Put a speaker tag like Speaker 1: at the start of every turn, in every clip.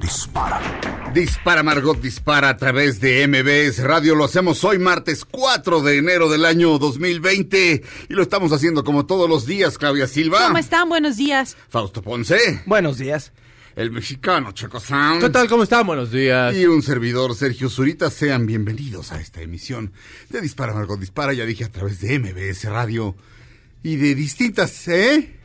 Speaker 1: dispara.
Speaker 2: Dispara Margot, dispara a través de MBS Radio. Lo hacemos hoy martes 4 de enero del año 2020 y lo estamos haciendo como todos los días, Claudia Silva.
Speaker 3: ¿Cómo están? Buenos días.
Speaker 2: Fausto Ponce.
Speaker 4: Buenos días.
Speaker 2: El mexicano Chaco Sound.
Speaker 4: ¿Qué tal? ¿Cómo están? Buenos días.
Speaker 2: Y un servidor, Sergio Zurita. Sean bienvenidos a esta emisión de Dispara Margot, dispara. Ya dije a través de MBS Radio y de distintas, ¿eh?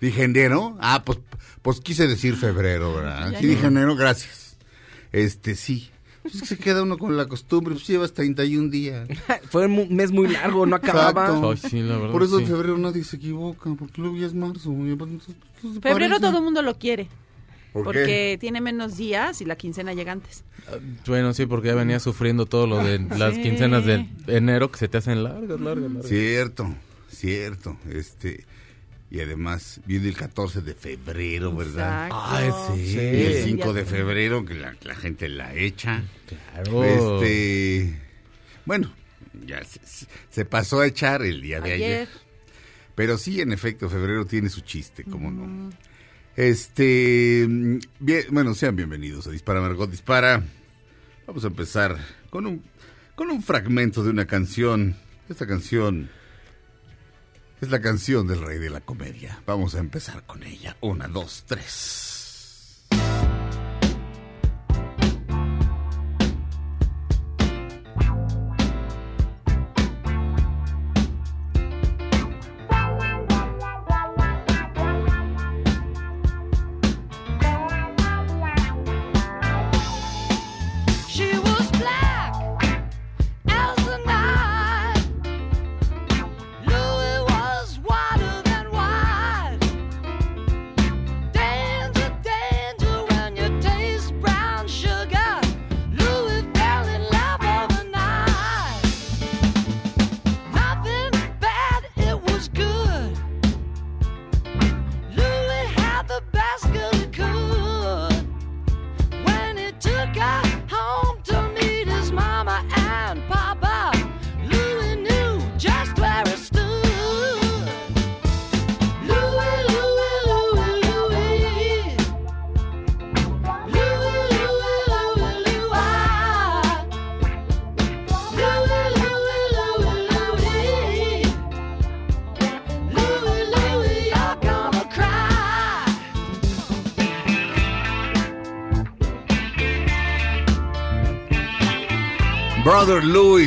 Speaker 2: Dije enero. Ah, pues, pues quise decir febrero, ¿verdad?
Speaker 3: Ya
Speaker 2: Sí,
Speaker 3: no.
Speaker 2: dije enero, gracias. Este, sí. Pues se queda uno con la costumbre, pues llevas 31 días.
Speaker 4: Fue un mes muy largo, no acababa.
Speaker 2: Exacto.
Speaker 5: Ay, sí, la verdad,
Speaker 2: Por eso
Speaker 5: sí.
Speaker 2: en febrero nadie se equivoca, porque luego ya es marzo. pues, entonces se
Speaker 3: Febrero
Speaker 2: parece.
Speaker 3: todo el mundo lo quiere.
Speaker 2: ¿Por
Speaker 3: porque
Speaker 2: qué?
Speaker 3: tiene menos días y la quincena llega antes.
Speaker 5: Bueno, sí, porque ya venía sufriendo todo lo de las
Speaker 3: Sí.
Speaker 5: quincenas de enero que se te hacen largas, largas, largas.
Speaker 2: Cierto, cierto. Este, y además viene el 14 de febrero, ¿verdad?
Speaker 3: Exacto.
Speaker 5: Ay, sí.
Speaker 2: Y el
Speaker 4: Sí.
Speaker 2: 5 de febrero, que la, la gente la echa.
Speaker 5: Claro.
Speaker 2: Este, bueno, ya se, se- pasó a echar el día de ayer.
Speaker 3: Ayer.
Speaker 2: Pero sí, en efecto, febrero tiene su chiste, ¿cómo no? Este, mm, bien, bueno, sean bienvenidos a Dispara Margot Dispara. Vamos a empezar con un, con un fragmento de una canción. Esta canción es la canción del rey de la comedia. Vamos a empezar con ella. Una, dos, tres.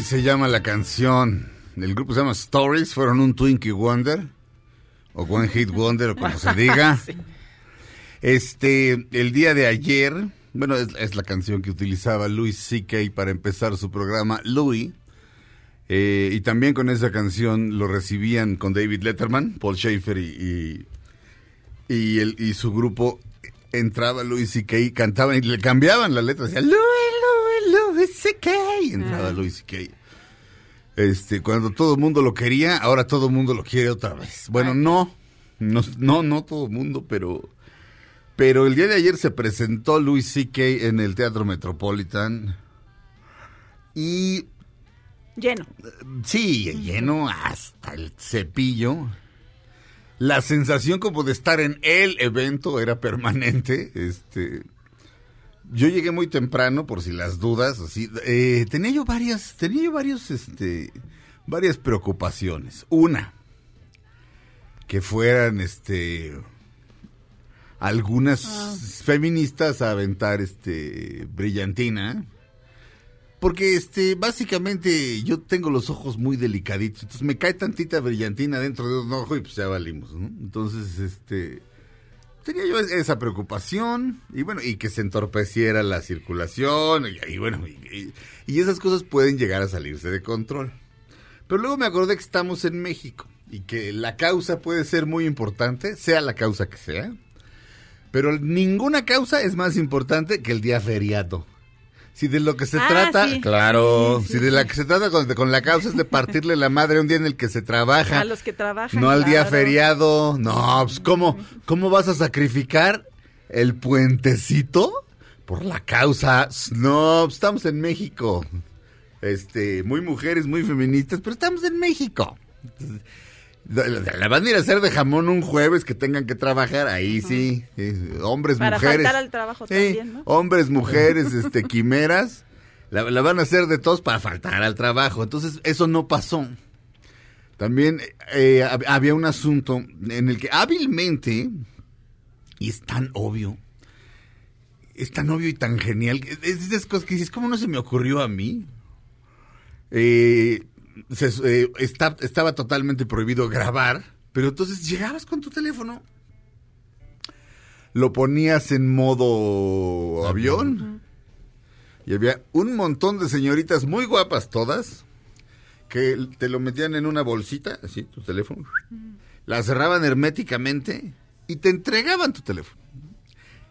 Speaker 2: Se llama la canción. El grupo se llama Stories. Fueron un Twinkie Wonder. O One Hit Wonder, o como se diga. Este, el día de ayer, bueno, es, es la canción que utilizaba Louis C.K. para empezar su programa Louis. Eh, y también con esa canción lo recibían con David Letterman, Paul Schaefer y, y, y el, y su grupo. Entraba Louis C.K. cantaban y le cambiaban la letra. Decía Louis C.K. Y entraba Louis C.K. Este, cuando todo el mundo lo quería, ahora todo el mundo lo quiere otra vez. Bueno, no, no, no, no todo el mundo, pero, pero el día de ayer se presentó Louis C.K. en el Teatro Metropolitan y
Speaker 3: Lleno.
Speaker 2: sí, lleno hasta el cepillo. La sensación como de estar en el evento era permanente. Este, yo llegué muy temprano por si las dudas, así. eh, tenía yo varias, tenía yo varios, este, varias preocupaciones. Una, que fueran, este, algunas feministas a aventar, este, brillantina. Porque, este, básicamente yo tengo los ojos muy delicaditos, entonces me cae tantita brillantina dentro de un ojo y pues ya valimos, ¿no? Entonces, este, tenía yo es- esa preocupación y bueno, y que se entorpeciera la circulación y, bueno, y esas cosas pueden llegar a salirse de control. Pero luego me acordé que estamos en México y que la causa puede ser muy importante, sea la causa que sea, pero ninguna causa es más importante que el día feriado. Si de lo que se
Speaker 3: Ah,
Speaker 2: trata,
Speaker 3: sí.
Speaker 2: claro,
Speaker 3: Sí, sí,
Speaker 2: si de la que se trata con, con la causa es de partirle la madre un día en el que se trabaja.
Speaker 3: A los que trabajan.
Speaker 2: No al día
Speaker 3: claro.
Speaker 2: feriado. No, pues ¿cómo, ¿cómo vas a sacrificar el puentecito por la causa? No, pues, estamos en México. Este, muy mujeres, muy feministas, pero estamos en México. La, la- van a ir a hacer de jamón un jueves que tengan que trabajar, ahí sí. sí, Hombres,
Speaker 3: Para
Speaker 2: mujeres.
Speaker 3: faltar al trabajo
Speaker 2: Sí,
Speaker 3: también, ¿no?
Speaker 2: Hombres, mujeres, este, quimeras. La, la van a hacer de todos para faltar al trabajo. Entonces, eso no pasó. También eh, hab- había un asunto en el que hábilmente, y es tan obvio, es tan obvio y tan genial, que- es de esas cosas que dices, ¿cómo no se me ocurrió a mí? Eh, se- eh, está- estaba totalmente prohibido grabar, pero entonces llegabas con tu teléfono, lo ponías en modo avión, y había un montón de señoritas muy guapas todas, que te lo metían en una bolsita, así, tu teléfono, la cerraban herméticamente y te entregaban tu teléfono.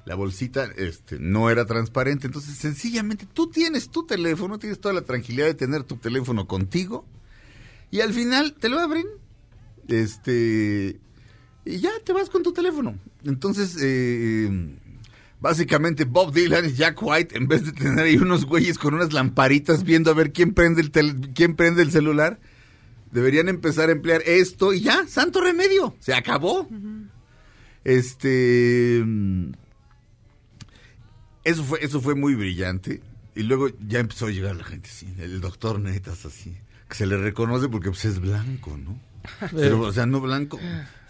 Speaker 2: La bolsita este, no era transparente, entonces sencillamente tú tienes tu teléfono, tienes toda la tranquilidad de tener tu teléfono contigo y al final te lo abren este y ya te vas con tu teléfono. Entonces, eh, básicamente Bob Dylan y Jack White, en vez de tener ahí unos güeyes con unas lamparitas viendo a ver quién prende el, tel- quién prende el celular, deberían empezar a emplear esto y ya, santo remedio, se acabó. Este... Eso fue, eso fue muy brillante. Y luego ya empezó a llegar la gente, sí. El doctor Netas, así. Que se le reconoce porque pues, es blanco, ¿no? Pero, o sea, no blanco,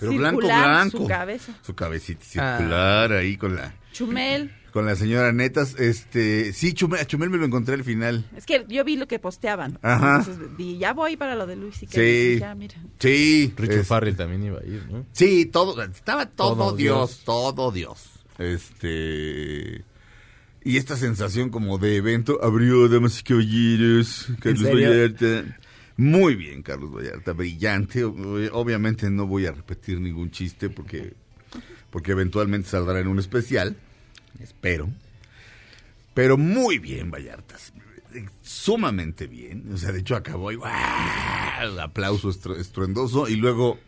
Speaker 2: pero blanco,
Speaker 3: Circular,
Speaker 2: blanco.
Speaker 3: su cabeza.
Speaker 2: Su cabecita circular ahí con la
Speaker 3: Chumel.
Speaker 2: con la señora Netas. Este, sí, Chumel, a Chumel me lo encontré al final.
Speaker 3: Es que yo vi lo que posteaban.
Speaker 2: Ajá.
Speaker 3: Entonces, y ya voy para lo de Luis y
Speaker 2: Sí.
Speaker 3: Ya, mira.
Speaker 2: Sí.
Speaker 5: Richard
Speaker 2: es-
Speaker 5: Farrell también iba a ir, ¿no?
Speaker 2: Sí, todo, estaba todo,
Speaker 5: Todo
Speaker 2: Dios,
Speaker 5: Dios.
Speaker 2: todo Dios. Este. Y esta sensación como de evento abrió, damas y caballeros, Carlos? Vallarta. Muy bien, Carlos Vallarta, brillante. Ob- Obviamente no voy a repetir ningún chiste porque, porque eventualmente saldrá en un especial. Espero. Pero muy bien, Vallarta. Sumamente bien. O sea, de hecho acabó y aplauso estru- estruendoso. Y luego.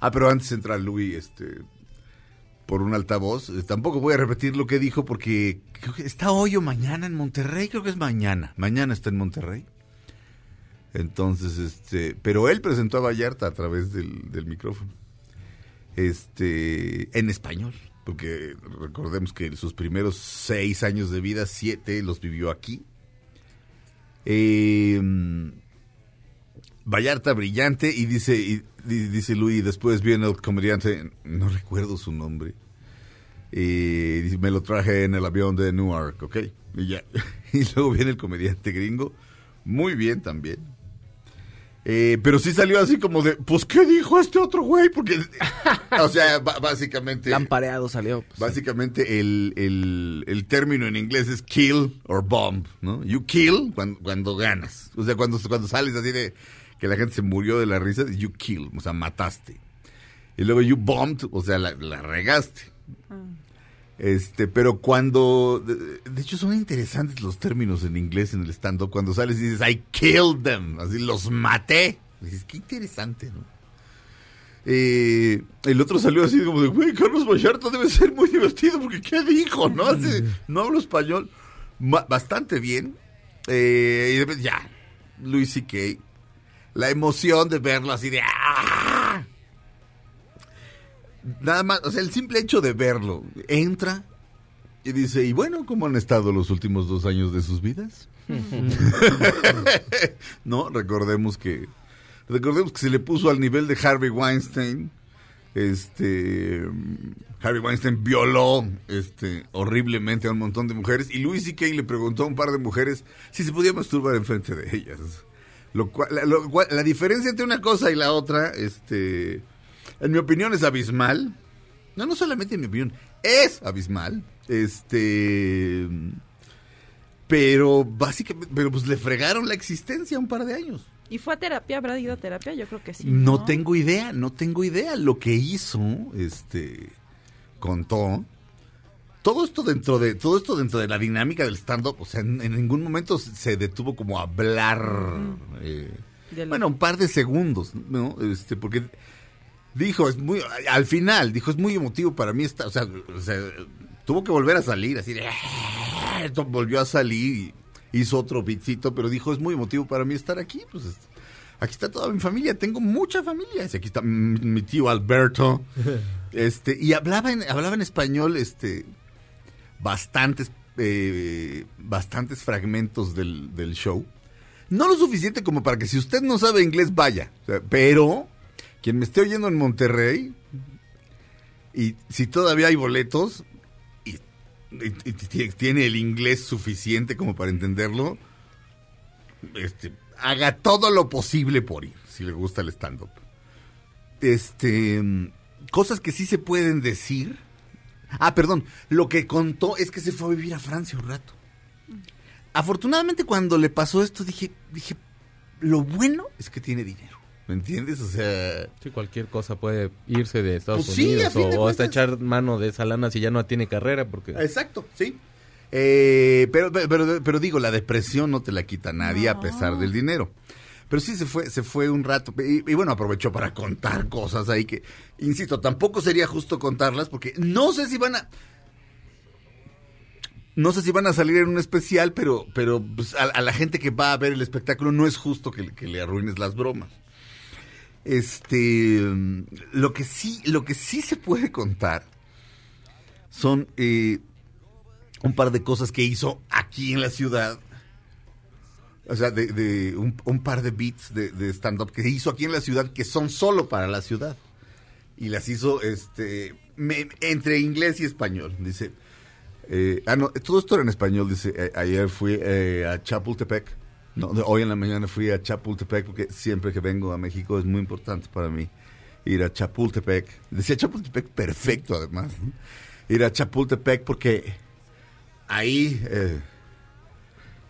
Speaker 2: Ah, pero antes entra Luis, este. Por un altavoz. Eh, Tampoco voy a repetir lo que dijo porque está hoy o mañana en Monterrey. Creo que es mañana. Mañana está en Monterrey. Entonces, este. Pero él presentó a Vallarta a través del, del micrófono. Este. En español. Porque recordemos que sus primeros seis años de vida, siete los vivió aquí. Eh, Vallarta brillante y dice y, di- dice Luis después viene el comediante no recuerdo su nombre y dice, me lo traje en el avión de Newark ok y ya y luego viene el comediante gringo muy bien también Eh, pero sí salió así como de pues qué dijo este otro güey porque o sea básicamente
Speaker 4: Lampareado salió. pues.
Speaker 2: Básicamente el, el, el término en inglés es kill or bomb, ¿no? You kill cuando, cuando ganas. O sea, cuando, cuando sales así de que la gente se murió de la risa, you kill, o sea, mataste. Y luego you bombed, o sea, la, la regaste. Este, pero cuando, de, de hecho son interesantes los términos en inglés en el stand-up, cuando sales y dices, I killed them, así los maté. Dices, qué interesante, ¿no? Eh, el otro salió así como de, güey, Carlos Vallarta debe ser muy divertido porque ¿qué dijo? No, Así, no hablo español Ma- bastante bien. Eh, y de ya, Luis C.K. La emoción de verlo así de, ¡ah! Nada más, o sea, el simple hecho de verlo, entra y dice, y bueno, ¿cómo han estado los últimos dos años de sus vidas? no, recordemos que recordemos que se le puso al nivel de Harvey Weinstein. Este Harvey Weinstein violó este horriblemente a un montón de mujeres y Louis C.K. le preguntó a un par de mujeres si se podía masturbar enfrente de ellas. Lo cual, la, lo cual- la diferencia entre una cosa y la otra, este, en mi opinión es abismal. no, no solamente en mi opinión, es abismal. Este. Pero básicamente, pero pues le fregaron la existencia un par de años.
Speaker 3: ¿Y fue a terapia? ¿Habrá ido a terapia? Yo creo que sí.
Speaker 2: No tengo idea, no tengo idea. Lo que hizo, este, contó. Todo esto dentro de, todo esto dentro de la dinámica del stand-up, o sea, en, en ningún momento se detuvo como a hablar. eh, bueno, un par de segundos, ¿no? Este, porque dijo, es muy, al final, dijo, es muy emotivo para mí esta, o sea, o sea, tuvo que volver a salir, así de, esto volvió a salir y hizo otro bitcito, pero dijo, es muy emotivo para mí estar aquí, pues es- aquí está toda mi familia, tengo mucha familia, aquí está mi, mi tío Alberto, este, y hablaba en, hablaba en español, este, bastantes, eh, bastantes fragmentos del, del show. No lo suficiente como para que si usted no sabe inglés vaya. Pero quien me esté oyendo en Monterrey y si todavía hay boletos y, tiene el inglés suficiente como para entenderlo, este, haga todo lo posible por ir, si le gusta el stand-up. Este, cosas que sí se pueden decir. Ah, perdón, lo que contó es que se fue a vivir a Francia un rato. Afortunadamente cuando le pasó esto dije, dije, lo bueno es que tiene dinero, ¿me entiendes? O sea,
Speaker 5: Sí, cualquier cosa puede irse de Estados
Speaker 2: Pues sí, a
Speaker 5: Unidos o, o hasta echar mano de esa lana si ya no tiene carrera porque
Speaker 2: exacto, sí. Eh, pero, pero, pero, digo, la depresión no te la quita nadie a pesar del dinero. Pero sí se fue, se fue un rato. Y, y bueno, aprovechó para contar cosas ahí que, insisto, tampoco sería justo contarlas porque no sé si van a. No sé si van a salir en un especial, pero, pero pues, a, a la gente que va a ver el espectáculo no es justo que, que le arruines las bromas. Este, lo que sí, lo que sí se puede contar son eh, un par de cosas que hizo aquí en la ciudad. O sea, de, un, par de beats de, stand-up que hizo aquí en la ciudad que son solo para la ciudad. Y las hizo este me- entre inglés y español. Dice, eh, ah, no, todo esto era en español. Dice, ayer fui eh, a Chapultepec. No, hoy en la mañana fui a Chapultepec porque siempre que vengo a México es muy importante para mí ir a Chapultepec. Decía Chapultepec perfecto además. Ir a Chapultepec porque ahí... eh,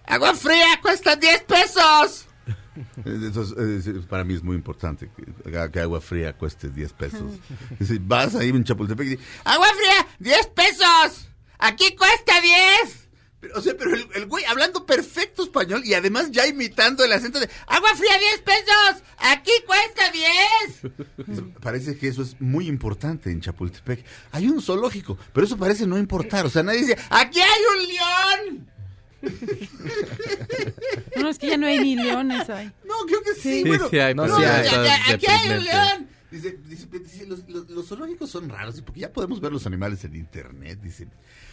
Speaker 2: ¡Agua fría cuesta 10 pesos! Entonces, para mí es muy importante que, agua fría cueste 10 pesos. Dice, vas ahí en Chapultepec y dices, ¡Agua fría! ¡10 pesos! ¡Aquí cuesta 10! Pero, o sea, pero el, el güey hablando perfecto español y además ya imitando el acento de ¡Agua fría 10 pesos! ¡Aquí cuesta 10! Parece que eso es muy importante en Chapultepec. Hay un zoológico, pero eso parece no importar. O sea, nadie dice ¡Aquí hay un león!
Speaker 3: No, es que ya no hay ni leones ahí.
Speaker 2: No, creo que sí.
Speaker 5: Sí,
Speaker 2: bueno,
Speaker 5: sí hay,
Speaker 2: no,
Speaker 5: pero
Speaker 2: sí hay.
Speaker 5: está
Speaker 2: Ya- ya- aquí hay un león. Dice, dice, dice, los, los- los zoológicos son raros, porque ya podemos ver los animales en internet, dice.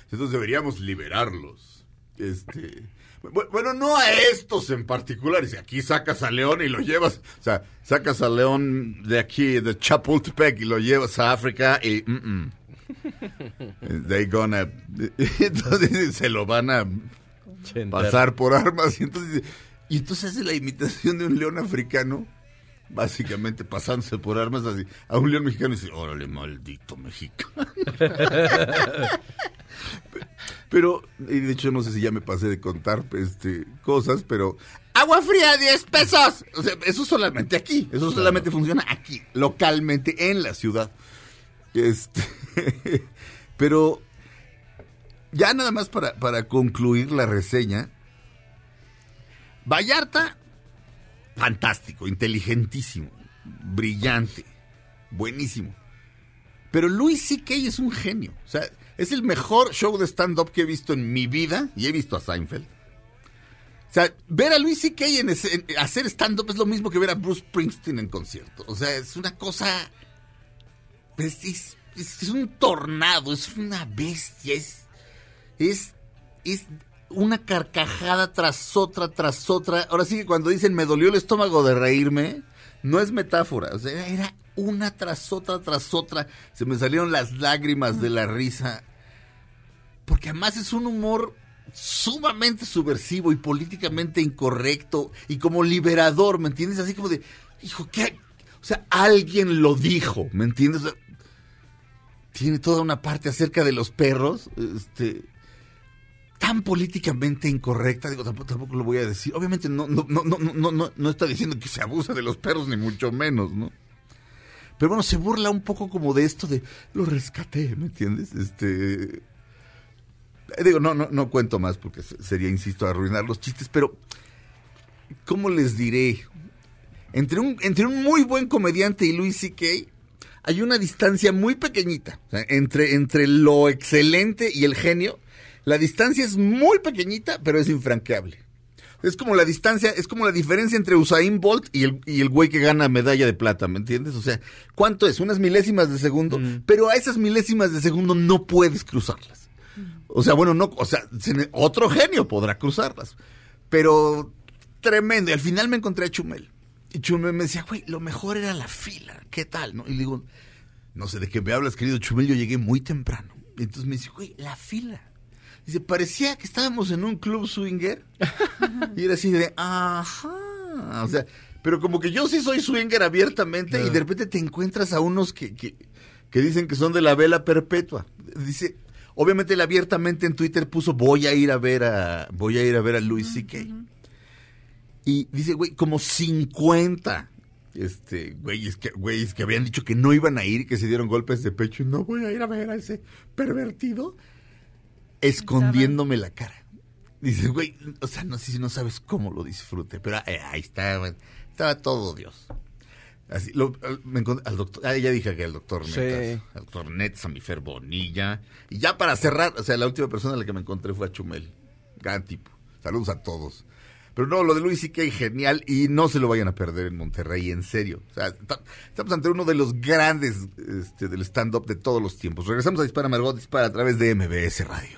Speaker 2: Entonces deberíamos liberarlos. Este, bu- bueno, no a estos en particular. Dice, aquí sacas al león y lo llevas, o sea, sacas al león de aquí, de Chapultepec, y lo llevas a África y... mm, mm. They gonna... Entonces se lo van a pasar por armas y entonces y entonces hace la imitación de un león africano básicamente pasándose por armas así a un león mexicano y dice órale maldito mexicano pero y de hecho no sé si ya me pasé de contar este cosas pero agua fría 10 pesos o sea eso solamente aquí eso solamente funciona aquí localmente en la ciudad este pero ya nada más para, para concluir la reseña. Vallarta, fantástico, inteligentísimo, brillante, buenísimo. Pero Louis C.K. es un genio. O sea, es el mejor show de stand-up que he visto en mi vida y he visto a Seinfeld. O sea, ver a Louis C.K. En en hacer stand-up es lo mismo que ver a Bruce Springsteen en concierto. O sea, es una cosa... Es, es- es- es un tornado, es una bestia, es es, es una carcajada tras otra, tras otra. Ahora sí que cuando dicen me dolió el estómago de reírme, no es metáfora. O sea, era una tras otra, tras otra. Se me salieron las lágrimas de la risa. Porque además es un humor sumamente subversivo y políticamente incorrecto y como liberador, ¿me entiendes? Así como de, hijo, ¿qué? O sea, alguien lo dijo, ¿me entiendes? Tiene toda una parte acerca de los perros, este tan políticamente incorrecta, digo, tampoco, tampoco lo voy a decir. Obviamente no, no, no, no, no, no, no está diciendo que se abusa de los perros, ni mucho menos, ¿no? Pero bueno, se burla un poco como de esto de lo rescaté, ¿me entiendes? Este. Digo, no, no, no cuento más porque se- sería, insisto, arruinar los chistes, pero. ¿Cómo les diré? Entre un, entre un muy buen comediante y Louis C.K. hay una distancia muy pequeñita. O sea, entre, entre lo excelente y el genio, la distancia es muy pequeñita, pero es infranqueable. Es como la distancia, es como la diferencia entre Usain Bolt y el, y el güey que gana medalla de plata, ¿me entiendes? O sea, ¿cuánto es? Unas milésimas de segundo, pero a esas milésimas de segundo no puedes cruzarlas. O sea, bueno, no, o sea, otro genio podrá cruzarlas. Pero tremendo. Y al final me encontré a Chumel. Y Chumel me decía, güey, lo mejor era la fila. ¿Qué tal? ¿No? Y le digo, no sé de qué me hablas, querido Chumel, yo llegué muy temprano. Y entonces me dice, güey, la fila. Dice, parecía que estábamos en un club swinger. y era así de, ajá. O sea, pero como que yo sí soy swinger abiertamente y de repente te encuentras a unos que, que, que dicen que son de la vela perpetua. Dice, obviamente él abiertamente en Twitter puso, voy a ir a ver a, voy a ir a ver a Louis C.K. Y dice, güey, como 50 este, güeyes que, güeyes que habían dicho que no iban a ir, que se dieron golpes de pecho y no voy a ir a ver a ese pervertido, escondiéndome la cara. Dice, güey, o sea, no sé si no sabes cómo lo disfrute, pero eh, ahí está, güey, estaba todo Dios. Así, lo- al- me encont- al doctor, ah, ya dije que al doctor
Speaker 4: Sí.
Speaker 2: Netas, al doctor Nets, a mi Fer Bonilla. Y ya para cerrar, o sea, la última persona a la que me encontré fue a Chumel. Gran tipo. Saludos a todos. Pero no, lo de Luis C.K. genial y no se lo vayan a perder en Monterrey, en serio. O sea, ta- estamos ante uno de los grandes este, del stand-up de todos los tiempos. Regresamos a Dispara Margot, Dispara a través de MBS Radio.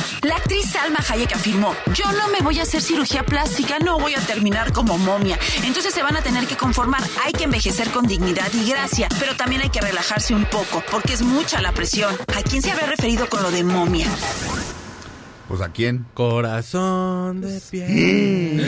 Speaker 6: La actriz Salma Hayek afirmó, yo no me voy a hacer cirugía plástica, no voy a terminar como momia. Entonces se van a tener que conformar, hay que envejecer con dignidad y gracia, pero también hay que relajarse un poco, porque es mucha la presión. ¿A quién se habrá referido con lo de momia?
Speaker 2: Pues a quién?
Speaker 5: Corazón de piel.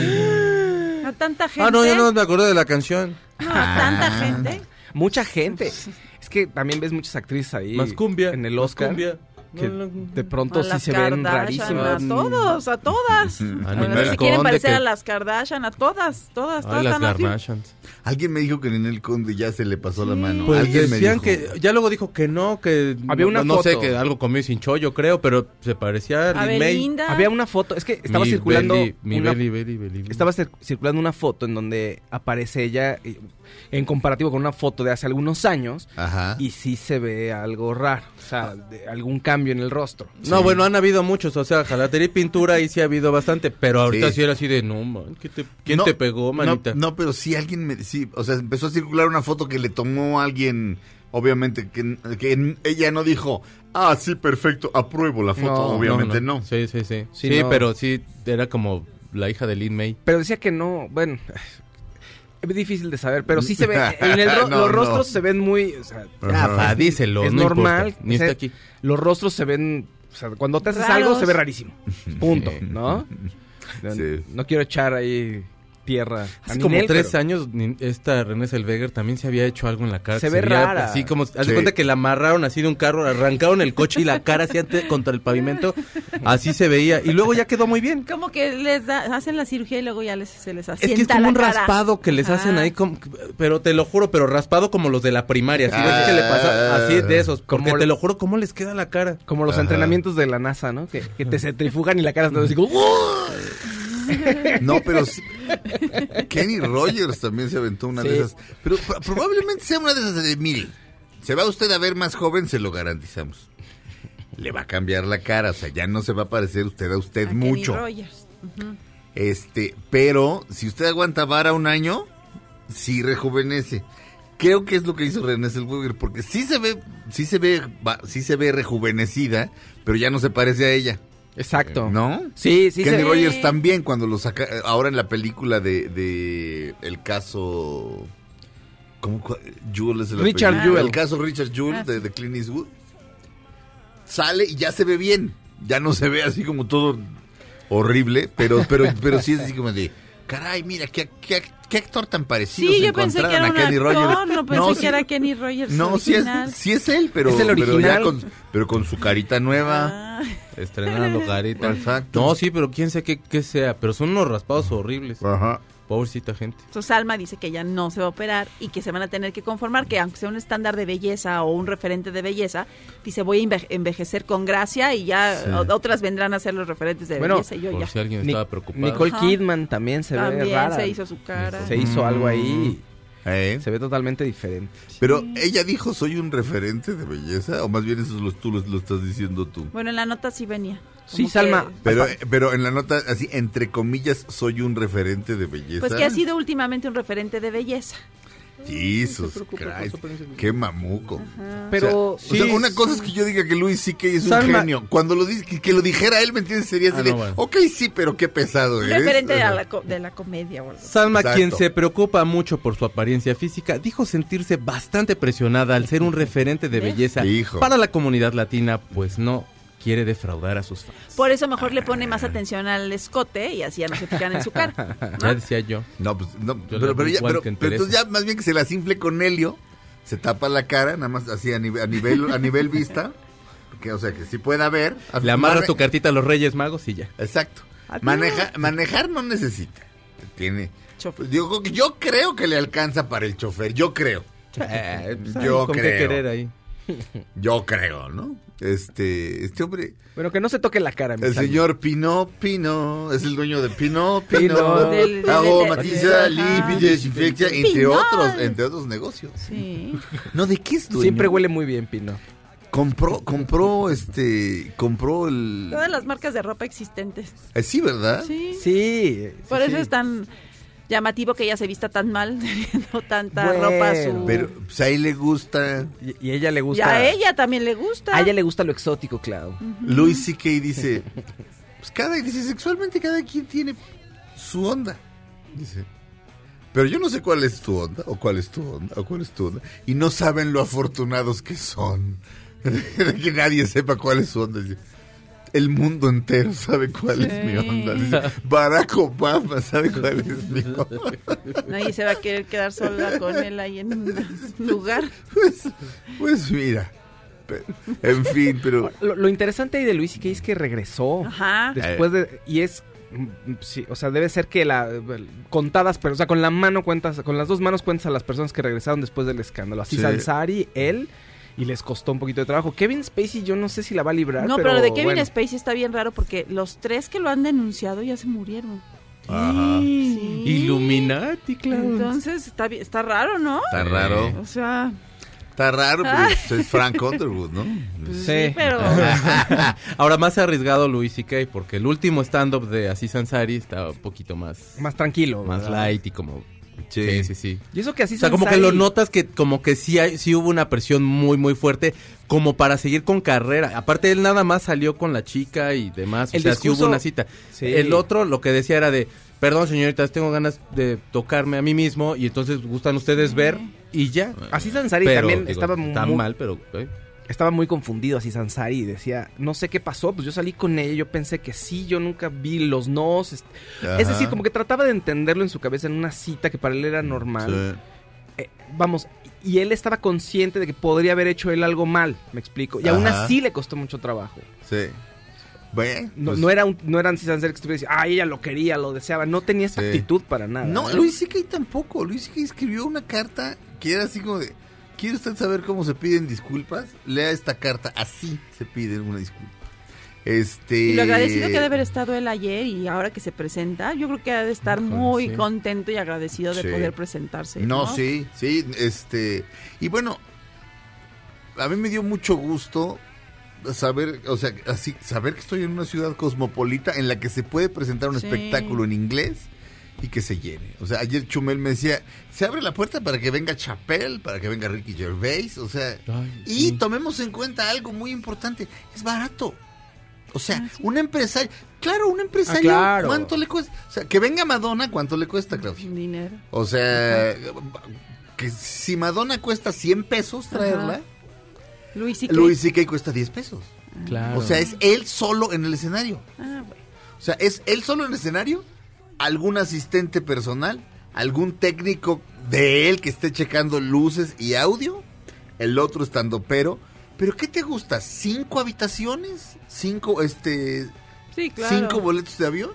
Speaker 3: A tanta gente.
Speaker 5: Ah, no, yo no me acordé de la canción.
Speaker 3: No, a tanta gente.
Speaker 4: Mucha gente. Es que también ves muchas actrices ahí.
Speaker 5: Más cumbia.
Speaker 4: En el
Speaker 5: más
Speaker 4: Oscar.
Speaker 5: cumbia.
Speaker 4: Que de pronto
Speaker 3: A
Speaker 4: sí
Speaker 3: las
Speaker 4: se ven
Speaker 3: Kardashian,
Speaker 4: rarísimas.
Speaker 3: A todos, a todas.
Speaker 5: A
Speaker 3: Bueno,
Speaker 5: Ninel
Speaker 3: si quieren
Speaker 5: Conde,
Speaker 3: parecer
Speaker 5: que-
Speaker 3: a las Kardashian, a todas, todas,
Speaker 5: Ay,
Speaker 3: todas
Speaker 5: las
Speaker 3: están así.
Speaker 5: Kardashians.
Speaker 2: Alguien me dijo que Ninel Conde ya se le pasó la mano.
Speaker 5: Pues
Speaker 2: Alguien me
Speaker 5: decían
Speaker 2: dijo.
Speaker 5: que, ya luego dijo que no, que
Speaker 4: Había
Speaker 5: no,
Speaker 4: una
Speaker 5: no sé,
Speaker 4: foto.
Speaker 5: que algo comió sin yo creo, pero se parecía a
Speaker 3: A. Belinda.
Speaker 4: Había una foto, es que estaba
Speaker 5: Mi
Speaker 4: circulando.
Speaker 5: Beli, mi
Speaker 4: una-
Speaker 5: Beli, Beli.
Speaker 4: Estaba cir- circulando una foto en donde aparece ella eh, en comparativo con una foto de hace algunos años
Speaker 2: Ajá.
Speaker 4: y sí se ve algo raro, o sea, de algún cambio en el rostro.
Speaker 5: No, bueno, han habido muchos, o sea, jalatería y pintura ahí sí ha habido bastante, pero ahorita
Speaker 2: Sí.
Speaker 5: sí, era así de, no, man, ¿qué te- ¿quién
Speaker 2: No,
Speaker 5: te pegó, manita?
Speaker 2: No, no, pero sí alguien me sí, o sea, empezó a circular una foto que le tomó a alguien, obviamente, que, que ella no dijo, ah, sí, perfecto, apruebo la foto,
Speaker 4: No,
Speaker 2: obviamente no.
Speaker 5: Sí, sí, sí.
Speaker 4: Sí,
Speaker 5: Sí,
Speaker 4: no.
Speaker 5: pero sí, era como la hija de Lin May.
Speaker 4: Pero decía que no, bueno, es difícil de saber, pero sí se ve, en el ro-
Speaker 2: No,
Speaker 4: los
Speaker 2: no.
Speaker 4: rostros se ven muy, o sea,
Speaker 5: Rafa, díselo,
Speaker 4: es
Speaker 5: no
Speaker 4: normal,
Speaker 5: importa, ni
Speaker 4: o sea,
Speaker 5: está aquí.
Speaker 4: los rostros se ven, o sea, cuando te haces
Speaker 3: Raros.
Speaker 4: algo se ve rarísimo, punto,
Speaker 5: Sí.
Speaker 4: ¿no?
Speaker 2: Sí.
Speaker 4: No quiero echar ahí tierra.
Speaker 5: Hace como tres
Speaker 4: pero-
Speaker 5: años, esta René Selveger también se había hecho algo en la cara.
Speaker 4: Se ve
Speaker 5: veía
Speaker 4: rara.
Speaker 5: Así como, haz de
Speaker 2: Sí.
Speaker 5: cuenta que la amarraron así de un carro, arrancaron el coche y la cara así ante- contra el pavimento. Así se veía. Y luego ya quedó muy bien.
Speaker 3: Como que les da, hacen la cirugía y luego ya les, se les
Speaker 5: Es
Speaker 3: asienta
Speaker 5: que es como un
Speaker 3: cara.
Speaker 5: raspado que les hacen
Speaker 3: Ah.
Speaker 5: ahí, como- pero te lo juro, pero raspado como los de la primaria. Así ves que le pasa así de esos. Porque
Speaker 4: Como-
Speaker 5: te lo juro, ¿cómo les queda la cara?
Speaker 4: Como los entrenamientos de la NASA, ¿no? Que, que te centrifugan y la cara está así como...
Speaker 2: No, pero sí- Kenny Rogers también se aventó una de esas. Pero pro- probablemente sea una de esas de, mire, se va usted a ver más joven, se lo garantizamos. le va a cambiar la cara, o sea, ya no se va a parecer usted a usted
Speaker 3: A Kenny
Speaker 2: mucho.
Speaker 3: Rogers.
Speaker 2: Este, pero si usted aguanta vara un año, sí rejuvenece. Creo que es lo que hizo René Zellweger, porque sí se ve, sí se ve, va- sí se ve rejuvenecida, pero ya no se parece a ella,
Speaker 4: Exacto.
Speaker 2: ¿no?
Speaker 4: Sí, sí.
Speaker 2: Kenny
Speaker 4: se-
Speaker 2: Rogers también cuando lo saca ahora en la película de, de el caso ¿cómo Jewell es el
Speaker 4: Richard
Speaker 2: apellido? El caso Richard Jewell
Speaker 3: Ah,
Speaker 2: de, de Clint Eastwood sale y ya se ve bien ya no se ve así como todo horrible pero pero pero sí es así como de caray mira qué, qué, qué actor tan parecido
Speaker 3: Sí,
Speaker 2: se
Speaker 3: yo pensé que
Speaker 2: encontraron
Speaker 3: era
Speaker 2: a Kenny
Speaker 3: actor,
Speaker 2: Rogers
Speaker 3: no pensé que
Speaker 2: sí-
Speaker 3: era Kenny Rogers
Speaker 2: no sí es,
Speaker 3: original.
Speaker 2: sí es él pero
Speaker 4: Es el
Speaker 2: pero ya
Speaker 4: original.
Speaker 2: con pero con su carita nueva
Speaker 3: Ah,
Speaker 5: Estrenando carita.
Speaker 2: Exacto.
Speaker 5: No, sí, pero quién sé qué, qué sea. Pero son unos raspados horribles.
Speaker 2: ajá
Speaker 5: Pobrecita gente.
Speaker 3: Entonces Alma dice que ella no se va a operar y que se van a tener que conformar, que aunque sea un estándar de belleza o un referente de belleza, dice voy a enve- envejecer con gracia y ya
Speaker 5: Sí.
Speaker 3: otras vendrán a ser los referentes de
Speaker 4: Bueno,
Speaker 3: belleza y yo
Speaker 5: Por
Speaker 3: ya.
Speaker 5: si alguien
Speaker 4: Ni-
Speaker 5: estaba preocupado.
Speaker 4: Nicole
Speaker 3: Ajá.
Speaker 4: Kidman también se ve
Speaker 3: También
Speaker 4: rara.
Speaker 3: se hizo su cara.
Speaker 4: Se hizo algo ahí.
Speaker 2: Eh.
Speaker 4: y Se ve totalmente diferente.
Speaker 2: Pero ella dijo, soy un referente de belleza, o más bien eso lo, tú lo, lo estás diciendo tú.
Speaker 3: Bueno, en la nota sí venía.
Speaker 4: Sí, Salma.
Speaker 3: que-
Speaker 2: Pero, pero en la nota, así, entre comillas, soy un referente de belleza.
Speaker 3: Pues que ha sido últimamente un referente de belleza.
Speaker 2: Jesus Christ, qué mamuco.
Speaker 4: Pero
Speaker 2: o sea, o sea, una cosa es que yo diga que Luis C.K. es un genio. Cuando lo dice, que, que lo dijera él, ¿me entiendes? Sería así
Speaker 5: Ah,
Speaker 2: de,
Speaker 5: no, bueno.
Speaker 2: ok, sí, pero qué pesado eres.
Speaker 3: referente de la, co- de la comedia o algo. así.
Speaker 5: Salma,
Speaker 2: Exacto.
Speaker 5: quien se preocupa mucho por su apariencia física, dijo sentirse bastante presionada al ser un referente de belleza para la comunidad latina, pues no quiere defraudar a sus fans.
Speaker 3: Por eso mejor le pone más atención al escote y así ya no se fijan en su cara. ¿no?
Speaker 5: Ya decía yo.
Speaker 2: No, pues, no,
Speaker 5: Yo
Speaker 2: pero, ya, pero, pero entonces ya más bien que se la simple con helio, se tapa la cara, nada más así a nivel, a nivel, a nivel vista, que, o sea, que sí pueda ver.
Speaker 5: Le amarras
Speaker 2: Mane-
Speaker 5: tu cartita a los Reyes Magos y ya.
Speaker 2: Exacto. Maneja, manejar no necesita. Tiene. Yo, yo creo que le alcanza para el chofer, yo creo.
Speaker 5: Eh, pues,
Speaker 2: Yo
Speaker 5: ¿con qué
Speaker 2: creo.
Speaker 5: querer ahí?
Speaker 2: Yo creo, ¿no? Este, este hombre,
Speaker 4: Bueno, que no se toque la cara. mi
Speaker 2: el señor Pino Pino, es el dueño de Pino
Speaker 4: Pino.
Speaker 2: Pino, aromatiza,
Speaker 3: del-
Speaker 2: limpia, desinfecta, entre otros, entre otros negocios.
Speaker 3: Sí.
Speaker 2: No, ¿de qué es dueño?
Speaker 4: Siempre huele muy bien, Pino.
Speaker 2: Compró, compró, este, compró el...
Speaker 3: Todas las marcas de ropa existentes.
Speaker 2: Eh, sí, ¿verdad?
Speaker 3: Sí.
Speaker 4: Sí.
Speaker 3: Por
Speaker 4: sí,
Speaker 3: eso
Speaker 4: sí.
Speaker 3: es tan llamativo que ella se vista tan mal, teniendo tanta
Speaker 4: Bueno,
Speaker 3: ropa su...
Speaker 2: Pero pues, a él le gusta.
Speaker 4: Y, y a ella le
Speaker 3: y
Speaker 4: gusta.
Speaker 3: a ella también le gusta.
Speaker 4: A ella le gusta lo exótico, Clau.
Speaker 2: Louis C.K. dice, pues cada, dice, sexualmente cada quien tiene su onda. Dice, pero yo no sé cuál es tu onda, o cuál es tu onda, o cuál es tu onda. Y no saben lo afortunados que son. de que nadie sepa cuál es su onda. Dice, el mundo entero sabe cuál es mi onda. Dice, Barack Obama sabe cuál es mi onda.
Speaker 3: Nadie se va a querer quedar sola con él ahí en un lugar.
Speaker 2: Pues, pues mira. En fin, pero...
Speaker 4: Lo, lo interesante ahí de Luis que es que regresó.
Speaker 3: Ajá.
Speaker 4: Después de. Y es. Sí, o sea, debe ser que la contadas, pero o sea, con la mano cuentas, con las dos manos cuentas a las personas que regresaron después del escándalo. Así
Speaker 2: Sí.
Speaker 4: Ansari, él, y les costó un poquito de trabajo. Kevin Spacey, yo no sé si la va a librar.
Speaker 3: No, pero, lo de Kevin
Speaker 4: bueno.
Speaker 3: Spacey está bien raro porque los tres que lo han denunciado ya se murieron.
Speaker 2: Ajá.
Speaker 3: Sí.
Speaker 5: Illuminati, claro.
Speaker 3: Entonces está, está raro, ¿no?
Speaker 2: Está raro.
Speaker 3: O sea,
Speaker 2: Está raro, pero es Frank Underwood, ¿no?
Speaker 3: pues sí,
Speaker 4: Sí.
Speaker 3: pero...
Speaker 5: Ahora más arriesgado Luis C.K. porque el último stand-up de Aziz Ansari está un poquito más,
Speaker 4: Más tranquilo.
Speaker 5: más
Speaker 4: ¿verdad?
Speaker 5: light y como... Sí, sí, sí.
Speaker 4: Y eso que así
Speaker 5: O sea, como que lo notas que como que sí, hay, sí hubo una presión muy, muy fuerte como para seguir con carrera. Aparte, él nada más salió con la chica y demás. O
Speaker 4: El
Speaker 5: sí
Speaker 4: discurso-
Speaker 5: hubo una cita.
Speaker 4: Sí.
Speaker 5: El otro lo que decía era de, perdón señoritas, tengo ganas de tocarme a mí mismo y entonces gustan ustedes ver y ya.
Speaker 4: Así Ansari
Speaker 5: Pero,
Speaker 4: también
Speaker 5: digo,
Speaker 4: estaba muy,
Speaker 5: mal, pero... eh.
Speaker 4: Estaba muy confundido así Sansari y decía, no sé qué pasó, pues yo salí con ella, yo pensé que sí, yo nunca vi los nos. Es, decir, como que trataba de entenderlo en su cabeza en una cita que para él era normal.
Speaker 2: Sí.
Speaker 4: Eh, vamos, y él estaba consciente de que podría haber hecho él algo mal, me explico. Y aún así le costó mucho trabajo.
Speaker 2: Sí. Bueno,
Speaker 4: No,
Speaker 2: pues-
Speaker 4: no era un, no eran que estuviera diciendo, ay, ella lo quería, lo deseaba. No tenía esa
Speaker 2: Sí.
Speaker 4: actitud para nada.
Speaker 2: No. Luis C.K. tampoco. Luis C.K. escribió una carta que era así como de... ¿Quiere usted saber cómo se piden disculpas? Lea esta carta. Así se pide una disculpa. Este...
Speaker 3: Y lo agradecido que ha de haber estado él ayer y ahora que se presenta, yo creo que ha de estar muy
Speaker 5: sí.
Speaker 3: contento y agradecido de
Speaker 2: Sí.
Speaker 3: poder presentarse.
Speaker 2: No,
Speaker 3: No,
Speaker 2: sí, sí, este... Y bueno, a mí me dio mucho gusto saber, o sea, así, saber que estoy en una ciudad cosmopolita en la que se puede presentar un
Speaker 3: Sí.
Speaker 2: espectáculo en inglés y que se llene. O sea, ayer Chumel me decía, se abre la puerta para que venga Chappelle, para que venga Ricky Gervais, o sea,
Speaker 5: Ay,
Speaker 2: y
Speaker 5: sí.
Speaker 2: tomemos en cuenta algo muy importante, es barato. O sea,
Speaker 3: Ah,
Speaker 2: un empresario, claro, un empresario,
Speaker 4: Ah, claro.
Speaker 2: ¿cuánto le cuesta? O sea, que venga Madonna, ¿cuánto le cuesta, Claudia?
Speaker 3: Dinero.
Speaker 2: O sea, que si Madonna cuesta 100 pesos traerla,
Speaker 3: Luis y
Speaker 2: Luis C.K. cuesta 10 pesos.
Speaker 4: Claro.
Speaker 2: O sea, es él solo en el escenario.
Speaker 3: Ah, bueno.
Speaker 2: O sea, es él solo en el escenario, algún asistente personal, algún técnico de él que esté checando luces y audio, el otro estando pero. ¿Pero qué te gusta? ¿Cinco habitaciones? ¿Cinco, este,
Speaker 3: Sí, claro.
Speaker 2: cinco boletos de avión?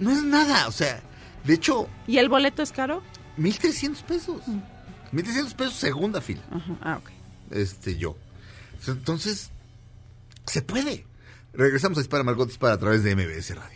Speaker 2: No es nada, o sea, de hecho,
Speaker 3: ¿Y el boleto es caro?
Speaker 2: 1.300 pesos. 1.300 pesos segunda fila.
Speaker 3: Ajá. Ah, ok.
Speaker 2: este yo. Entonces, se puede. Regresamos a Dispara Margot Dispara a través de MBS Radio.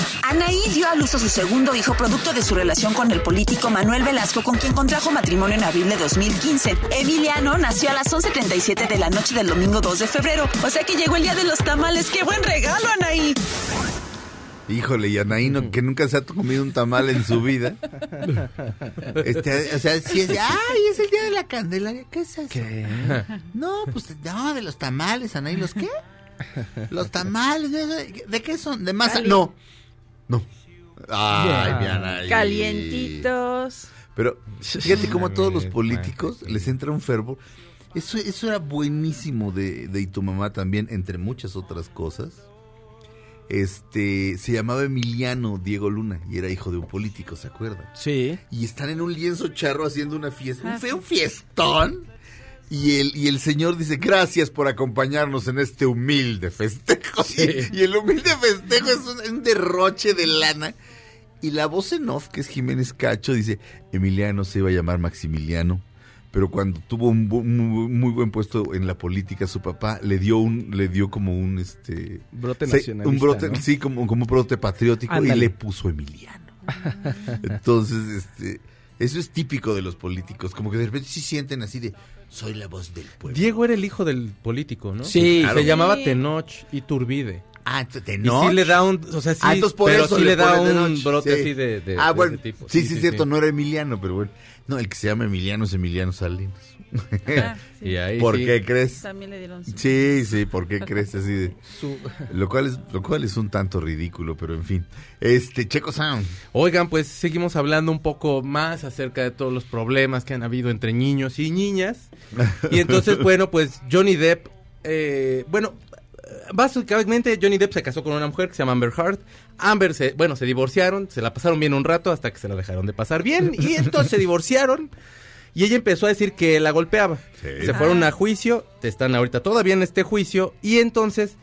Speaker 6: Anaí dio a luz a su segundo hijo producto de su relación con el político Manuel Velasco, con quien contrajo matrimonio en abril de 2015. Emiliano nació a las 11.37 de la noche del domingo 2 de febrero, o sea que llegó el día de los tamales. ¡Qué buen regalo, Anaí!
Speaker 2: Híjole, y Anaíno, que nunca se ha comido un tamal en su vida. Este, o sea, si es, ay, es el día de la Candelaria, ¿qué es eso? No, pues, no, de los tamales, Anaí, ¿los qué? Los tamales, ¿de, de qué son? ¿De masa? No, no. Ay, mi Anaí.
Speaker 3: Calientitos.
Speaker 2: Pero fíjate cómo a todos los políticos les entra un fervor. Eso, eso era buenísimo de, de Y tu mamá también, entre muchas otras cosas. Este, se llamaba Emiliano Diego Luna y era hijo de un político, ¿se acuerdan?
Speaker 4: Sí.
Speaker 2: Y están en un lienzo charro haciendo una fiesta, un
Speaker 3: Ah,
Speaker 2: feo fiestón. Y el, y el señor dice, gracias por acompañarnos en este humilde festejo. Y, y el humilde festejo es un, es un derroche de lana. Y la voz en off, que es Jiménez Cacho, dice, Emiliano se iba a llamar Maximiliano, pero cuando tuvo un bu- muy, muy buen puesto en la política, su papá le dio un, le dio como un este
Speaker 4: Brote nacionalista,
Speaker 2: un brote,
Speaker 4: ¿no?
Speaker 2: sí, como, como un brote patriótico, y le puso Emiliano. Entonces, este, eso es típico de los políticos, como que de repente sí sienten así de, soy la voz del pueblo.
Speaker 5: Diego era el hijo del político, ¿no?
Speaker 4: Sí,
Speaker 2: claro.
Speaker 5: Se llamaba. Tenoch Iturbide.
Speaker 2: Ah, entonces,
Speaker 5: Y sí le da un, o sea, sí,
Speaker 2: Ah,
Speaker 5: pero
Speaker 2: eso
Speaker 5: sí le da un brote
Speaker 2: Sí.
Speaker 5: así de, de-
Speaker 2: ah,
Speaker 5: de
Speaker 2: bueno,
Speaker 5: ese tipo.
Speaker 2: sí, sí, cierto, no era Emiliano, pero bueno. No, el que se llama Emiliano es Emiliano Salinas.
Speaker 3: Ah, sí.
Speaker 5: Y ahí
Speaker 2: ¿Por
Speaker 5: sí.
Speaker 2: qué crees?
Speaker 3: También le dieron su-
Speaker 2: Sí, sí, ¿por qué crees así de...?
Speaker 4: Su-
Speaker 2: Lo cual es, lo cual es un tanto ridículo, pero en fin. Este, Checo Sound.
Speaker 5: Oigan, pues seguimos hablando un poco más acerca de todos los problemas que han habido entre niños y niñas. Y entonces, bueno, pues Johnny Depp, eh, bueno, básicamente Johnny Depp se casó con una mujer que se llama Amber Heard. Amber, se, bueno, se divorciaron, se la pasaron bien un rato hasta que se la dejaron de pasar bien. Y entonces se divorciaron. Y ella empezó a decir que la golpeaba.
Speaker 2: Sí.
Speaker 5: Se fueron a juicio, están ahorita todavía en este juicio. Y entonces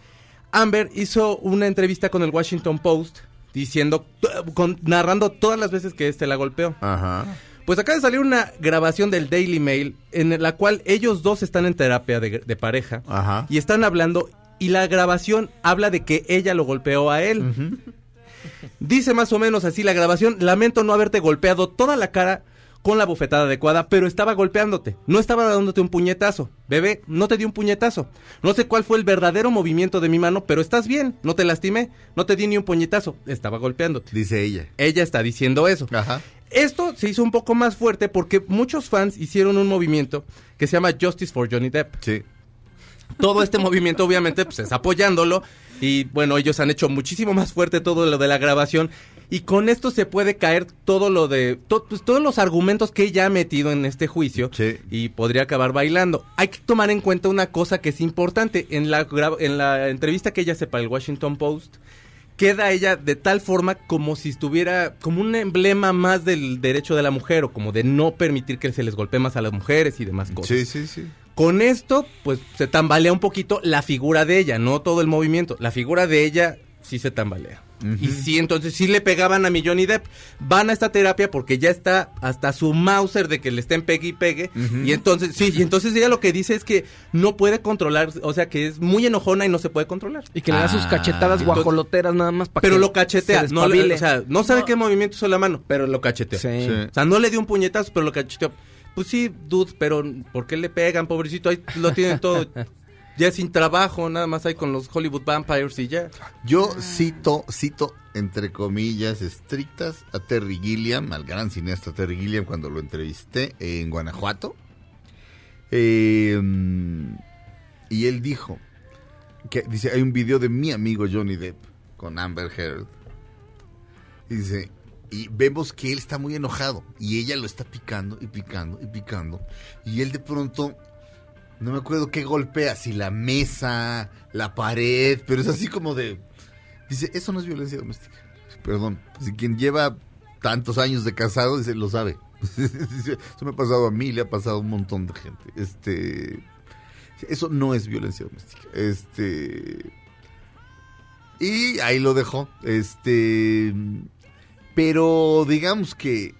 Speaker 5: Amber hizo una entrevista con el Washington Post diciendo, con- narrando todas las veces que este la golpeó.
Speaker 2: Ajá.
Speaker 5: Pues acaba de salir una grabación del Daily Mail en la cual ellos dos están en terapia de, de pareja
Speaker 2: Ajá.
Speaker 5: y están hablando y la grabación habla de que ella lo golpeó a él. Dice más o menos así la grabación, lamento no haberte golpeado toda la cara con la bofetada adecuada, pero estaba golpeándote, no estaba dándote un puñetazo. Bebé, no te di un puñetazo. No sé cuál fue el verdadero movimiento de mi mano, pero estás bien, no te lastimé, no te di ni un puñetazo, estaba golpeándote.
Speaker 2: Dice ella.
Speaker 5: Ella está diciendo eso.
Speaker 2: Ajá.
Speaker 5: Esto se hizo un poco más fuerte porque muchos fans hicieron un movimiento que se llama Justice for Johnny Depp.
Speaker 2: Sí.
Speaker 5: Todo este movimiento obviamente pues es apoyándolo y bueno, ellos han hecho muchísimo más fuerte todo lo de la grabación y con esto se puede caer todo lo de to- pues, todos los argumentos que ella ha metido en este juicio
Speaker 2: Sí.
Speaker 5: y podría acabar bailando. Hay que tomar en cuenta una cosa que es importante en la en la entrevista que ella hace para el Washington Post queda ella de tal forma como si estuviera como un emblema más del derecho de la mujer o como de no permitir que se les golpee más a las mujeres y demás cosas.
Speaker 2: Sí, sí, sí.
Speaker 5: Con esto, pues se tambalea un poquito la figura de ella, no todo el movimiento. La figura de ella sí se tambalea. Y sí, entonces sí le pegaban a mi Johnny Depp. Van a esta terapia porque ya está hasta su Mauser de que le estén pegue y pegue. Y entonces, sí, y entonces ella lo que dice es que no puede controlar, o sea, que es muy enojona y no se puede controlar.
Speaker 4: Y que le da sus
Speaker 2: Ah,
Speaker 4: cachetadas
Speaker 5: entonces-
Speaker 4: guajoloteras nada más para
Speaker 5: Pero
Speaker 4: que
Speaker 5: lo cachetea,
Speaker 4: se
Speaker 5: no, o sea, no sabe qué movimiento hizo la mano, pero lo cacheteó.
Speaker 4: Sí.
Speaker 2: Sí.
Speaker 5: O sea, no le dio un puñetazo, pero lo cacheteó. Pues sí, dude, pero ¿por qué le pegan, pobrecito? Ahí lo tienen todo. ya sin trabajo, nada más ahí con los Hollywood Vampires y ya.
Speaker 2: Yo cito, cito entre comillas estrictas a Terry Gilliam, al gran cineasta Terry Gilliam, cuando lo entrevisté en Guanajuato. Eh, y él dijo que dice hay un video de mi amigo Johnny Depp con Amber Heard. Y dice, y vemos que él está muy enojado y ella lo está picando y picando y picando. Y él de pronto no me acuerdo qué golpea, si la mesa, la pared, pero es así como de... Dice, eso no es violencia doméstica. Perdón, si quien lleva tantos años de casado, dice, lo sabe. Eso me ha pasado a mí, le ha pasado a un montón de gente. Este... Eso no es violencia doméstica. Este... Y ahí lo dejó. Este... Pero digamos que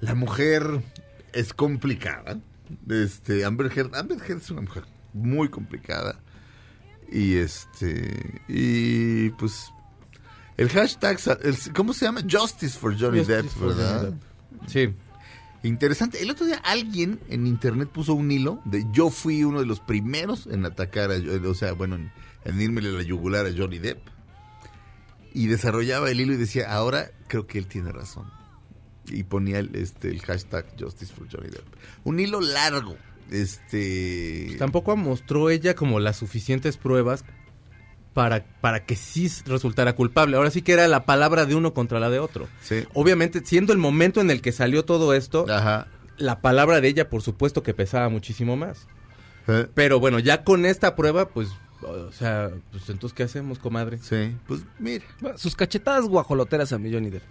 Speaker 2: la mujer es complicada. Este, Amber Heard, Amber Heard es una mujer muy complicada. Y este, y pues el hashtag, el- ¿cómo se llama? Justice for Johnny
Speaker 5: Justice
Speaker 2: Depp,
Speaker 5: for
Speaker 2: ¿verdad?
Speaker 5: Johnny Sí.
Speaker 2: Interesante. El otro día alguien en internet puso un hilo de yo fui uno de los primeros en atacar a, o sea, bueno, en, en irme a la yugular a Johnny Depp. Y desarrollaba el hilo y decía, ahora creo que él tiene razón. Y ponía el, este, el hashtag Justice for Johnny Depp. Un hilo largo. Este.
Speaker 5: Tampoco mostró ella como las suficientes pruebas para, para que sí resultara culpable. Ahora sí que era la palabra de uno contra la de otro.
Speaker 2: Sí.
Speaker 5: Obviamente, siendo el momento en el que salió todo esto,
Speaker 2: Ajá.
Speaker 5: la palabra de ella, por supuesto, que pesaba muchísimo más.
Speaker 2: Eh,
Speaker 5: Pero bueno, ya con esta prueba, pues, o sea, pues entonces, ¿qué hacemos, comadre?
Speaker 2: Sí. Pues mira.
Speaker 4: Sus cachetadas guajoloteras a mi Johnny Depp.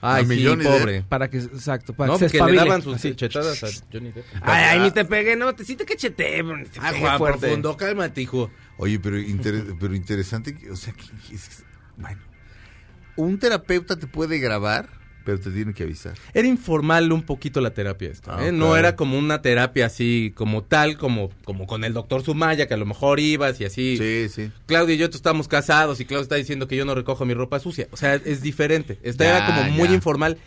Speaker 5: Ay,
Speaker 2: A
Speaker 5: sí,
Speaker 2: Johnny
Speaker 5: pobre.
Speaker 4: Para que, exacto, para
Speaker 5: No,
Speaker 4: que se
Speaker 5: porque le
Speaker 4: espabile.
Speaker 5: daban sus
Speaker 4: Así.
Speaker 5: chetadas a Johnny Depp.
Speaker 4: Ay, ay, ni te pegué, no, te sí te ni te
Speaker 5: Ah, Juan,
Speaker 4: fuerte.
Speaker 5: profundo, cálmate, hijo.
Speaker 2: Oye, pero, inter- pero interesante, que- o sea, que, que es- bueno, un terapeuta te puede grabar, pero te tiene que avisar.
Speaker 5: Era informal un poquito la terapia esta,
Speaker 2: Ah,
Speaker 5: ¿eh? No era como una terapia así, como tal, como, como con el doctor Sumaya, que a lo mejor ibas y así.
Speaker 2: Sí, sí.
Speaker 5: Claudia y yo estamos casados y Claudia está diciendo que yo no recojo mi ropa sucia. O sea, es diferente. Esta
Speaker 2: Ya,
Speaker 5: era como muy
Speaker 2: ya.
Speaker 5: informal.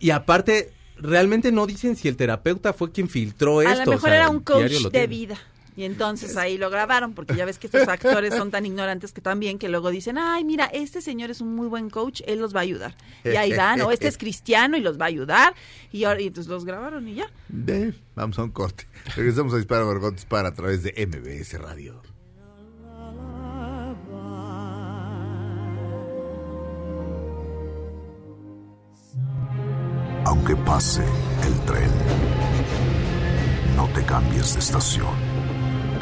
Speaker 5: Y aparte, realmente no dicen si el terapeuta fue quien filtró
Speaker 3: A
Speaker 5: esto.
Speaker 3: lo
Speaker 5: o
Speaker 3: mejor
Speaker 5: sea,
Speaker 3: era un coach
Speaker 5: lo
Speaker 3: de
Speaker 5: tiene.
Speaker 3: vida. Y entonces ahí lo grabaron, porque ya ves que estos actores son tan ignorantes que también que luego dicen, ay, mira, este señor es un muy buen coach, él los va a ayudar. Y ahí van, o este es cristiano y los va a ayudar. Y, ahora, y entonces los grabaron y ya.
Speaker 2: De- vamos a un corte. Regresamos a Dispara Margot Dispara a través de MBS Radio.
Speaker 1: Aunque pase el tren, no te cambies de estación.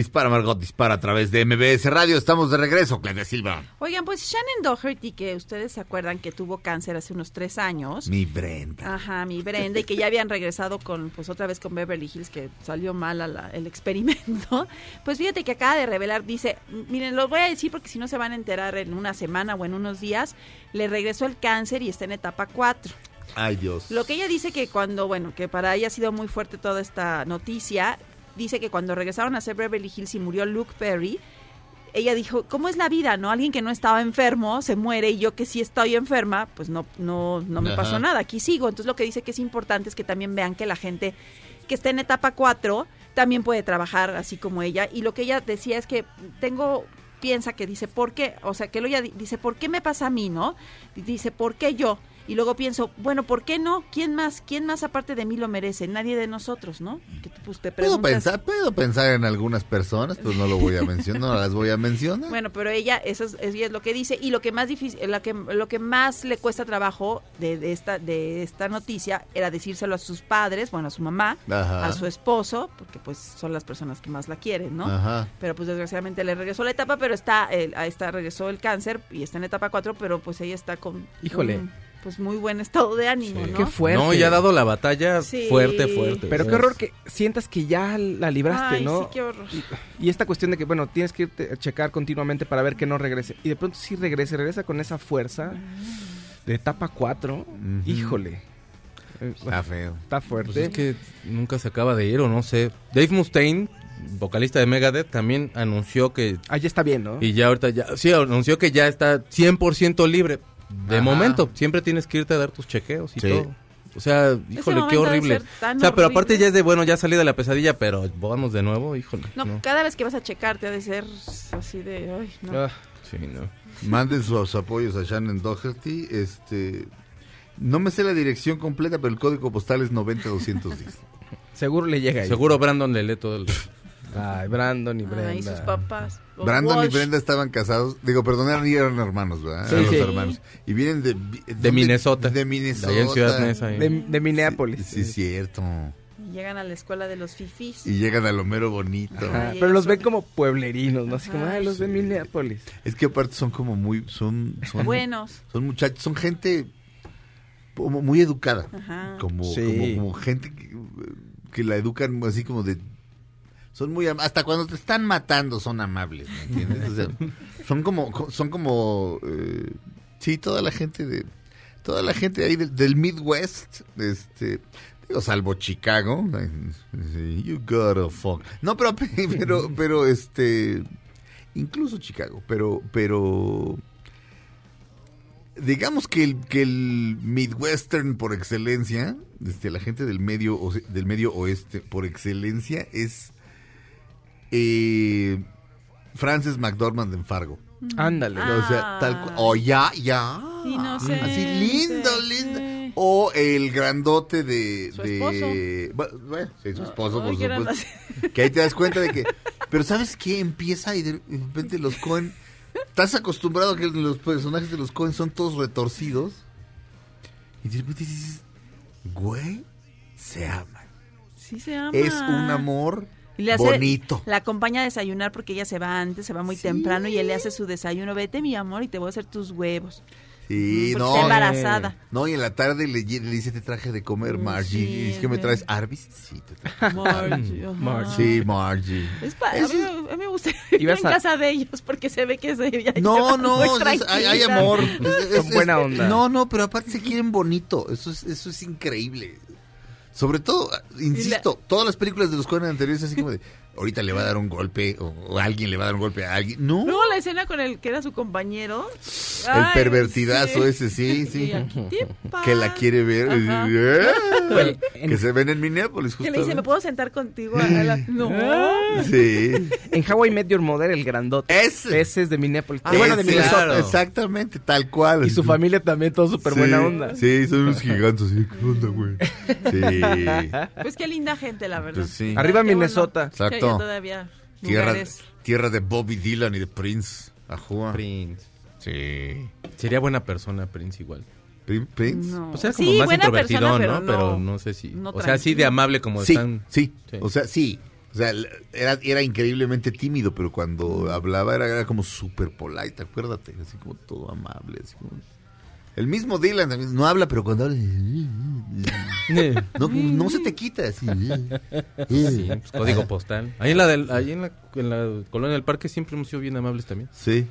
Speaker 2: Dispara Margot Dispara a través de MBS Radio. Estamos de regreso, Claudia Silva.
Speaker 3: Oigan, pues Shannon Doherty, que ustedes se acuerdan que tuvo cáncer hace unos tres años.
Speaker 2: Mi Brenda.
Speaker 3: Ajá, mi Brenda, y que ya habían regresado con, pues otra vez con Beverly Hills, que salió mal a la- el experimento. Pues fíjate que acaba de revelar, dice, miren, lo voy a decir porque si no se van a enterar en una semana o en unos días, le regresó el cáncer y está en etapa 4.
Speaker 2: Ay, Dios.
Speaker 3: Lo que ella dice que cuando, bueno, que para ella ha sido muy fuerte toda esta noticia, dice que cuando regresaron a hacer Beverly Hills y murió Luke Perry, ella dijo, ¿cómo es la vida, no? Alguien que no estaba enfermo se muere y yo que sí estoy enferma, pues no, no, no me
Speaker 2: Ajá.
Speaker 3: pasó nada, aquí sigo. Entonces lo que dice que es importante es que también vean que la gente que está en etapa 4 también puede trabajar así como ella. Y lo que ella decía es que tengo piensa que dice, ¿por qué? O sea, que lo ella di- dice, ¿por qué me pasa a mí, no? Dice, ¿por qué yo? Y luego pienso, bueno, ¿por qué no? ¿Quién más? ¿Quién más aparte de mí lo merece? Nadie de nosotros, ¿no? Que tú, pues, te
Speaker 2: Puedo pensar, puedo pensar en algunas personas, pues no lo voy a mencionar, no las voy a mencionar.
Speaker 3: Bueno, pero ella, eso es, ella es lo que dice y lo que más difícil, lo que, lo que más le cuesta trabajo de, de esta de esta noticia era decírselo a sus padres, bueno, a su mamá,
Speaker 2: Ajá.
Speaker 3: a su esposo, porque pues son las personas que más la quieren, ¿no?
Speaker 2: Ajá.
Speaker 3: Pero pues desgraciadamente le regresó la etapa, pero está, eh, a esta regresó el cáncer y está en etapa 4, pero pues ella está con
Speaker 4: Híjole.
Speaker 3: Pues muy buen estado de ánimo, ¿no?
Speaker 4: Qué fuerte.
Speaker 5: No, ya ha dado la batalla
Speaker 3: Sí.
Speaker 5: fuerte, fuerte.
Speaker 4: Pero qué horror que sientas que ya la libraste,
Speaker 3: Ay,
Speaker 4: ¿no?
Speaker 3: sí, qué horror.
Speaker 4: Y esta cuestión de que, bueno, tienes que irte a checar continuamente para ver que no regrese. Y de pronto sí regrese, regresa con esa fuerza de etapa 4. Híjole.
Speaker 2: Está feo.
Speaker 4: Está
Speaker 5: Pues
Speaker 4: fuerte.
Speaker 5: es que nunca se acaba de ir, o no sé. Dave Mustaine, vocalista de Megadeth, también anunció que...
Speaker 4: Ah, ya está bien, ¿no?
Speaker 5: Y ya ahorita ya... Sí, anunció que ya está 100% libre. De
Speaker 2: Ajá.
Speaker 5: momento, siempre tienes que irte a dar tus chequeos y
Speaker 2: Sí.
Speaker 5: todo. O sea, híjole, qué horrible.
Speaker 3: ser tan
Speaker 5: O sea, pero aparte ya es de, bueno, ya salí de la pesadilla, pero vamos de nuevo, híjole.
Speaker 3: No,
Speaker 5: No,
Speaker 3: cada vez que vas a checarte ha de ser así de, ay, no.
Speaker 4: Ah,
Speaker 5: Sí, no.
Speaker 2: Manden sus apoyos a Shannon Doherty. Este, no me sé la dirección completa, pero el código postal es 90210.
Speaker 4: seguro le llega ahí.
Speaker 5: Seguro Brandon le lee todo el...
Speaker 4: Ay, Brandon y Brenda.
Speaker 3: Ay, sus papás. O
Speaker 2: Brandon y. Brenda estaban casados. Digo, perdón, eran, eran hermanos, ¿verdad?
Speaker 4: Sí,
Speaker 2: Eran los
Speaker 4: sí.
Speaker 2: hermanos. Y vienen de...
Speaker 5: De Minnesota.
Speaker 2: De Minnesota.
Speaker 5: Allá en Ciudad ahí.
Speaker 4: De, de Minneapolis.
Speaker 2: Sí, sí, cierto.
Speaker 3: Y llegan a la escuela de los fifís.
Speaker 2: Y llegan a lo mero bonito.
Speaker 4: Ajá, pero los ven como pueblerinos, ¿no? Así como, ay, los de
Speaker 2: sí.
Speaker 4: Minneapolis.
Speaker 2: Es que aparte son como muy... Son, son,
Speaker 3: Buenos.
Speaker 2: son muchachos, son gente como muy educada.
Speaker 3: Ajá.
Speaker 2: Como,
Speaker 4: Sí.
Speaker 2: como, como gente que, que la educan así como de... Son muy... Hasta cuando te están matando son amables, ¿me entiendes? O sea, son como... Son como... eh, sí, toda la gente de... Toda la gente ahí del, del Midwest, este... Digo, salvo Chicago. You gotta fuck. No, pero, pero, pero, este... Incluso Chicago, pero, pero... Digamos que el, que el Midwestern por excelencia, este, la gente del medio, del medio oeste por excelencia es eh, Frances McDormand en Fargo.
Speaker 4: Ándale.
Speaker 3: Ah.
Speaker 2: O sea, tal cual. O ya, ya.
Speaker 3: Inocente,
Speaker 2: Así lindo, lindo. O el grandote de.
Speaker 3: Su
Speaker 2: de bueno, sí, su esposo, por supuesto. Que ahí te das cuenta de que. Pero ¿sabes qué? Empieza y de repente los Cohen. Estás acostumbrado a que los personajes de los Cohen son todos retorcidos. Y de repente dices, güey, se aman.
Speaker 3: Sí se ama.
Speaker 2: Es un amor
Speaker 3: Y le hace-
Speaker 2: bonito.
Speaker 3: La acompaña a desayunar porque ella se va antes, se va muy temprano y él le hace su desayuno. Vete, mi amor, y te voy a hacer tus huevos.
Speaker 2: Sí,
Speaker 3: porque
Speaker 2: no.
Speaker 3: está embarazada.
Speaker 2: No, y en la tarde le, le dice, te traje de comer,
Speaker 3: Mm,
Speaker 2: Margie.
Speaker 3: sí,
Speaker 2: ¿Y es que me
Speaker 3: es
Speaker 2: traes. Arby's? Sí, te traje.
Speaker 3: Margie, ajá.
Speaker 4: Margie.
Speaker 2: Sí, Margie.
Speaker 3: Es pa- a,
Speaker 2: Eso
Speaker 3: mí,
Speaker 2: es-
Speaker 3: a mí me gusta ir
Speaker 4: Ibas
Speaker 3: en
Speaker 4: a-
Speaker 3: casa de ellos porque se ve que se ella
Speaker 2: No, no, es- hay, hay amor. Es- es-
Speaker 4: Con buena
Speaker 2: es-
Speaker 4: onda.
Speaker 2: No, no, pero aparte se quieren bonito. Eso es, eso es increíble. Sobre todo, insisto, todas las películas de los Coen anteriores así como de, ahorita le va a dar un golpe o, o alguien le va a dar un golpe a alguien. No,
Speaker 3: No, la escena con el que era su compañero.
Speaker 2: el
Speaker 3: Ay,
Speaker 2: pervertidazo
Speaker 3: sí.
Speaker 2: ese, sí, sí. Que la quiere ver. Eh,
Speaker 4: en-
Speaker 2: Que se ven en Minneapolis,
Speaker 3: Que le dice, ¿me
Speaker 2: justamente.
Speaker 3: puedo sentar contigo? A la- No.
Speaker 2: Sí.
Speaker 4: En How I Met Your Mother, el grandote.
Speaker 2: Ese.
Speaker 4: Ese es de Minneapolis.
Speaker 5: Ah,
Speaker 4: bueno, de Minnesota.
Speaker 5: claro.
Speaker 2: Exactamente, tal cual.
Speaker 4: Y su familia también, todo súper
Speaker 2: Sí,
Speaker 4: buena onda.
Speaker 2: Sí, son unos gigantes. sí, ¿Qué onda, güey? Sí.
Speaker 3: Pues qué linda gente, la verdad.
Speaker 2: Pues sí.
Speaker 4: Arriba
Speaker 3: Qué bueno.
Speaker 4: Minnesota.
Speaker 3: Todavía
Speaker 2: Tierra, tierra de Bobby Dylan y de Prince. Ajúa.
Speaker 5: Prince.
Speaker 2: Sí.
Speaker 5: Sería buena persona, Prince, igual.
Speaker 2: Prin- Prince.
Speaker 3: No.
Speaker 5: O sea, como
Speaker 3: Sí,
Speaker 5: más
Speaker 3: persona,
Speaker 5: ¿no? Pero no sé si...
Speaker 3: no
Speaker 5: o sea, así de amable como
Speaker 2: Sí,
Speaker 5: están...
Speaker 2: sí,
Speaker 5: Sí.
Speaker 2: O sea, sí. O sea, era, era increíblemente tímido, pero cuando hablaba era, era como súper polite, acuérdate. Así como todo amable. Así como... El mismo Dylan no habla, pero cuando habla... No, no se te quita. Así.
Speaker 5: Sí, pues, código postal. Ahí en la, del, ahí en la, en la colonia del parque siempre hemos sido bien amables también.
Speaker 2: Sí.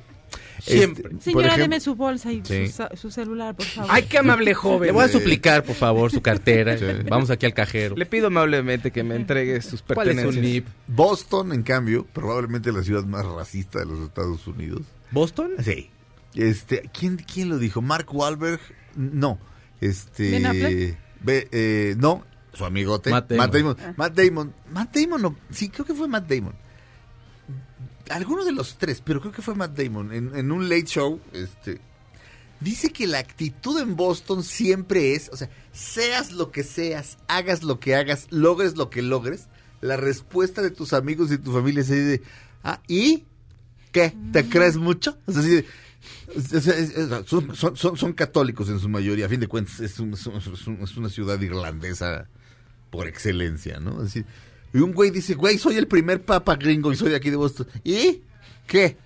Speaker 5: Siempre.
Speaker 2: Este,
Speaker 3: Señora,
Speaker 2: ejemplo-
Speaker 3: deme su bolsa y
Speaker 2: Sí.
Speaker 3: su, celular, por favor.
Speaker 4: Ay, qué amable joven.
Speaker 5: Le voy a suplicar, por favor, su cartera.
Speaker 2: Sí.
Speaker 5: Vamos aquí al cajero.
Speaker 4: Le pido amablemente que me entregue sus
Speaker 5: ¿Cuál es
Speaker 4: pertenencias.
Speaker 2: Boston, en cambio, probablemente la ciudad más racista de los Estados Unidos.
Speaker 5: ¿Boston?
Speaker 2: Sí. Este, ¿quién, quién lo dijo? Mark Wahlberg, no. Este,
Speaker 3: ¿Ben Affleck?
Speaker 2: eh, no, su amigote,
Speaker 5: Matt
Speaker 2: Matt
Speaker 5: Damon.
Speaker 2: Damon. Matt Damon. Matt Damon, no, sí, creo que fue Matt Damon. Alguno de los tres, pero creo que fue Matt Damon. En, en un late show, este, Dice que la actitud en Boston siempre es, o sea, seas lo que seas, hagas lo que hagas, logres lo que logres, la respuesta de tus amigos y tu familia es así de, ah, ¿y qué? ¿Te crees mucho? O sea, así de, es- es- son, son- son- son católicos en su mayoría, a fin de cuentas es, un- es un- una ciudad irlandesa por excelencia, ¿no? Así, y un güey dice, güey, soy el primer papa gringo y soy de aquí de Boston. ¿Y qué?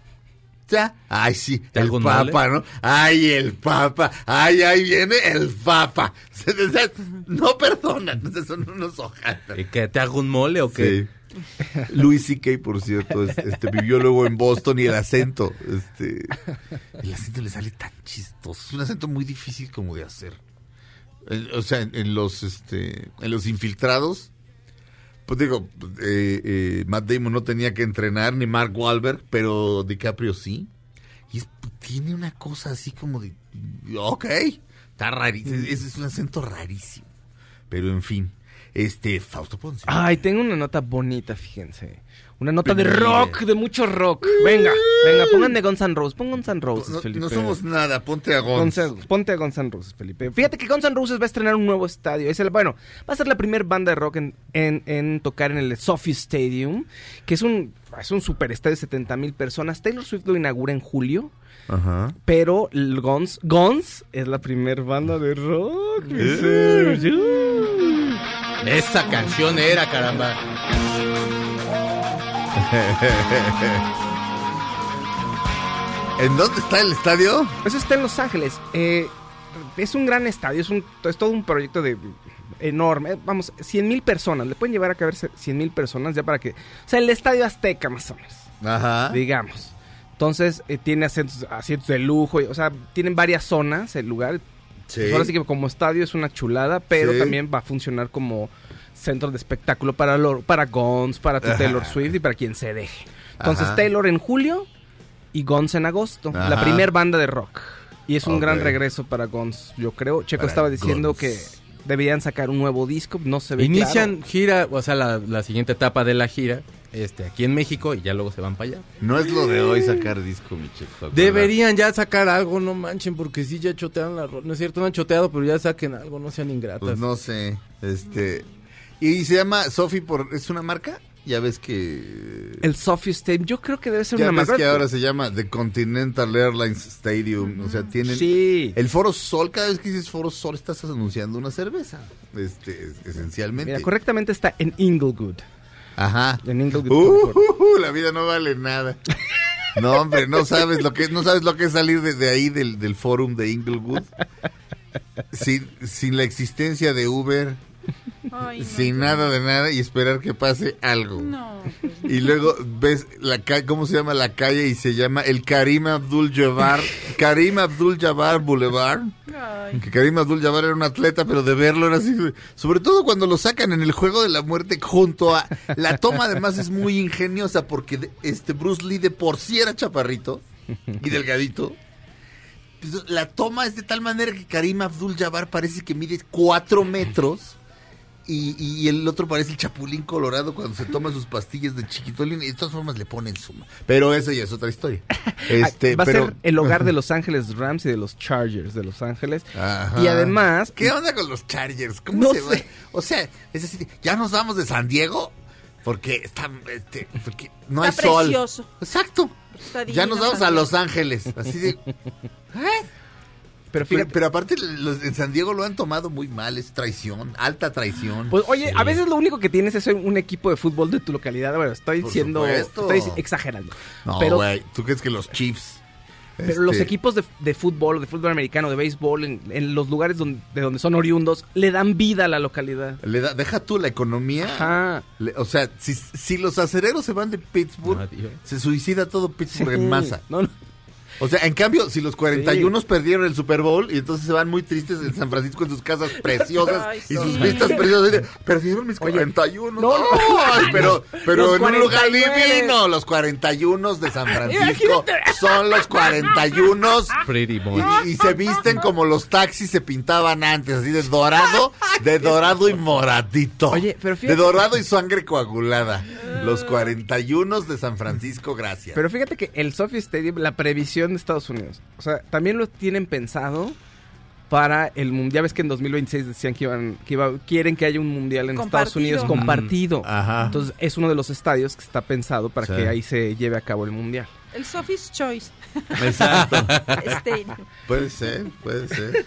Speaker 2: ¿Ya? Ay, sí,
Speaker 5: ¿Te
Speaker 2: el papa? ¿no? Ay, el papa. Ay, ahí viene el papa. No perdonan, son unos hojatas.
Speaker 5: ¿Y qué? ¿Te hago un mole o qué?
Speaker 2: Sí. Louis C.K., por cierto, es- este, vivió luego en Boston y el acento, este, el acento le sale tan chistoso. Es un acento muy difícil como de hacer. O sea, en, en los, este, en los infiltrados, pues digo, eh, eh, Matt Damon no tenía que entrenar ni Mark Wahlberg, pero DiCaprio sí. Y es- tiene una cosa así como de, ok, está rarísimo, es, es un acento rarísimo. Pero en fin, este, Fausto Ponce.
Speaker 4: Ay, tengo una nota bonita, fíjense. Una nota de rock, de mucho rock. Venga, venga, pongan de Guns N' Roses, pon Guns N' Roses,
Speaker 2: No,
Speaker 4: Felipe.
Speaker 2: no somos nada, ponte a
Speaker 4: Guns. N'- ponte a Guns N' Roses, Felipe. Fíjate que Guns N' Roses va a estrenar un nuevo estadio. Es el, bueno, va a ser la primera banda de rock en, en- en tocar en el Sophie Stadium, que es un, es un super estadio de 70 mil personas. Taylor Swift lo inaugura en julio,
Speaker 2: Ajá.
Speaker 4: pero Guns, Guns es la primera banda de rock.
Speaker 2: Eh.
Speaker 5: Esa canción era, caramba.
Speaker 2: ¿En dónde está el estadio?
Speaker 4: Eso está en Los Ángeles. Eh, es un gran estadio, es, un, es todo un proyecto de enorme. Vamos, 100 mil personas. Le pueden llevar a caber 100 mil personas ya para que... O sea, el estadio Azteca más o menos,
Speaker 2: Ajá.
Speaker 4: digamos. Entonces, eh, tiene asientos, asientos de lujo. y- o sea, tienen varias zonas el lugar.
Speaker 2: Sí.
Speaker 4: Pues ahora sí que como estadio es una chulada, pero
Speaker 2: Sí.
Speaker 4: también va a funcionar como centro de espectáculo para, lo- para Guns, para tu. Taylor Swift y para quien se deje. Entonces,
Speaker 2: Ajá.
Speaker 4: Taylor en julio y Guns en agosto. La primer banda de rock. Y es un gran regreso para Guns, yo creo. Checo
Speaker 2: Para
Speaker 4: estaba diciendo
Speaker 2: Guns.
Speaker 4: que deberían sacar un nuevo disco, no se ve
Speaker 5: Inician
Speaker 4: claro.
Speaker 5: gira, o sea, la, la siguiente etapa de la gira, este, aquí en México y ya luego se van para allá.
Speaker 2: No es lo de hoy sacar disco, mi chico.
Speaker 5: Deberían ya sacar algo, no manchen, porque sí ya chotearon la ro- No es cierto, no han choteado, pero ya saquen algo, no sean ingratas.
Speaker 2: Pues no sé. Este. Y se llama Sophie por. ¿Es una marca? Ya ves que.
Speaker 4: El Sophie Stadium, yo creo que debe ser
Speaker 2: ya
Speaker 4: una
Speaker 2: ves
Speaker 4: marca.
Speaker 2: que ahora se llama The Continental Airlines Stadium. O sea, tienen.
Speaker 4: Sí.
Speaker 2: El Foro Sol, cada vez que dices Foro Sol, estás anunciando una cerveza. Este, es- esencialmente.
Speaker 4: Mira, correctamente está en Inglewood.
Speaker 2: Ajá.
Speaker 4: En Inglewood.
Speaker 2: Uh, uh, uh, la vida no vale nada. No, hombre, no sabes lo que no sabes lo que es salir de, de ahí del, del forum de Inglewood sin, sin la existencia de Uber,
Speaker 3: Ay, no,
Speaker 2: sin nada de nada y esperar que pase algo.
Speaker 3: No, pues,
Speaker 2: Y luego ves la calle, ¿cómo se llama la calle? Y se llama el Karim Abdul Jabbar, Karim Abdul Jabbar Boulevard.
Speaker 3: ay.
Speaker 2: Que Karim Abdul Jabbar era un atleta, pero de verlo era así. Sobre todo cuando lo sacan en el juego de la muerte junto a. La toma además es muy ingeniosa porque este Bruce Lee de por sí era chaparrito y delgadito. Pues, La toma es de tal manera que Karim Abdul Jabbar parece que mide cuatro metros. Y, y el otro parece el chapulín colorado cuando se toma sus pastillas de chiquitolín y de todas formas le ponen suma. Pero eso ya es otra historia. Este,
Speaker 4: Va a
Speaker 2: pero,
Speaker 4: ser el hogar de Los Ángeles Rams y de los Chargers de Los Ángeles.
Speaker 2: Ajá.
Speaker 4: Y además,
Speaker 2: ¿Qué onda con los Chargers? ¿Cómo
Speaker 4: No
Speaker 2: se va?
Speaker 4: sé.
Speaker 2: O sea, es decir, ya nos vamos de San Diego porque está, este, porque no
Speaker 3: Está
Speaker 2: hay sol.
Speaker 3: precioso.
Speaker 2: Exacto.
Speaker 3: Está
Speaker 2: Ya nos vamos
Speaker 3: San
Speaker 2: a. Los Ángeles. Así de. ¿eh?
Speaker 4: Pero fíjate,
Speaker 2: pero aparte, los en San Diego lo han tomado muy mal. Es traición, alta traición.
Speaker 4: pues oye, a veces lo único que tienes es un equipo de fútbol de tu localidad. Bueno, estoy
Speaker 2: Por supuesto.
Speaker 4: estoy exagerando.
Speaker 2: no,
Speaker 4: pero
Speaker 2: güey. ¿Tú crees que los Chiefs?
Speaker 4: Pero los
Speaker 2: este,
Speaker 4: equipos de, de fútbol, de fútbol americano, de béisbol, en, en los lugares donde, de donde son oriundos, le dan vida a la localidad.
Speaker 2: Le da, deja tú la economía.
Speaker 4: Ajá.
Speaker 2: Le- o sea, si, si los acereros se van de Pittsburgh, se suicida todo Pittsburgh
Speaker 4: Sí.
Speaker 2: en masa.
Speaker 4: No, no.
Speaker 2: O sea, en cambio, si los 41 perdieron el Super Bowl y entonces se van muy tristes en San Francisco en sus casas preciosas
Speaker 3: Ay,
Speaker 2: y
Speaker 3: sí.
Speaker 2: sus vistas preciosas, de, perdieron mis 41.
Speaker 4: no, no.
Speaker 2: Ay, pero pero
Speaker 4: Los
Speaker 2: en un lugar
Speaker 4: 49.
Speaker 2: divino, los 41 de San Francisco son los 41
Speaker 5: Pretty boy.
Speaker 2: y, y se visten como los taxis se pintaban antes, así de dorado, de dorado y moradito.
Speaker 4: Oye, pero
Speaker 2: de
Speaker 4: fíjate-
Speaker 2: dorado y sangre coagulada. Los 41 de San Francisco, gracias.
Speaker 4: Pero fíjate que el Sophie Stadium, la previsión de Estados Unidos, o sea, también lo tienen pensado para el mundial. Ya ves que en 2026 decían que iban, que iba, quieren que haya un mundial en Estados
Speaker 3: Compartido.
Speaker 4: Unidos compartido.
Speaker 2: Ajá.
Speaker 4: Entonces es uno de los estadios que está pensado para
Speaker 2: Sí.
Speaker 4: que ahí se lleve a cabo el mundial.
Speaker 3: El Sophie's Choice.
Speaker 2: Exacto.
Speaker 3: Stadium.
Speaker 2: puede ser, puede ser.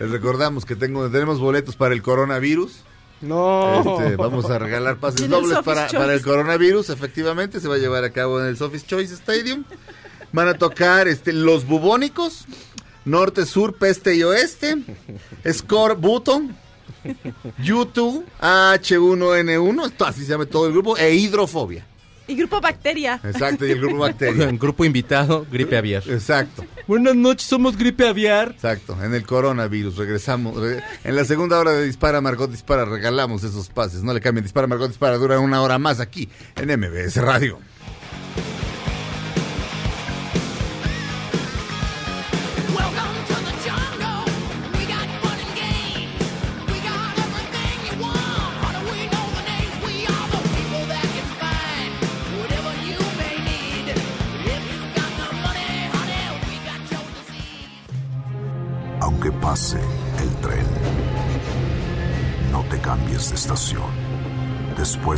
Speaker 2: Les recordamos que tengo, tenemos boletos para el coronavirus.
Speaker 4: No.
Speaker 2: Este, vamos a regalar pases
Speaker 3: el
Speaker 2: dobles
Speaker 3: Sophie's
Speaker 2: para, para el coronavirus, efectivamente, se va a llevar a cabo en el Sophie's Choice Stadium. Van a tocar este, los bubónicos, norte, sur, peste y oeste, Score Button, U2, H1N1, esto así se llama todo el grupo, e Hidrofobia.
Speaker 3: Y Grupo Bacteria.
Speaker 2: Exacto, y el grupo Bacteria.
Speaker 5: Grupo invitado, gripe aviar.
Speaker 2: Exacto.
Speaker 5: Buenas noches, somos gripe aviar.
Speaker 2: Exacto, en el coronavirus, regresamos. re- en la segunda hora de Dispara, Margot Dispara, regalamos esos pases. No le cambien, Dispara, Margot Dispara, dura una hora más aquí en MBS Radio.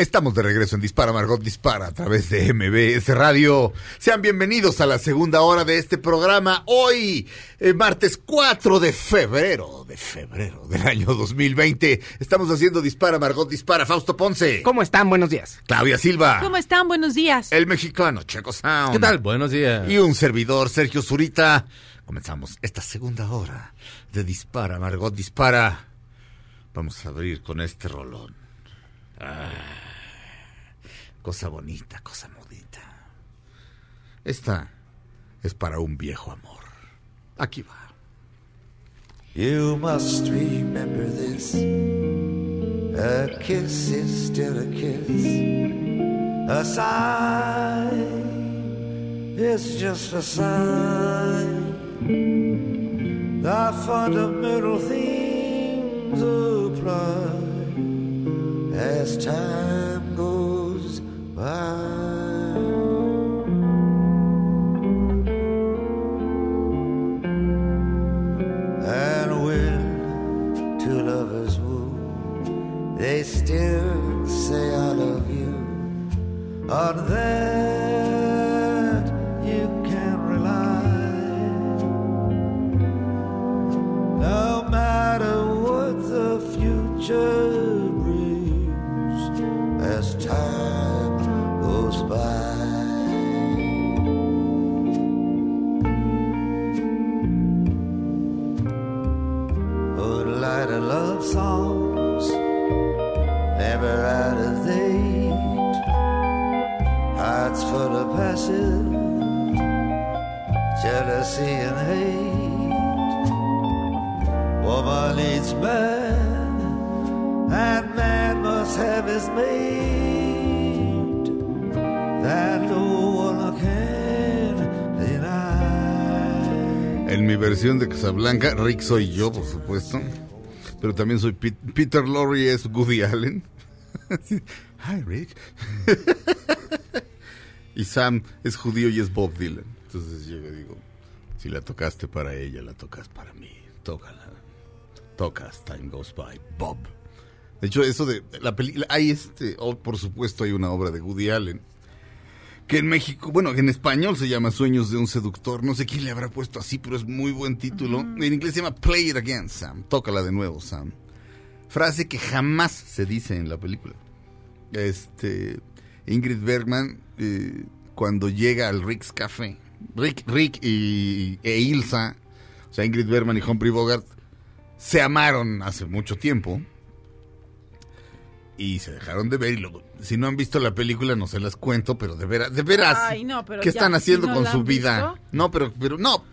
Speaker 2: Estamos de regreso en Dispara, Margot Dispara a través de MBS Radio. Sean bienvenidos a la segunda hora de este programa. Hoy, eh, martes 4 de febrero, de febrero del año 2020. Estamos haciendo Dispara, Margot Dispara. Fausto Ponce.
Speaker 4: ¿Cómo están? Buenos días.
Speaker 2: Claudia Silva.
Speaker 3: ¿Cómo están? Buenos días.
Speaker 2: El mexicano Checo Sound.
Speaker 5: ¿Qué tal? Buenos días.
Speaker 2: Y un servidor, Sergio Zurita. Comenzamos esta segunda hora de Dispara, Margot Dispara. Vamos a abrir con este rolón. Ah, cosa bonita, cosa bonita. Esta es para un viejo amor. Aquí va.
Speaker 7: You must remember this. A kiss is still a kiss. A sigh is just a sigh. The fundamental things apply as time goes they still say I love you. Are that
Speaker 2: mi versión de Casablanca, Rick soy yo, por supuesto. Pero también soy Pete- Peter Lorre, es Woody Allen. Hi, Rick. y Sam es judío y es Bob Dylan. Entonces yo le digo, si la tocaste para ella, la tocas para mí. Tócala. Tocas, time goes by. Bob. De hecho, eso de la película, hay este, oh, por supuesto hay una obra de Woody Allen que en México, bueno, en español se llama Sueños de un seductor. No sé quién le habrá puesto así, pero es muy buen título. En inglés se llama Play It Again, Sam. Tócala de nuevo, Sam. Frase que jamás se dice en la película. Este, Ingrid Bergman, eh, cuando llega al Rick's Café, Rick, Rick y, e Ilsa, o sea, Ingrid Bergman y Humphrey Bogart, se amaron hace mucho tiempo y se dejaron de ver y luego, si no han visto la película no se las cuento, pero de veras, de veras,
Speaker 3: Ay, no, pero
Speaker 2: ¿qué
Speaker 3: ya,
Speaker 2: están
Speaker 3: si
Speaker 2: haciendo
Speaker 3: no
Speaker 2: con su vida?
Speaker 3: visto.
Speaker 2: No, pero, pero no,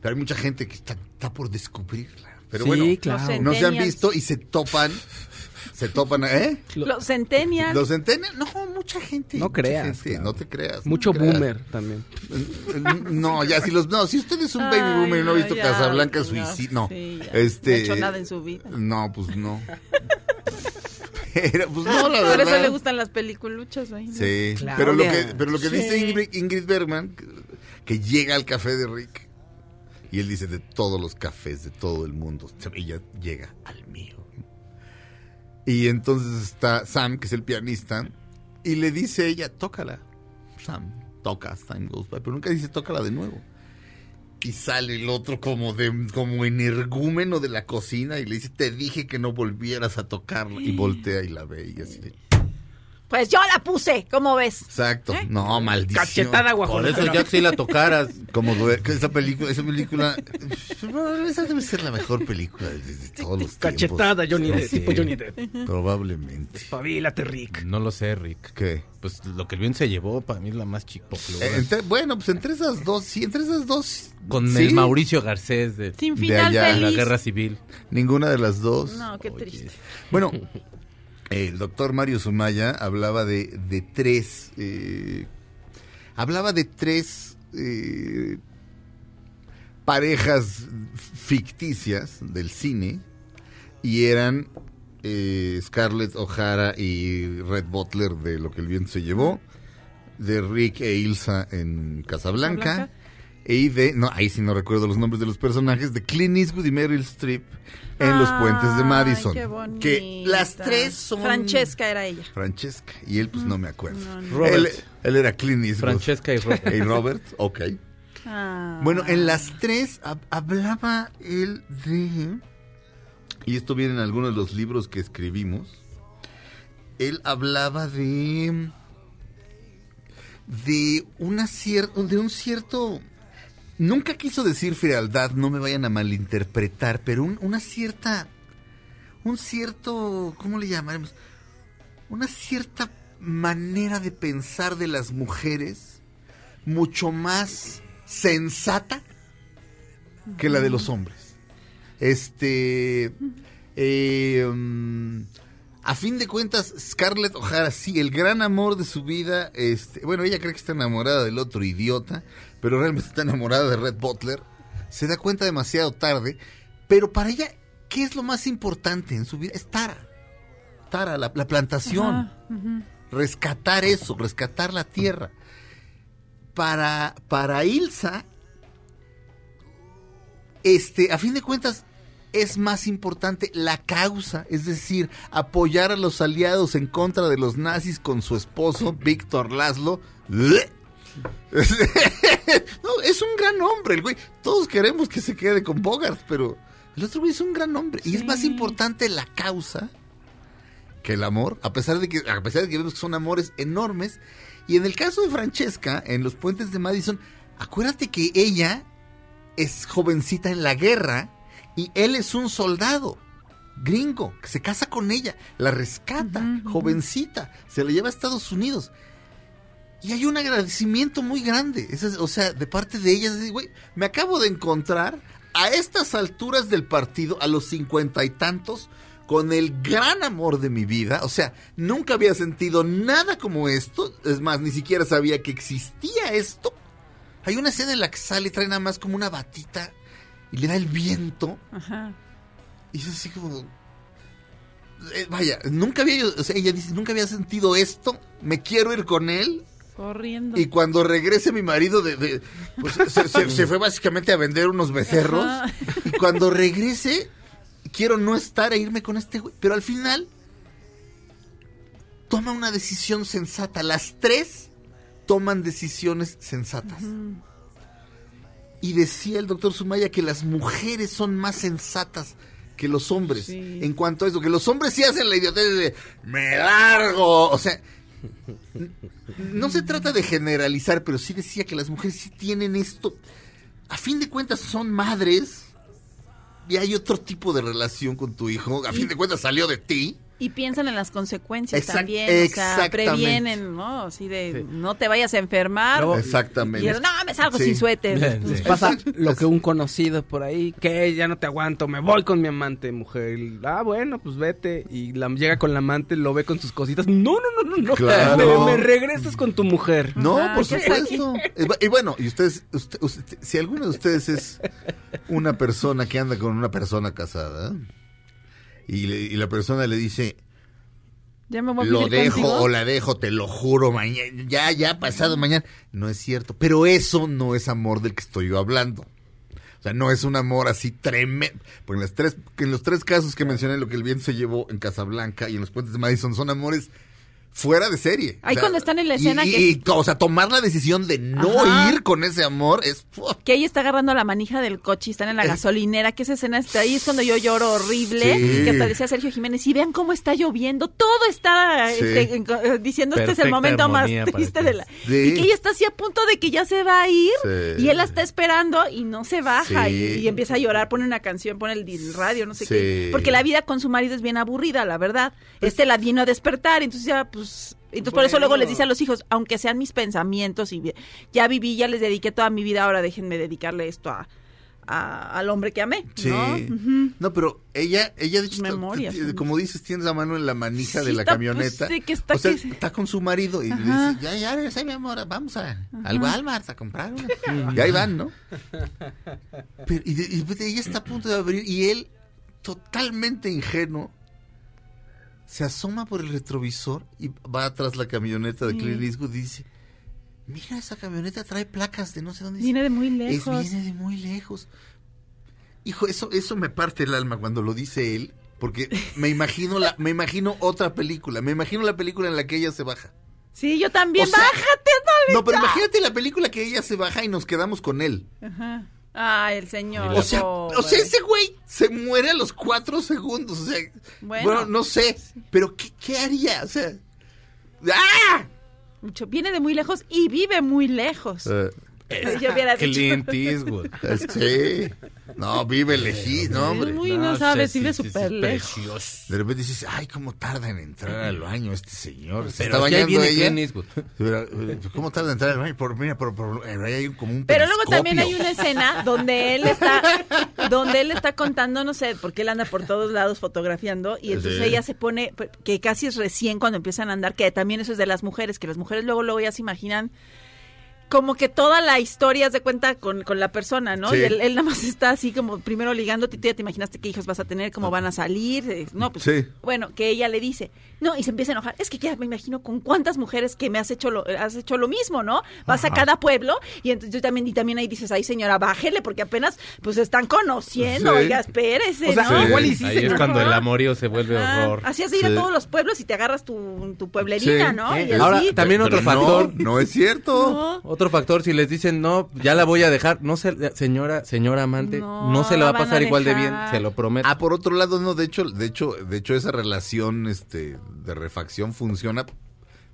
Speaker 2: pero hay mucha gente que está, está por descubrirla. Pero
Speaker 4: Sí,
Speaker 2: bueno,
Speaker 4: claro.
Speaker 3: Los
Speaker 2: no se han visto y se topan, se topan, ¿eh?
Speaker 3: Los centennials.
Speaker 2: Los centennials, no, mucha gente.
Speaker 4: No
Speaker 2: mucha
Speaker 4: creas,
Speaker 2: gente,
Speaker 4: claro.
Speaker 2: No te creas. no
Speaker 4: Mucho
Speaker 2: creas.
Speaker 4: boomer también.
Speaker 2: No, ya, si los, no, si usted es un baby boomer y no ha visto
Speaker 3: ya,
Speaker 2: Casablanca
Speaker 3: no,
Speaker 2: suicida, no.
Speaker 3: sí,
Speaker 2: este,
Speaker 3: No ha hecho nada en su vida.
Speaker 2: No, pues no. Pero, pues no, la
Speaker 3: Por eso le gustan las películas ahí. ¿no?
Speaker 2: Sí,
Speaker 4: Claudia.
Speaker 2: pero lo que, pero lo que
Speaker 3: Sí.
Speaker 2: dice Ingrid, Ingrid Bergman, que, que llega al café de Rick, y él dice de todos los cafés de todo el mundo, ella llega al mío. Y entonces está Sam, que es el pianista, y le dice ella, tócala. Sam, toca, time goes by, pero nunca dice tócala de nuevo. Y sale el otro como de como energúmeno de la cocina y le dice, te dije que no volvieras a tocarla. Y voltea y la ve y así.
Speaker 3: Pues yo la puse, ¿cómo ves?
Speaker 2: Exacto.
Speaker 3: ¿Eh?
Speaker 2: No, maldición.
Speaker 4: Cachetada
Speaker 5: Por
Speaker 4: guajolota.
Speaker 5: eso ya que si la tocaras.
Speaker 2: Como esa película, esa película, esa debe ser la mejor película de, de todos los tiempos.
Speaker 4: Cachetada Johnny
Speaker 2: No
Speaker 4: Depp, tipo Johnny Depp.
Speaker 2: Probablemente.
Speaker 4: Pavílate, Rick.
Speaker 5: No lo sé, Rick.
Speaker 2: ¿Qué?
Speaker 5: Pues lo que el bien se llevó para mí es la más chicopluda.
Speaker 2: Eh, bueno, pues entre esas dos, sí, entre esas dos.
Speaker 5: Con
Speaker 2: sí,
Speaker 5: el Mauricio Garcés de,
Speaker 3: Sin
Speaker 2: De
Speaker 3: final
Speaker 2: allá,
Speaker 5: de la
Speaker 3: feliz.
Speaker 5: Guerra Civil.
Speaker 2: Ninguna de las dos.
Speaker 3: No, qué triste.
Speaker 2: Bueno, el doctor Mario Sumaya hablaba de, de tres. eh, hablaba de tres eh, parejas ficticias del cine y eran eh, Scarlett O'Hara y Red Butler de Lo que el viento se llevó, de Rick e Ilsa en Casablanca.
Speaker 3: Casablanca.
Speaker 2: Y de, no, ahí sí no recuerdo los nombres de los personajes, de Clint Eastwood y Meryl Streep en los puentes de
Speaker 3: Ay,
Speaker 2: Madison.
Speaker 3: qué bonita.
Speaker 2: que las tres son...
Speaker 3: Francesca era ella.
Speaker 2: Francesca. Y él, pues no me acuerdo.
Speaker 3: No, no.
Speaker 5: Robert.
Speaker 2: Él, él era Clint Eastwood.
Speaker 5: Francesca y Robert.
Speaker 2: Y Robert, ok.
Speaker 3: Ah.
Speaker 2: Bueno, en las tres hab- hablaba él de... Y esto viene en algunos de los libros que escribimos. Él hablaba de... De, una cier- de un cierto... Nunca quiso decir frialdad, no me vayan a malinterpretar, pero un- una cierta... Un cierto... ¿Cómo le llamaremos? Una cierta manera de pensar de las mujeres mucho más sensata que la de los hombres. Este. eh, mm, a fin de cuentas, Scarlett O'Hara, sí, el gran amor de su vida. Este, bueno, ella cree que está enamorada del otro idiota, pero realmente está enamorada de Red Butler. Se da cuenta demasiado tarde, pero para ella, ¿qué es lo más importante en su vida? Es Tara. Tara, la, la plantación
Speaker 3: Ajá,
Speaker 2: rescatar eso, rescatar la tierra. Para, para Ilsa, este, a fin de cuentas, es más importante la causa, es decir, apoyar a los aliados en contra de los nazis con su esposo, Víctor Laszlo. no, es un gran hombre, el güey. Todos queremos que se quede con Bogart, pero el otro güey es un gran hombre. Y es más importante la causa que el amor, a pesar de que a pesar de que vemos que son amores enormes. Y en el caso de Francesca, en los puentes de Madison, acuérdate que ella es jovencita en la guerra y él es un soldado gringo que se casa con ella, la rescata, jovencita, se la lleva a Estados Unidos. Y hay un agradecimiento muy grande, es- o sea, de parte de ella, güey, me acabo de encontrar a estas alturas del partido, a los cincuenta y tantos, con el gran amor de mi vida. O sea, nunca había sentido nada como esto. Es más, ni siquiera sabía que existía esto. Hay una escena en la que sale y trae nada más como una batita y le da el viento.
Speaker 3: Ajá.
Speaker 2: Y es así como... eh, vaya, nunca había, o sea, ella dice, nunca había sentido esto. Me quiero ir con él.
Speaker 3: Corriendo.
Speaker 2: Y cuando regrese mi marido, de, de- pues, se, se- se fue básicamente a vender unos becerros.
Speaker 3: Ajá.
Speaker 2: Y cuando regrese, quiero no estar e irme con este güey. Pero al final, toma una decisión sensata. Las tres toman decisiones sensatas. Y decía el doctor Sumaya que las mujeres son más sensatas que los hombres.
Speaker 3: Sí.
Speaker 2: En cuanto a eso, que los hombres sí hacen la idiotez de me largo. O sea, no se trata de generalizar, pero sí decía que las mujeres sí tienen esto. A fin de cuentas son madres y hay otro tipo de relación con tu hijo. A fin de cuentas salió de ti.
Speaker 3: Y piensan en las consecuencias
Speaker 2: Exact-
Speaker 3: también, o sea, previenen, ¿no? Así de, no te vayas a enfermar.
Speaker 4: Luego-
Speaker 2: Exactamente.
Speaker 3: Y no, me salgo
Speaker 2: Sí.
Speaker 3: sin suéter.
Speaker 5: Bien,
Speaker 3: Pues,
Speaker 5: sí.
Speaker 4: Pasa lo que un conocido por ahí, que ya no te aguanto, me voy con mi amante, mujer. Y, ah, bueno, pues vete. Y la, llega con la amante, lo ve con sus cositas. No, no, no, no, no.
Speaker 2: Claro.
Speaker 4: Me, me regresas con tu mujer.
Speaker 2: No,
Speaker 3: Ajá,
Speaker 2: por
Speaker 3: ¿qué
Speaker 2: supuesto. Y bueno, y ustedes, usted- usted- si alguno de ustedes es una persona que anda con una persona casada y, le- y la persona le dice,
Speaker 3: Ya me voy a
Speaker 2: lo dejo
Speaker 3: contigo.
Speaker 2: o la dejo, te lo juro, mañana, ya, ya, pasado mañana. No es cierto. Pero eso no es amor del que estoy yo hablando. O sea, no es un amor así tremendo. Porque en, las tres, en los tres casos que mencioné, lo que el viento se llevó en Casablanca y en los puentes de Madison son amores fuera de serie.
Speaker 3: Ahí cuando están en la escena
Speaker 2: y,
Speaker 3: que-
Speaker 2: y, o sea, tomar la decisión de no
Speaker 3: Ajá.
Speaker 2: ir con ese amor es...
Speaker 3: Que ella está agarrando la manija del coche y están en la gasolinera, que esa escena está ahí, es cuando yo lloro horrible,
Speaker 2: Sí.
Speaker 3: que hasta decía Sergio Jiménez, y vean cómo está lloviendo, todo está
Speaker 2: Sí.
Speaker 3: este, en- eh, diciendo este es el momento más triste de la...
Speaker 2: Sí.
Speaker 3: Y que ella está así a punto de que ya se va a ir,
Speaker 2: Sí.
Speaker 3: y él la está esperando y no se baja,
Speaker 2: Sí.
Speaker 3: y, y empieza a llorar, pone una canción, pone el, radio, no sé
Speaker 2: Sí.
Speaker 3: qué, porque la vida con su marido es bien aburrida, la verdad. Este la vino a despertar, entonces ya, pues... Entonces por eso luego les dice a los hijos, aunque sean mis pensamientos y ya viví, ya les dediqué toda mi vida, ahora déjenme dedicarle esto a, a- al hombre que amé,
Speaker 2: Sí.
Speaker 3: ¿no?
Speaker 2: Pero ella, ella de hecho, como dices, tiene la mano en la manija
Speaker 3: Sí,
Speaker 2: de la
Speaker 3: está,
Speaker 2: camioneta.
Speaker 3: pues, sí, que está
Speaker 2: o sea,
Speaker 3: que-
Speaker 2: está con su marido y
Speaker 3: Ajá.
Speaker 2: dice, ya, ya regresé, mi amor, vamos a, al Walmart a comprar una. y ahí van, ¿no? Pero, y, de- y pues ella está a punto de abrir y él, totalmente ingenuo, se asoma por el retrovisor y va atrás la camioneta de
Speaker 3: Sí.
Speaker 2: Clint Eastwood y dice, mira, esa camioneta trae placas de no sé dónde.
Speaker 3: Viene de muy
Speaker 2: Es-
Speaker 3: lejos.
Speaker 2: viene de muy lejos. Hijo, eso, eso me parte el alma cuando lo dice él, porque me imagino la, me imagino otra película, me imagino la película en la que ella se baja.
Speaker 3: Sí, yo también,
Speaker 2: O sea,
Speaker 3: bájate.
Speaker 2: No, pero imagínate la película que ella se baja y nos quedamos con él.
Speaker 3: Ajá. Ay, el señor.
Speaker 2: O sea, o sea, ese güey se muere a los cuatro segundos. O sea,
Speaker 3: Bueno.
Speaker 2: bueno, no sé, pero ¿qué, qué haría? O sea, ¡ah!
Speaker 3: Mucho- Viene de muy lejos y vive muy lejos.
Speaker 2: Eh,
Speaker 3: Yo hubiera dicho-
Speaker 5: Clint Eastwood.
Speaker 2: sí. No, vive lejí, no, hombre.
Speaker 3: Muy, no, sabes,
Speaker 5: sí,
Speaker 3: vive
Speaker 5: sí,
Speaker 3: súper
Speaker 5: sí,
Speaker 3: lejos.
Speaker 5: precioso.
Speaker 2: De repente dices, ay, cómo tarda en entrar al baño este señor. Se
Speaker 5: Pero
Speaker 2: está bañando
Speaker 5: viene
Speaker 2: ella.
Speaker 5: Clint Eastwood.
Speaker 2: Pero, eh, ¿Cómo tarda en entrar al baño? Por, mira, por, por- eh, ahí hay como un
Speaker 3: Pero luego también hay una escena donde él está, donde él está contando, no sé, porque él anda por todos lados fotografiando y entonces
Speaker 2: Sí.
Speaker 3: ella se pone, que casi es recién cuando empiezan a andar, que también eso es de las mujeres, que las mujeres luego luego ya se imaginan como que toda la historia se cuenta con, con la persona, ¿no?
Speaker 2: Sí.
Speaker 3: Y él, él nada más está así como primero ligando, tú ya te imaginaste qué hijos vas a tener, cómo van a salir, eh, no, pues
Speaker 2: Sí.
Speaker 3: bueno, que ella le dice, no, y se empieza a enojar, es que ya me imagino con cuántas mujeres que me has hecho lo, has hecho lo mismo, ¿no? Vas a cada pueblo y entonces yo también, y también ahí dices, ay señora, bájele, porque apenas pues están conociendo,
Speaker 2: Sí.
Speaker 3: oiga, espérese,
Speaker 4: O sea,
Speaker 3: ¿no?
Speaker 2: Sí.
Speaker 4: igual y sí,
Speaker 5: Ahí es cuando el amorío se vuelve
Speaker 3: Ah,
Speaker 5: horror.
Speaker 3: así de ir
Speaker 2: Sí.
Speaker 3: a todos los pueblos y te agarras tu, tu pueblerina,
Speaker 2: Sí.
Speaker 3: ¿no?
Speaker 4: Eh,
Speaker 3: Y
Speaker 5: Ahora,
Speaker 3: así,
Speaker 5: también
Speaker 2: Pero
Speaker 5: otro
Speaker 2: no,
Speaker 5: factor.
Speaker 2: No, es cierto.
Speaker 3: ¿no?
Speaker 5: Otro factor, si les dicen no, ya la voy a dejar, no se, señora, señora amante,
Speaker 3: No,
Speaker 5: no, se la va a pasar igual de bien, se lo prometo.
Speaker 2: Ah, por otro lado, no, de hecho, de hecho, de hecho, esa relación este, de refacción funciona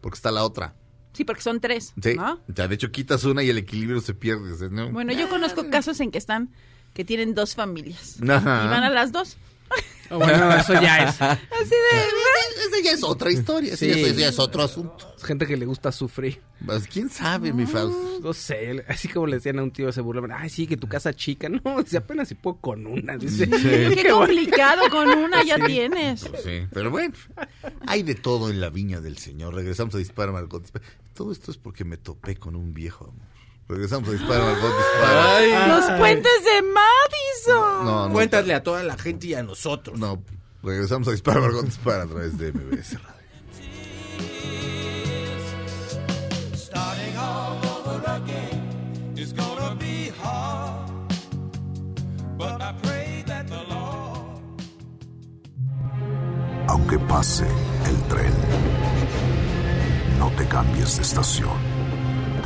Speaker 2: porque está la otra.
Speaker 3: Sí, porque son tres,
Speaker 2: Sí.
Speaker 3: ¿no?
Speaker 2: O sea, de hecho, quitas una y el equilibrio se pierde.
Speaker 3: Bueno, yo conozco casos en que están, que tienen dos familias.
Speaker 2: Ajá.
Speaker 3: Y van a las dos.
Speaker 4: Bueno, eso ya es.
Speaker 3: Así de...
Speaker 2: Esa ya es otra historia. Sí,
Speaker 4: Sí.
Speaker 2: eso ya es otro asunto.
Speaker 4: Es gente que le gusta sufrir.
Speaker 2: Pues, ¿Quién sabe, mi Fausto?
Speaker 4: No sé, así como le decían a un tío, se burlaban. Ay, sí, que tu casa chica. No, si apenas si puedo con una. Dice.
Speaker 3: Qué complicado, con una ya tienes.
Speaker 2: Pues Sí, pero bueno, hay de todo en la viña del Señor. Regresamos a Dispara, Margot. Dispara. Todo esto es porque me topé con un viejo amor. Regresamos a Dispara, Margot. Dispara.
Speaker 5: Ay,
Speaker 3: Los puentes de Madison.
Speaker 2: No, no,
Speaker 5: cuéntale a toda la gente y a nosotros.
Speaker 2: no. Regresamos a Dispara, Margot. Dispara a través de MBS Radio.
Speaker 7: Starting all over again is gonna be hard. But I pray that the Lord.
Speaker 1: Aunque pase el tren, no te cambies de estación.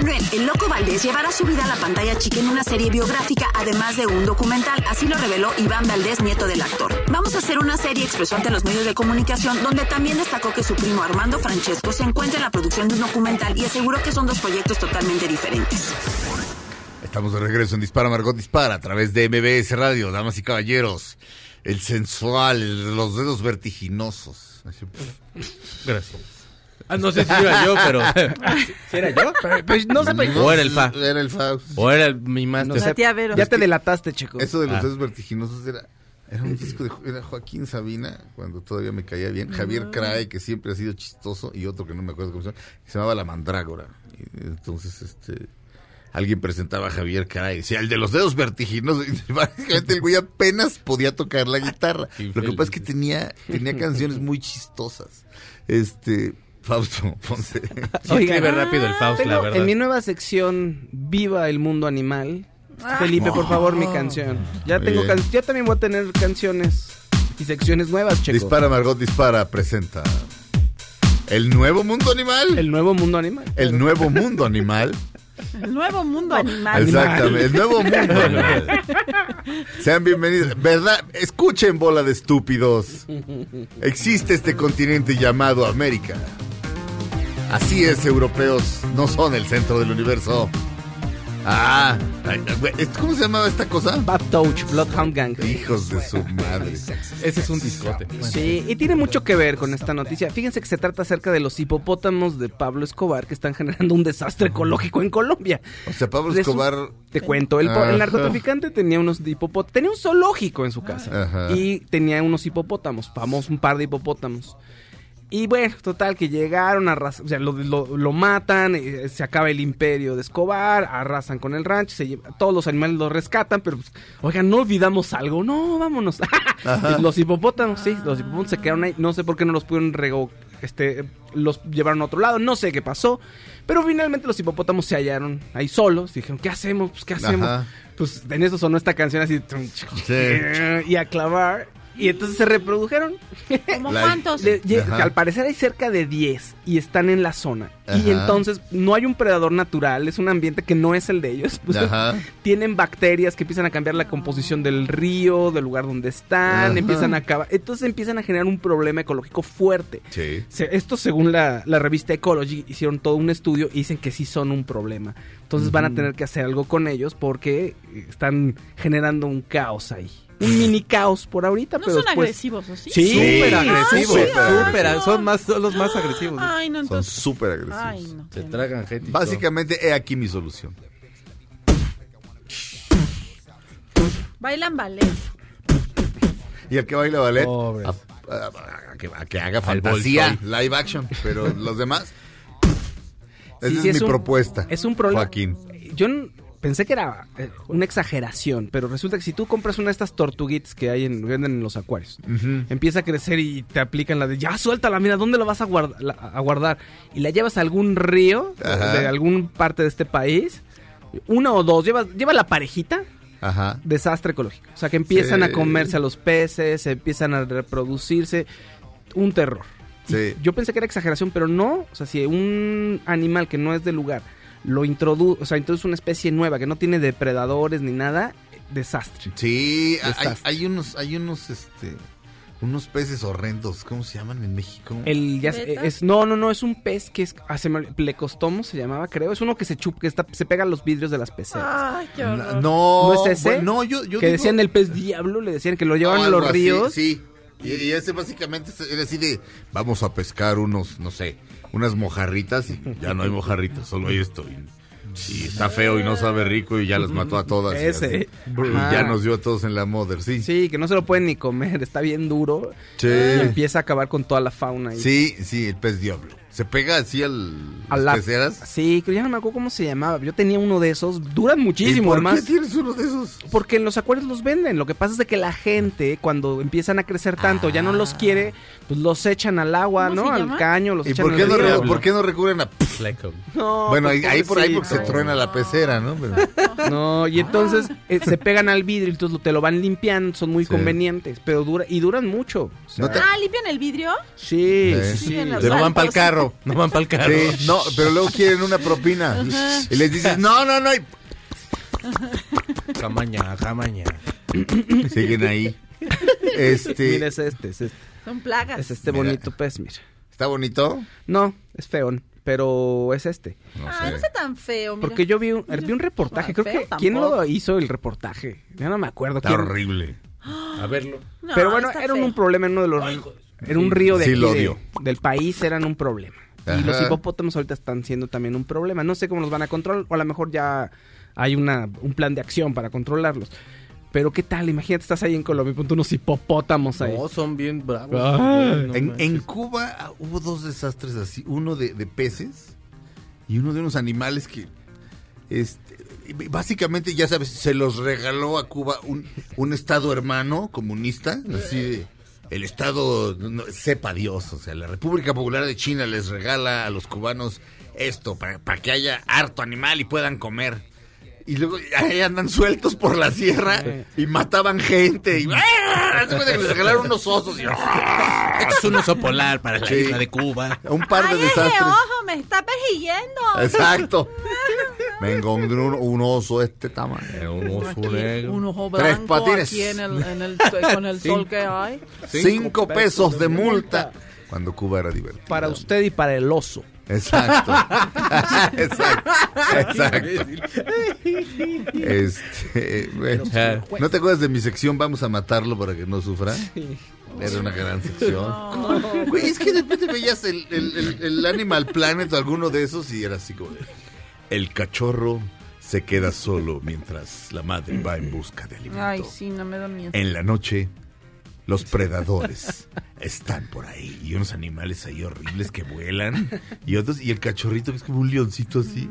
Speaker 6: Manuel, el loco Valdés llevará su vida a la pantalla chica en una serie biográfica, además de un documental. Así lo reveló Iván Valdés, nieto del actor. Vamos a hacer una serie, expresó ante los medios de comunicación, donde también destacó que su primo Armando Francesco se encuentra en la producción de un documental y aseguró que son dos proyectos totalmente diferentes.
Speaker 2: Estamos de regreso en Dispara Margot Dispara a través de MBS Radio, damas y caballeros. El sensual, los dedos vertiginosos.
Speaker 5: Gracias. Ah, no sé si era yo, pero. ¿Sí era yo?
Speaker 4: Pues no sé,
Speaker 5: O era el fa.
Speaker 2: Era el Faust.
Speaker 5: O era el- mi máster.
Speaker 4: no
Speaker 3: La
Speaker 4: sé.
Speaker 3: tía Vero.
Speaker 4: Ya te delataste, chico.
Speaker 2: Eso de los
Speaker 5: Ah.
Speaker 2: dedos vertiginosos era, era un disco de era Joaquín Sabina, cuando todavía me caía bien. Javier Crae, que siempre ha sido chistoso, y otro que no me acuerdo cómo se llama, que se llamaba La Mandrágora. Y entonces, este. Alguien presentaba a Javier Crae y decía, el de los dedos vertiginosos. Y básicamente el güey apenas podía tocar la guitarra. Lo que pasa es que tenía, tenía canciones muy chistosas. Este. Fausto, Ponce.
Speaker 5: Sí, escribe rápido el Faust, la verdad.
Speaker 4: en mi nueva sección Viva el mundo animal. Felipe, por favor, mi canción. Ya tengo can- ya también voy a tener canciones y secciones nuevas, Checo.
Speaker 2: Dispara, Margot Dispara presenta. El nuevo mundo animal.
Speaker 4: El nuevo mundo animal.
Speaker 2: El nuevo mundo animal.
Speaker 3: El nuevo mundo animal.
Speaker 2: Exactamente, el nuevo mundo animal. Sean bienvenidos. ¿Verdad? Escuchen, bola de estúpidos. Existe este continente llamado América. Así es, europeos. No son el centro del universo. Ah, ¿cómo se llamaba esta cosa?
Speaker 4: Bad Touch, Bloodhound Gang.
Speaker 2: Hijos de su madre.
Speaker 5: Ese es un discote.
Speaker 4: Sí, y tiene mucho que ver con esta noticia. Fíjense que se trata acerca de los hipopótamos de Pablo Escobar que están generando un desastre ecológico en Colombia.
Speaker 2: O sea, Pablo Escobar.
Speaker 4: Te cuento, el, el narcotraficante tenía unos hipopótamos, tenía un zoológico en su casa
Speaker 2: Ajá.
Speaker 4: y tenía unos hipopótamos, famosos, un par de hipopótamos. Y bueno, total, que llegaron, arras- o sea, lo, lo- lo matan, eh, se acaba el imperio de Escobar, arrasan con el rancho, se lleva- todos los animales los rescatan, pero pues, oigan, no olvidamos algo, no, vámonos. los hipopótamos, sí, los hipopótamos se quedaron ahí, no sé por qué no los pudieron rego, este, los llevaron a otro lado, no sé qué pasó, pero finalmente los hipopótamos se hallaron ahí solos, dijeron, ¿qué hacemos? Pues, ¿qué hacemos?
Speaker 2: Ajá.
Speaker 4: Pues en eso sonó esta canción así,
Speaker 2: Sí.
Speaker 4: y a clavar, y entonces se reprodujeron.
Speaker 3: ¿Cómo cuántos?
Speaker 4: Le- al parecer hay cerca de 10 y están en la zona. Y entonces no hay un predador natural, es un ambiente que no es el de ellos. Pues,
Speaker 2: Ajá.
Speaker 4: Tienen bacterias que empiezan a cambiar la composición del río, del lugar donde están,
Speaker 2: Ajá.
Speaker 4: empiezan a acabar. Entonces empiezan a generar un problema ecológico fuerte.
Speaker 2: Sí.
Speaker 4: Se- esto según la, la revista Ecology hicieron todo un estudio y dicen que sí son un problema. Entonces van a tener que hacer algo con ellos porque están generando un caos ahí. Un mini caos por ahorita,
Speaker 3: No
Speaker 4: pero
Speaker 3: son
Speaker 4: después-
Speaker 3: agresivos, ¿o sí?
Speaker 4: Sí,
Speaker 5: Súper agresivos. son más, son los más agresivos.
Speaker 3: Ay, no,
Speaker 2: Son súper agresivos.
Speaker 3: Ay, no.
Speaker 5: Se tragan gente.
Speaker 2: Básicamente, he aquí mi solución.
Speaker 3: Bailan ballet.
Speaker 2: Y el que baila ballet, a, a- a que, a que haga fantasía, live action. Pero los demás, esa
Speaker 4: Sí,
Speaker 2: es,
Speaker 4: sí,
Speaker 2: mi
Speaker 4: un-
Speaker 2: propuesta.
Speaker 4: Es un problema.
Speaker 2: Joaquín.
Speaker 4: Yo pensé que era eh, una exageración, pero resulta que si tú compras una de estas tortuguitas que hay en, venden en los acuarios, empieza a crecer y te aplican la de ya suéltala, mira, ¿dónde la vas a, guarda- la- a guardar? Y la llevas a algún río
Speaker 2: Ajá.
Speaker 4: de algún parte de este país, una o dos, lleva, lleva la parejita,
Speaker 2: Ajá.
Speaker 4: desastre ecológico. O sea, que empiezan
Speaker 2: Sí.
Speaker 4: a comerse a los peces, empiezan a reproducirse, un terror.
Speaker 2: Sí.
Speaker 4: Yo pensé que era exageración, pero no. O sea, si un animal que no es del lugar lo introduce, o sea, introduce una especie nueva que no tiene depredadores ni nada, desastre.
Speaker 2: Sí, hay,
Speaker 4: Desastre.
Speaker 2: hay unos, hay unos, este, unos peces horrendos. ¿Cómo se llaman en México?
Speaker 4: El es no, no, no, es un pez que es ah, se me- plecostomo se llamaba, creo, es uno que se chupa, que está, se pega a los vidrios de las peceras.
Speaker 3: Ay, qué
Speaker 2: No,
Speaker 3: horror.
Speaker 2: no,
Speaker 4: ¿No es ese?
Speaker 2: bueno, no, yo, yo
Speaker 4: que
Speaker 2: digo-
Speaker 4: decían el pez diablo, le decían que lo llevaban a los
Speaker 2: así,
Speaker 4: ríos.
Speaker 2: Sí, y, y ese básicamente era así de, vamos a pescar unos, no sé, unas mojarritas y ya no hay mojarritas, solo hay esto. Y, está feo y no sabe rico y ya las mató a todas.
Speaker 4: Ese.
Speaker 2: Y ya nos dio a todos en la mother, sí.
Speaker 4: Sí, que no se lo pueden ni comer, está bien duro.
Speaker 2: Sí.
Speaker 4: Y empieza a acabar con toda la fauna. ahí.
Speaker 2: Sí, sí, el pez diablo. Se pega así al,
Speaker 4: A
Speaker 2: las
Speaker 4: la-
Speaker 2: peceras.
Speaker 4: Sí, que ya no me acuerdo cómo se llamaba. Yo tenía uno de esos. Duran
Speaker 2: ¿Y
Speaker 4: muchísimo,
Speaker 2: por
Speaker 4: además.
Speaker 2: qué tienes uno de esos?
Speaker 4: Porque en los acuarios los venden. Lo que pasa es de que la gente, cuando empiezan a crecer tanto, ya no los quiere, pues los echan al agua,
Speaker 3: ¿Cómo
Speaker 4: ¿no? Al caño, los
Speaker 2: ¿Y
Speaker 4: í
Speaker 2: por qué, no,
Speaker 4: río.
Speaker 2: re- por qué no recurren a...
Speaker 5: Fleco.
Speaker 4: No,
Speaker 2: bueno,
Speaker 4: pues,
Speaker 2: ahí, ahí por ahí porque se truena la pecera, ¿no? Pero-
Speaker 4: No, y entonces eh, se pegan al vidrio, y entonces te lo van limpiando, son muy
Speaker 2: Sí.
Speaker 4: convenientes, pero dura y duran mucho. o sea,
Speaker 2: No te-
Speaker 3: Ah, ¿limpian el vidrio?
Speaker 4: Sí, sí,
Speaker 5: Se lo van para el carro carro. No van para el carro.
Speaker 2: Sí, no, pero luego quieren una propina. Y les dices, no, no, no. Y
Speaker 5: Jamaña, jamaña.
Speaker 2: siguen ahí. Este,
Speaker 4: Mira, es este, es este.
Speaker 3: Son plagas.
Speaker 4: Es este
Speaker 2: Mira.
Speaker 4: bonito pez, mira.
Speaker 2: ¿Está bonito?
Speaker 4: No, es feón, pero es este.
Speaker 2: No
Speaker 3: Ah,
Speaker 2: sé.
Speaker 3: no está tan feo. mira.
Speaker 4: Porque yo vi un, vi un reportaje, creo que... ¿Quién
Speaker 3: tampoco.
Speaker 4: lo hizo el reportaje? Ya no me acuerdo
Speaker 2: Está
Speaker 4: quién.
Speaker 2: horrible.
Speaker 5: A verlo.
Speaker 3: No,
Speaker 4: Pero bueno, era un problema en uno de los... Era un río de
Speaker 2: Sí,
Speaker 4: aquí, de- del país, eran un problema. Y los hipopótamos ahorita están siendo también un problema. No sé cómo los van a controlar, o a lo mejor ya hay una, un plan de acción para controlarlos. Pero qué tal, imagínate, estás ahí en Colombia y ponte unos hipopótamos ahí.
Speaker 5: No, son bien bravos. No
Speaker 2: En, Cuba ah, hubo dos desastres así, uno de, de peces y uno de unos animales que, este, básicamente, ya sabes, se los regaló a Cuba un, un estado hermano comunista, así de, el estado, no, sepa Dios, o sea, la República Popular de China les regala a los cubanos esto, para, para que haya harto animal y puedan comer. Y luego ahí andan sueltos por la sierra y mataban gente. Y ¡ah! Les regalaron unos osos y ¡ah!
Speaker 5: Esto es un oso polar para la
Speaker 2: Sí.
Speaker 5: isla de Cuba.
Speaker 2: un par de
Speaker 3: Ay, ese
Speaker 2: desastres.
Speaker 3: ojo me está persiguiendo.
Speaker 2: Exacto. Me encontré un, un oso este tamaño.
Speaker 5: Un oso
Speaker 3: Aquí,
Speaker 5: negro.
Speaker 3: un ojo
Speaker 2: Tres patines.
Speaker 3: aquí en el, en el- con el sol que hay.
Speaker 2: Cinco pesos de multa. Cuando Cuba era divertido.
Speaker 4: Para usted y para el oso.
Speaker 2: Exacto. exacto. Exacto. Este, bueno. ¿No te acuerdas de mi sección Vamos a matarlo para que no sufra? Era una gran sección. Güey, es que de repente veías el, el, el- el Animal Planet o alguno de esos y era así como de, El cachorro se queda solo mientras la madre va en busca de alimento.
Speaker 3: Ay, sí, no me da miedo.
Speaker 2: En la noche, los predadores están por ahí y unos animales ahí horribles que vuelan y otros y el cachorrito que es como un leoncito así.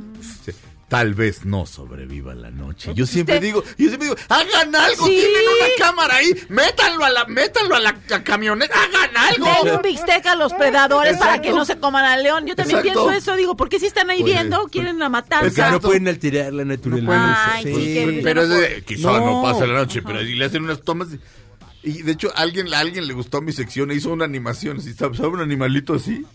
Speaker 2: Tal vez no sobreviva la noche. Yo siempre
Speaker 3: Usted-
Speaker 2: digo, yo siempre digo, hagan algo,
Speaker 3: Sí.
Speaker 2: tienen una cámara ahí, métanlo a la, métanlo a la, a camioneta, hagan algo.
Speaker 3: Den un bistec a los predadores para que no se coman al león. Yo también
Speaker 2: Exacto.
Speaker 3: pienso eso. Digo, ¿por qué si están ahí
Speaker 2: Pues,
Speaker 3: viendo?
Speaker 2: pues,
Speaker 3: Quieren la
Speaker 5: Porque
Speaker 3: matanza.
Speaker 5: no pueden alterar la naturaleza.
Speaker 3: Ay, sí,
Speaker 4: Sí.
Speaker 2: Pero es
Speaker 3: no
Speaker 2: de, quizá no.
Speaker 4: No.
Speaker 2: pasa la noche, pero ahí le hacen unas tomas. Y, y de hecho, a alguien, a alguien le gustó mi sección e hizo una animación. Así, ¿sabes? Un animalito así.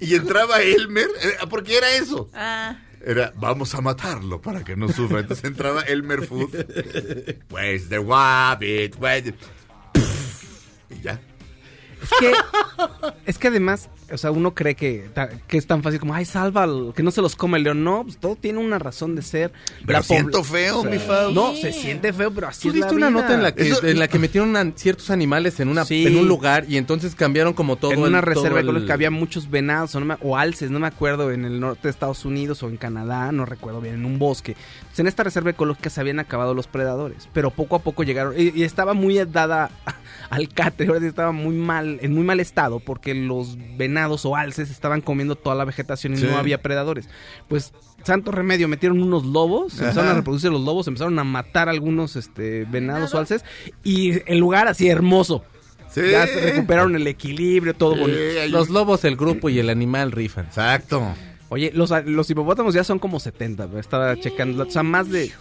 Speaker 2: Y entraba Elmer, eh, porque era eso.
Speaker 3: Ah,
Speaker 2: Era, vamos a matarlo para que no sufra. Entonces entraba Elmer Food. Where's the rabbit? Where's the-" Y ya.
Speaker 4: Es que, es que además, o sea, uno cree que, que es tan fácil como, ay, salva, que no se los come el león. No, pues todo tiene una razón de ser.
Speaker 2: Pero
Speaker 4: La
Speaker 2: siento feo, mi Fau.
Speaker 4: No, se siente feo, pero así
Speaker 5: ¿Tú
Speaker 4: es la
Speaker 5: viste una
Speaker 4: vida.
Speaker 5: nota en la que,
Speaker 2: Eso-
Speaker 5: en la que metieron a ciertos animales en una
Speaker 4: Sí.
Speaker 5: en un lugar y entonces cambiaron como todo
Speaker 4: en
Speaker 5: el-
Speaker 4: una reserva
Speaker 5: el-
Speaker 4: ecológica había muchos venados o, no me- o alces, no me acuerdo, en el norte de Estados Unidos o en Canadá, no recuerdo bien, en un bosque. Entonces, en esta reserva ecológica se habían acabado los predadores, pero poco a poco llegaron y, y estaba muy dada al catre, estaba muy mal, en muy mal estado porque los venados o alces estaban comiendo toda la vegetación y
Speaker 2: Sí.
Speaker 4: no había predadores. Pues santo remedio, metieron unos lobos, empezaron a reproducirse los lobos, empezaron a matar algunos este venados o alces y el lugar así hermoso.
Speaker 2: Sí.
Speaker 4: Ya se recuperaron el equilibrio, todo
Speaker 2: Sí,
Speaker 4: bonito.
Speaker 5: Los lobos, el grupo y el animal rifan.
Speaker 2: Exacto.
Speaker 4: Oye, los, los hipopótamos ya son como 70, ¿verdad? estaba checando, o sea, más de,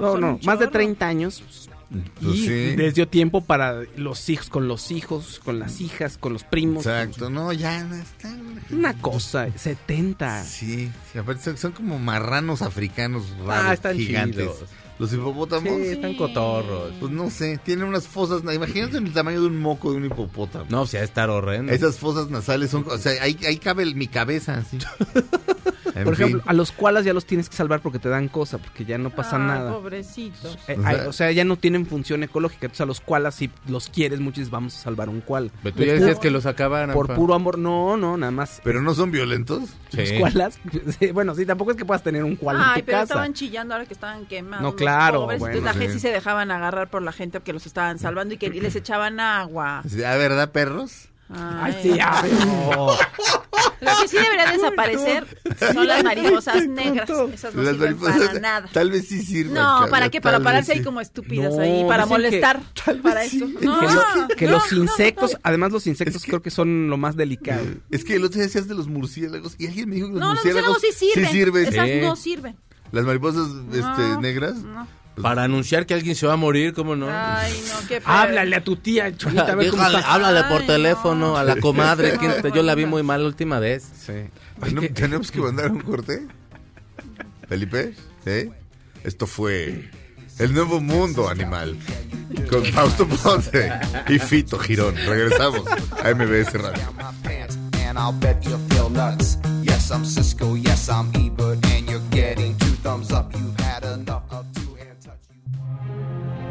Speaker 3: No,
Speaker 4: no, más de
Speaker 3: chorro.
Speaker 4: 30 años.
Speaker 2: Pues
Speaker 4: y
Speaker 2: sí.
Speaker 4: les dio tiempo para los hijos, con los hijos, con las hijas, con los primos.
Speaker 2: Exacto. No, ya no están.
Speaker 4: Una cosa, 70.
Speaker 2: Sí, sí, aparte son, son como marranos africanos raros,
Speaker 5: Ah, están
Speaker 2: gigantes.
Speaker 5: chidos.
Speaker 2: Los hipopótamos,
Speaker 5: Sí, están cotorros.
Speaker 2: pues no sé, tienen unas fosas, imagínate el tamaño de un moco de un hipopótamo.
Speaker 5: No, o sea, estar horrendo.
Speaker 2: Esas fosas nasales son, o sea, ahí, ahí cabe el- mi cabeza, así. En
Speaker 4: Por
Speaker 2: fin.
Speaker 4: ejemplo, a los koalas ya los tienes que salvar porque te dan cosa, porque ya no pasa nada.
Speaker 3: Pobrecitos.
Speaker 4: Eh,
Speaker 2: O sea-
Speaker 4: ay, o sea, ya no tienen función ecológica. Entonces a los koalas, si los quieres mucho, vamos a salvar un koala.
Speaker 5: Pero tú ya
Speaker 4: De
Speaker 5: decías que los acabaran.
Speaker 4: Por puro amor, no, no, nada más.
Speaker 2: Pero no son violentos.
Speaker 4: Los
Speaker 5: Sí.
Speaker 4: koalas, bueno, sí, tampoco es que puedas tener un koala
Speaker 3: Ay,
Speaker 4: en tu
Speaker 3: pero
Speaker 4: casa.
Speaker 3: estaban chillando ahora que estaban quemados.
Speaker 4: No, claro,
Speaker 3: pobres.
Speaker 4: bueno,
Speaker 3: Entonces la gente
Speaker 2: sí.
Speaker 3: se dejaban agarrar por la gente porque los estaban salvando y que les echaban agua.
Speaker 2: ¿Ah, verdad, perros?
Speaker 4: Ay,
Speaker 3: Ay,
Speaker 4: sí, ay, no.
Speaker 3: Lo que sí debería desaparecer son las mariposas negras. Esas no
Speaker 2: Las
Speaker 3: sirven
Speaker 2: mariposas,
Speaker 3: para nada.
Speaker 2: Tal vez sí sirvan.
Speaker 3: No, ¿para qué? Para pararse ahí
Speaker 2: sí.
Speaker 3: como estúpidas
Speaker 4: No,
Speaker 3: ahí, para
Speaker 4: que-
Speaker 3: molestar.
Speaker 2: tal
Speaker 3: para
Speaker 2: vez
Speaker 3: eso.
Speaker 2: sí.
Speaker 3: No,
Speaker 4: que, lo- que
Speaker 3: no,
Speaker 4: los insectos,
Speaker 3: no.
Speaker 4: además los insectos
Speaker 2: Es que-
Speaker 4: creo que son lo más delicado.
Speaker 2: Es que el otro día decías de los murciélagos y alguien me dijo que los
Speaker 3: No, los
Speaker 2: murciélagos,
Speaker 3: murciélagos sí sirven.
Speaker 2: sirven.
Speaker 3: Esas
Speaker 5: Sí.
Speaker 3: no sirven.
Speaker 2: Las mariposas este,
Speaker 3: No,
Speaker 2: negras.
Speaker 3: no.
Speaker 5: Para anunciar que alguien se va a morir, ¿cómo no?
Speaker 3: Ay, no, qué feo.
Speaker 4: Háblale a tu tía, Cholita, a ver cómo está.
Speaker 5: háblale por
Speaker 3: Ay,
Speaker 5: teléfono
Speaker 3: no.
Speaker 5: a la comadre.
Speaker 3: No,
Speaker 5: que yo la vi muy mal la última vez.
Speaker 4: Sí.
Speaker 2: Tenemos, tenemos que mandar un corte. Felipe, ¿sí? Esto fue El Nuevo Mundo Animal con Fausto Ponce y Fito Girón. Regresamos a MBS Radio.
Speaker 7: my pants, and I'll bet you feel nuts. Yes, I'm Cisco, yes, I'm Ebert, and you're getting two thumbs up.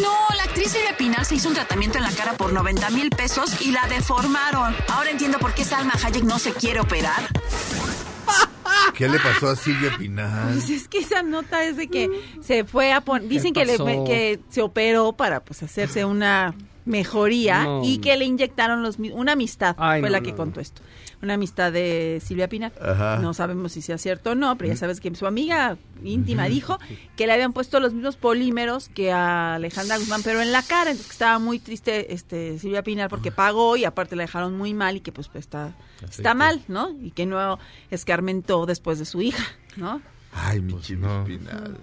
Speaker 6: No, la actriz Silvia Pinal se hizo un tratamiento en la cara por 90 mil pesos y la deformaron. Ahora entiendo por qué Salma Hayek no se quiere operar.
Speaker 2: ¿Qué le pasó a Silvia Pinal?
Speaker 3: Pues es que esa nota es de que se fue a poner, dicen que, le- que se operó para pues hacerse una mejoría
Speaker 4: No.
Speaker 3: y que le inyectaron los una amistad
Speaker 4: Ay,
Speaker 3: fue
Speaker 4: no,
Speaker 3: la
Speaker 4: no,
Speaker 3: que
Speaker 4: no.
Speaker 3: contó esto una amistad de Silvia Pinal
Speaker 2: Ajá.
Speaker 3: no sabemos si sea cierto o no pero ya sabes que su amiga íntima dijo que le habían puesto los mismos polímeros que a Alejandra Guzmán pero en la cara entonces que estaba muy triste este Silvia Pinal porque pagó y aparte la dejaron muy mal y que pues, pues, está está mal no y que no escarmentó después de su hija no
Speaker 2: Ay, mi chivis
Speaker 5: no.
Speaker 2: Pinal.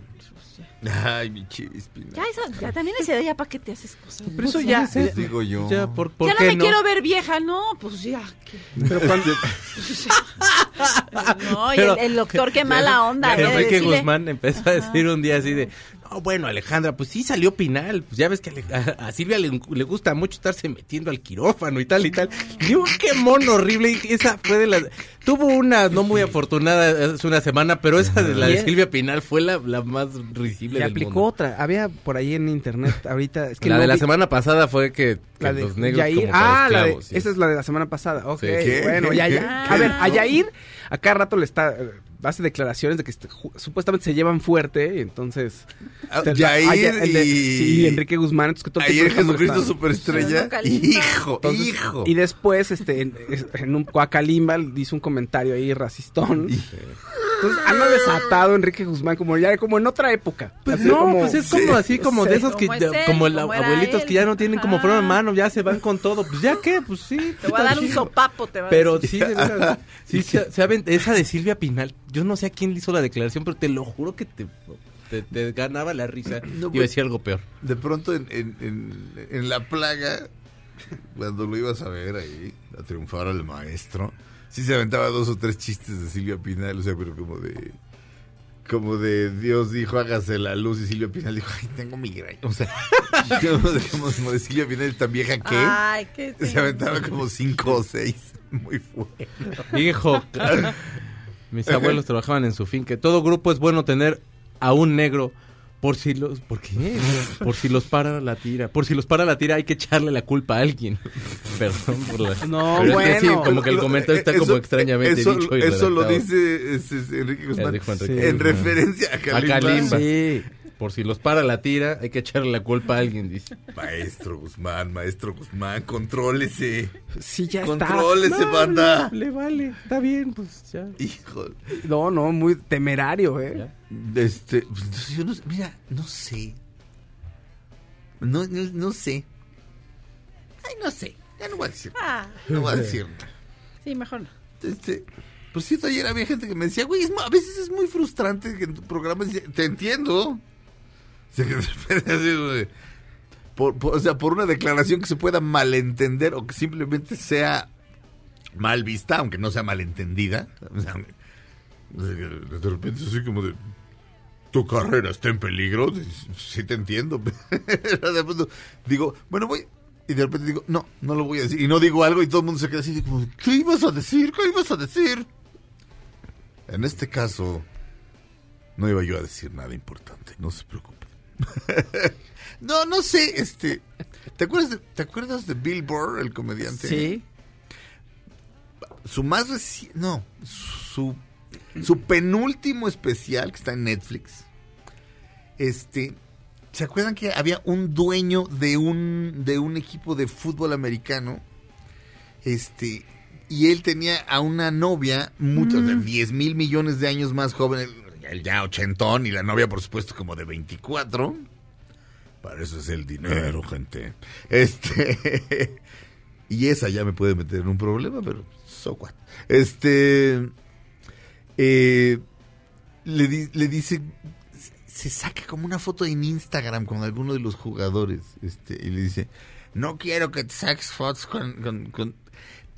Speaker 2: Ay, mi chivis Pinal.
Speaker 3: Ya, eso, ya también esa edad ya para qué te haces cosas.
Speaker 4: Pero eso ya-
Speaker 2: digo yo.
Speaker 5: Ya, ¿por, por
Speaker 3: ya no
Speaker 5: qué
Speaker 3: me quiero ver vieja, no, pues ya. ¿qué?
Speaker 4: Pero cuando,
Speaker 3: No, y el, el doctor, qué mala onda.
Speaker 5: Pero
Speaker 3: ¿eh?
Speaker 5: Enrique
Speaker 3: Decirle-
Speaker 5: Guzmán empezó a decir un día así de, no, bueno, Alejandra, pues sí salió Pinal, pues ya ves que a, a Silvia le, le gusta mucho estarse metiendo al quirófano y tal y tal. Digo, qué mono horrible, y esa fue de las... Tuvo una no muy afortunada hace una semana, pero esa de la de Silvia Pinal fue la, la más risible
Speaker 4: le
Speaker 5: del
Speaker 4: aplicó
Speaker 5: mundo.
Speaker 4: otra. Había por ahí en internet ahorita. Es que
Speaker 5: la
Speaker 4: no
Speaker 5: de la
Speaker 4: vi-
Speaker 5: semana pasada fue que, que
Speaker 4: La de
Speaker 5: los negros
Speaker 4: Yair.
Speaker 5: como
Speaker 4: ah, la de,
Speaker 5: esclavos, sí.
Speaker 4: esa es la de la semana pasada. Ok,
Speaker 5: Sí.
Speaker 2: ¿Qué?
Speaker 4: bueno,
Speaker 2: ¿Qué?
Speaker 4: ya,
Speaker 2: ¿Qué?
Speaker 4: ya.
Speaker 3: ¿Qué?
Speaker 4: A ver, a Yair, a cada rato le está, hace declaraciones de que supuestamente se llevan fuerte, y entonces...
Speaker 2: Ah, Yair
Speaker 4: el de-
Speaker 2: y-
Speaker 4: Sí, Enrique Guzmán, entonces que todo el
Speaker 2: Ayer Jesucristo. Superestrella. Hijo,
Speaker 4: Entonces,
Speaker 2: hijo.
Speaker 4: Y después, este, en, en un Coacalimba hizo un comentario ahí racistón. Entonces anda desatado Enrique Guzmán, como ya como en otra época.
Speaker 5: Pues
Speaker 4: Así
Speaker 5: no,
Speaker 4: como-
Speaker 5: pues es como así, como de esos que,
Speaker 3: Como es él,
Speaker 5: como el abuelitos
Speaker 3: él.
Speaker 5: que ya no tienen como freno de mano, ya se van con todo. Pues ya qué, pues sí.
Speaker 3: Te voy a dar un sopapo, te va a
Speaker 5: Pero
Speaker 3: decir.
Speaker 5: sí, de sí, se, esa de Silvia Pinal, yo no sé a quién le hizo la declaración, pero te lo juro que te, te, te ganaba la risa.
Speaker 2: No,
Speaker 5: a
Speaker 2: pues-
Speaker 5: decir algo peor.
Speaker 2: De pronto en, en, en, en la plaga, cuando lo ibas a ver ahí, a triunfar al maestro, sí se aventaba dos o tres chistes de Silvia Pinal, o sea, pero como de... Como de Dios dijo, hágase la luz, y Silvia Pinal dijo, ay, tengo migraña. O sea, como de, como de Silvia Pinal tan vieja que
Speaker 3: Ay, qué
Speaker 2: se aventaba como cinco o seis. Muy fuerte.
Speaker 5: Hijo, mis abuelos trabajaban en su finca. Todo grupo es bueno tener a un negro. Por si los, ¿por qué? Por si los para la tira. Por si los para la tira hay que echarle la culpa a alguien. Perdón por la.
Speaker 4: No,
Speaker 5: Pero es que sí,
Speaker 4: bueno.
Speaker 5: como que el comentario está como extrañamente
Speaker 2: eso,
Speaker 5: dicho. y
Speaker 2: Eso lo dice es- es Enrique Guzmán.
Speaker 4: Sí.
Speaker 2: en
Speaker 5: Guzmán.
Speaker 2: referencia a
Speaker 5: A
Speaker 2: Kalimba.
Speaker 5: Kalimba.
Speaker 4: Sí.
Speaker 5: Por si los para la tira, hay que echarle la culpa a alguien, dice.
Speaker 2: Maestro Guzmán, maestro Guzmán, contrólese.
Speaker 4: Sí, ya está.
Speaker 2: Contrólese, banda.
Speaker 5: Le vale, está bien, pues ya.
Speaker 2: Hijo.
Speaker 4: No, no, muy temerario, ¿eh?
Speaker 5: Ya.
Speaker 2: Este, pues, yo no, mira, no sé. No, no, no sé. Ay, no sé. Ya no voy a decir.
Speaker 3: Ah,
Speaker 2: No voy a decir.
Speaker 3: sí, mejor no.
Speaker 2: Este, por cierto, ayer había gente que me decía, güey, a veces es muy frustrante que en tu programa dice, te entiendo. por, o sea, por una declaración que se pueda malentender o que simplemente sea mal vista, aunque no sea malentendida. De repente así como de, tu carrera está en peligro. Sí te entiendo. De digo, bueno, voy... Y de repente digo, no, no lo voy a decir. Y no digo algo y todo el mundo se queda así, como, ¿qué ibas a decir? ¿Qué ibas a decir? En este caso, no iba yo a decir nada importante, no se preocupe. no, no sé, este... ¿Te acuerdas de, ¿te acuerdas de Bill Burr, el comediante?
Speaker 4: Sí.
Speaker 2: Su más reciente... No, su su penúltimo especial que está en Netflix. Este, ¿se acuerdan que había un dueño de un de un equipo de fútbol americano? Este, y él tenía a una novia mucho, de 10 mil millones de años más joven, él ya ochentón y la novia por supuesto como de 24. Para eso es el dinero, gente. Este. y esa ya me puede meter en un problema, pero so what. Este. eh, le, di- le dice. Se saca como una foto en Instagram con alguno de los jugadores. Este, y le dice: No quiero que te saques fotos con. con- con-".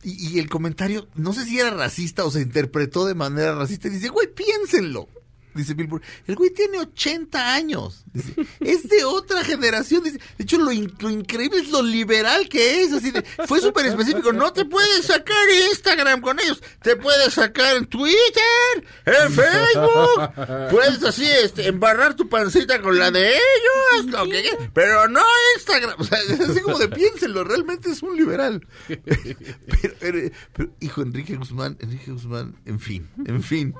Speaker 2: Y, y el comentario, no sé si era racista o se interpretó de manera racista. Y dice: Güey, piénsenlo. Dice Billboard, el güey tiene 80 años. Es de otra generación. Dice, de hecho, lo, lo increíble es lo liberal que es. Así de, fue súper específico. No te puedes sacar Instagram con ellos. Te puedes sacar en Twitter, en Facebook. Puedes así este, embarrar tu pancita con la de ellos. Lo que pero no Instagram. O sea, así como de piénsenlo. Realmente es un liberal. Pero, pero- pero, hijo, Enrique Guzmán, Enrique Guzmán, en fin, en fin.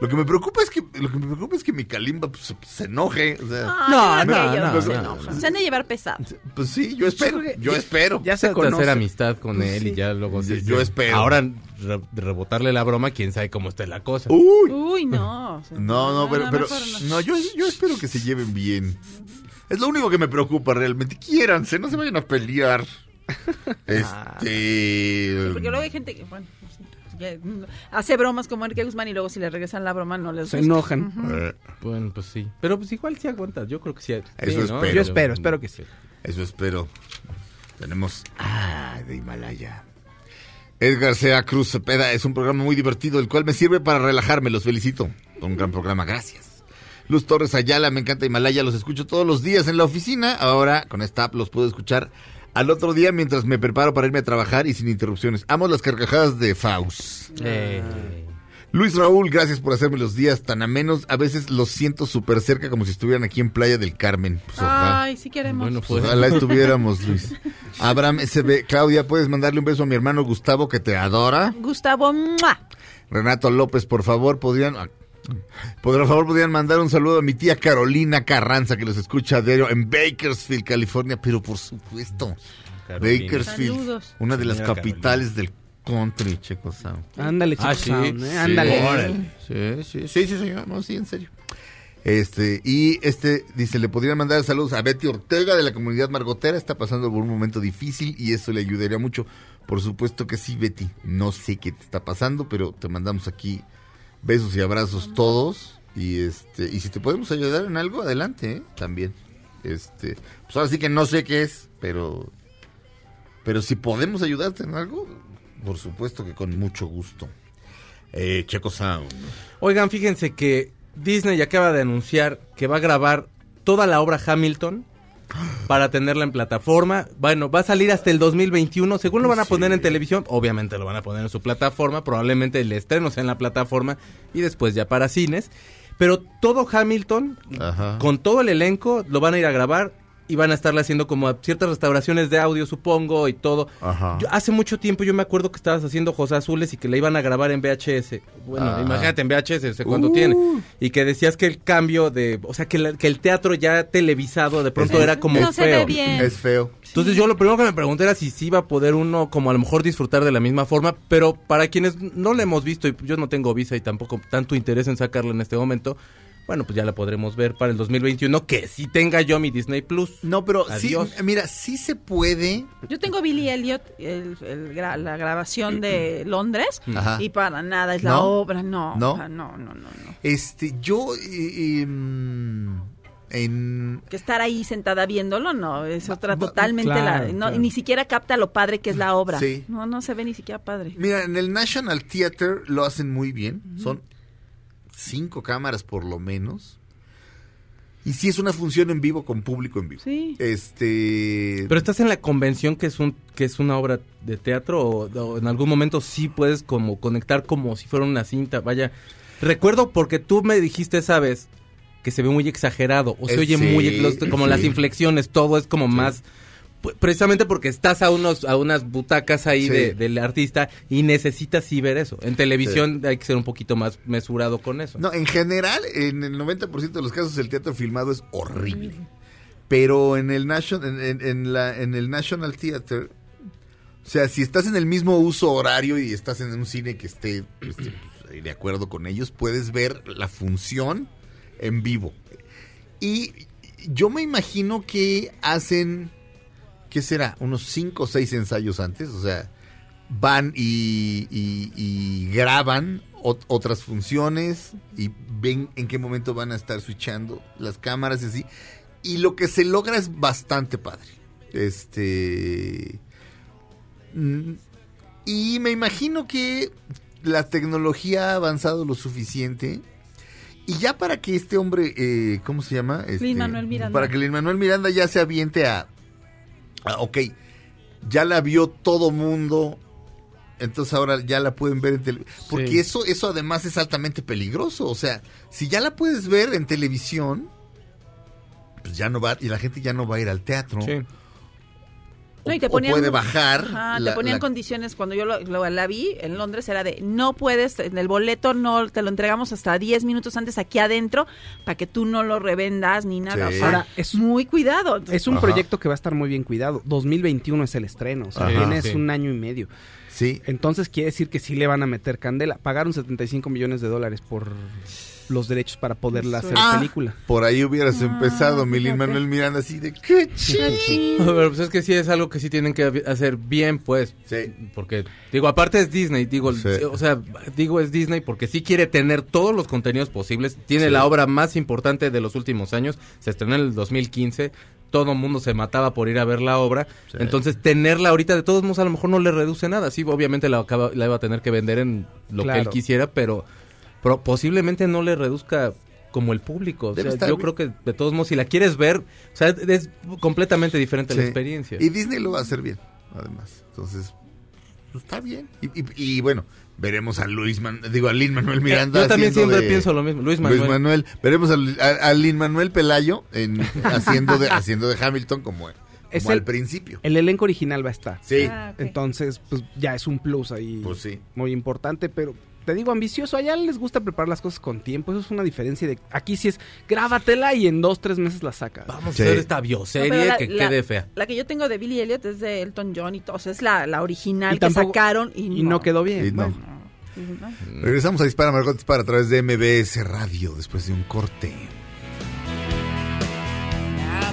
Speaker 2: Lo que me preocupa es que, que me preocupa es que mi Kalimba pues, se, enoje. O sea,
Speaker 3: Ay,
Speaker 4: No,
Speaker 3: no,
Speaker 4: no, no,
Speaker 3: se
Speaker 4: no.
Speaker 3: Se han de llevar pesado.
Speaker 2: pues sí, yo espero, yo espero.
Speaker 4: Ya se
Speaker 5: de hacer
Speaker 4: conoce.
Speaker 5: amistad con él y ya luego...
Speaker 2: Sí,
Speaker 5: sí,
Speaker 2: yo
Speaker 5: sí.
Speaker 2: espero.
Speaker 5: Ahora, re- rebotarle la broma, quién sabe cómo está la cosa.
Speaker 2: Uy.
Speaker 3: Uy, no. o sea,
Speaker 2: No, no, pero, pero
Speaker 3: mejor no.
Speaker 2: yo, yo espero que se lleven bien. Es lo único que me preocupa realmente. Quiéranse, no se vayan a pelear. Este.
Speaker 3: Porque luego hay gente que, bueno, no sé, mm, hace bromas como Enrique Guzmán y luego si le regresan la broma no les
Speaker 4: Se
Speaker 3: gusta.
Speaker 4: enojan.
Speaker 2: eh,
Speaker 5: Bueno, pues sí. Pero pues igual sí aguantas. Yo creo que sí.
Speaker 2: Eso
Speaker 5: sí, ¿no?
Speaker 2: espero.
Speaker 4: Yo espero, espero que sí.
Speaker 2: Eso espero. Tenemos. Ah, de Himalaya. Edgar Sea Cruz Cepeda es un programa muy divertido, el cual me sirve para relajarme. Los felicito. Un gran programa, gracias. Luz Torres Ayala, me encanta Himalaya, los escucho todos los días en la oficina. Ahora con esta app los puedo escuchar al otro día mientras me preparo para irme a trabajar y sin interrupciones. Amo las carcajadas de Faust.
Speaker 5: Eh,
Speaker 2: Luis Raúl, gracias por hacerme los días tan amenos. A veces los siento súper cerca como si estuvieran aquí en Playa del Carmen. Pues, ojalá.
Speaker 3: Ay, sí queremos.
Speaker 5: bueno, pues...
Speaker 2: Ojalá estuviéramos, Luis. Abraham SB, Claudia, ¿puedes mandarle un beso a mi hermano Gustavo que te adora?
Speaker 3: Gustavo, ¡mua!
Speaker 2: Renato López, por favor, podrían... Por favor, podrían mandar un saludo a mi tía Carolina Carranza, que los escucha a diario en Bakersfield, California, pero por supuesto,
Speaker 5: Carolina.
Speaker 2: Bakersfield,
Speaker 3: Saludos.
Speaker 2: una de las
Speaker 5: Señora
Speaker 2: capitales del country, Checo Sound.
Speaker 4: Ándale,
Speaker 5: Ah,
Speaker 4: Chico
Speaker 5: sí.
Speaker 4: Sound, ¿eh?
Speaker 2: Sí,
Speaker 4: Ándale.
Speaker 2: órale. Sí, sí, sí, sí, señor. No, sí, en serio. Este, y este, dice, le podrían mandar saludos a Betty Ortega de la comunidad margotera. Está pasando por un momento difícil y eso le ayudaría mucho. Por supuesto que sí, Betty. No sé qué te está pasando, pero te mandamos aquí besos y abrazos todos. Y este, y si te podemos ayudar en algo, adelante, ¿eh? También. Este, pues ahora sí que no sé qué es, pero, pero si podemos ayudarte en algo, por supuesto que con mucho gusto. Eh, Checo Sound.
Speaker 5: Oigan, fíjense que Disney acaba de anunciar que va a grabar toda la obra Hamilton para tenerla en plataforma. Bueno, va a salir hasta el 2021. Según lo van a poner en televisión, obviamente lo van a poner en su plataforma. Probablemente el estreno sea en la plataforma y después ya para cines. Pero todo Hamilton,
Speaker 2: Ajá.
Speaker 5: con todo el elenco, lo van a ir a grabar y van a estarle haciendo como ciertas restauraciones de audio, supongo, y todo.
Speaker 2: Ajá.
Speaker 5: Yo- hace mucho tiempo yo me acuerdo que estabas haciendo José Azules y que le iban a grabar en VHS. Bueno,
Speaker 2: Ajá.
Speaker 5: imagínate en VHS, sé cuánto tiene. Y que decías que el cambio de, o sea, que, la- que el teatro ya televisado de pronto
Speaker 2: Es-
Speaker 5: era como
Speaker 3: no se
Speaker 5: feo.
Speaker 3: ve bien.
Speaker 2: Es feo.
Speaker 5: Entonces yo lo primero que me pregunté era si sí iba a poder uno como a lo mejor disfrutar de la misma forma, pero para quienes no la hemos visto y yo no tengo visa y tampoco tanto interés en sacarla en este momento, bueno, pues ya la podremos ver para el 2021, que sí tenga yo mi Disney Plus.
Speaker 2: No, pero
Speaker 5: Adiós.
Speaker 2: sí, mira, sí se puede.
Speaker 3: Yo tengo Billy Elliot, el, el gra- la grabación de Londres,
Speaker 2: Ajá.
Speaker 3: y para nada es la
Speaker 2: ¿No?
Speaker 3: obra, no.
Speaker 2: ¿No?
Speaker 3: ah, No, no, no, no.
Speaker 2: Este, yo eh, em, en
Speaker 3: Que estar ahí sentada viéndolo, no, es otra totalmente
Speaker 4: claro,
Speaker 3: la... No,
Speaker 4: claro.
Speaker 3: Ni siquiera capta lo padre que es la obra.
Speaker 2: Sí.
Speaker 3: No, no se ve ni siquiera padre.
Speaker 2: Mira, en el National Theater lo hacen muy bien. Son cinco cámaras por lo menos. Y sí es una función en vivo con público en vivo.
Speaker 3: Sí.
Speaker 2: Este.
Speaker 5: Pero estás en la convención que es un que es una obra de teatro o, o en algún momento sí puedes como conectar como si fuera una cinta, vaya. Recuerdo porque tú me dijiste esa vez que se ve muy exagerado o se
Speaker 2: Eh,
Speaker 5: oye
Speaker 2: sí,
Speaker 5: muy los- como las inflexiones, todo es como más Precisamente porque estás a unos a unas butacas ahí
Speaker 2: Sí.
Speaker 5: de- del artista y necesitas sí ver eso. En televisión hay que ser un poquito más mesurado con eso.
Speaker 2: No, en general, en el 90% de los casos el teatro filmado es horrible. Pero en el, Nation, en, en- en la, en el National Theater, o sea, si estás en el mismo uso horario y estás en un cine que esté este, pues, de acuerdo con ellos, puedes ver la función en vivo. Y yo me imagino que hacen, ¿qué será? Unos 5 o 6 ensayos antes, o sea, van y, y- y graban ot- otras funciones y ven en qué momento van a estar switchando las cámaras y así. Y lo que se logra es bastante padre. Este. mm, Y me imagino que la tecnología ha avanzado lo suficiente. Y ya para que este hombre, eh, ¿cómo se llama? Este,
Speaker 3: Lin-Manuel Miranda.
Speaker 2: Para que Lin Manuel Miranda ya se aviente a, a, ok, ya la vio todo mundo, entonces ahora ya la pueden ver en televisión. Porque
Speaker 4: Sí.
Speaker 2: eso, eso además es altamente peligroso. O sea, si ya la puedes ver en televisión, pues ya no va, y la gente ya no va a ir al teatro.
Speaker 4: Sí.
Speaker 3: No, y te
Speaker 2: o
Speaker 3: ponían-
Speaker 2: puede bajar.
Speaker 3: Ajá,
Speaker 2: la-
Speaker 3: te ponían
Speaker 2: la-
Speaker 3: condiciones cuando yo lo, lo- la vi en Londres era de no puedes en el boleto no te lo entregamos hasta 10 minutos antes aquí adentro para que tú no lo revendas ni nada.
Speaker 2: Sí.
Speaker 3: O sea,
Speaker 4: Ahora, es-
Speaker 3: muy cuidado.
Speaker 4: Es un
Speaker 2: Ajá.
Speaker 4: proyecto que va a estar muy bien cuidado. 2021 es el estreno, o sea,
Speaker 2: Ajá.
Speaker 4: tienes
Speaker 5: Sí.
Speaker 4: un año y medio.
Speaker 2: Sí,
Speaker 4: Entonces quiere decir que sí le van a meter candela. Pagaron 75 millones de dólares por los derechos para poderla hacer
Speaker 2: Ah,
Speaker 4: película.
Speaker 2: por ahí hubieras empezado, mi Lin
Speaker 3: fíjate.
Speaker 2: Manuel Miranda, así de qué chido.
Speaker 5: Pero pues es que sí es algo que sí tienen que hacer bien, pues.
Speaker 2: Sí.
Speaker 5: Porque, digo, aparte es Disney, digo,
Speaker 2: Sí.
Speaker 5: o sea, digo es Disney porque sí quiere tener todos los contenidos posibles. Tiene la obra más importante de los últimos años. Se estrenó en el 2015. Todo el mundo se mataba por ir a ver la obra.
Speaker 2: Sí.
Speaker 5: Entonces, tenerla ahorita, de todos modos, a lo mejor no le reduce nada. Sí, obviamente la, acaba- la iba a tener que vender en lo que él quisiera, pero, pero posiblemente no le reduzca como el público. O sea, yo creo que de todos modos, si la quieres ver, o sea, es completamente diferente la experiencia.
Speaker 2: Y Disney lo va a hacer bien, además. Entonces, pues, está bien. Y, y- y, bueno, veremos a Luis Man, digo a Lin Manuel Miranda.
Speaker 5: Yo también siempre
Speaker 2: de-
Speaker 5: pienso lo mismo. Luis Manuel.
Speaker 2: Luis Manuel. Veremos a, Lin Manuel Pelayo en, haciendo, de, haciendo de Hamilton como, como
Speaker 4: Es
Speaker 2: al
Speaker 4: el-
Speaker 2: principio.
Speaker 4: El elenco original va a estar.
Speaker 2: Sí,
Speaker 3: Ah.
Speaker 4: Entonces, pues ya es un plus ahí
Speaker 2: pues sí.
Speaker 4: muy importante, pero te digo ambicioso, allá les gusta preparar las cosas con tiempo, eso es una diferencia de aquí sí es grábatela y en dos, tres meses la sacas.
Speaker 5: Vamos
Speaker 2: Sí.
Speaker 5: a hacer esta bioserie
Speaker 3: la-
Speaker 5: que
Speaker 3: la-
Speaker 5: quede fea.
Speaker 3: La que yo tengo de Billy Elliot es de Elton John y todo. O sea, es la, la original
Speaker 4: Y
Speaker 3: que
Speaker 4: tampoco-
Speaker 3: sacaron y,
Speaker 4: Y no quedó bien.
Speaker 2: Y no.
Speaker 4: Bueno,
Speaker 3: No.
Speaker 2: Regresamos a Dispara Margot Dispara a través de MBS Radio después de un corte.
Speaker 7: Now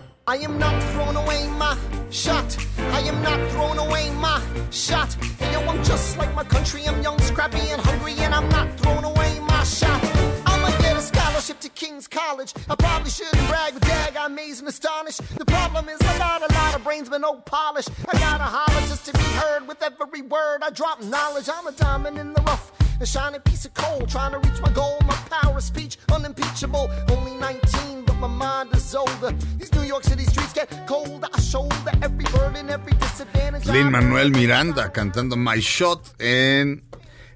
Speaker 8: I am not throwing away my shot. I am not throwing away my shot. Yo, I'm just like my country. I'm young, scrappy, and hungry, and I'm not throwing away my shot. Scholarship to King's College. I probably shouldn't brag, but dag, I'm amazed and astonished. The problem is I got a lot of brains, but no polish. I gotta holler just to be heard with every word. I drop knowledge. I'm a diamond in the rough. A shining piece of coal, trying to reach my goal. My power of speech, unimpeachable. Only 19, but my mind is older. These New York City streets get colder. I shoulder every burden, every disadvantage.
Speaker 2: Lin Manuel Miranda cantando My Shot en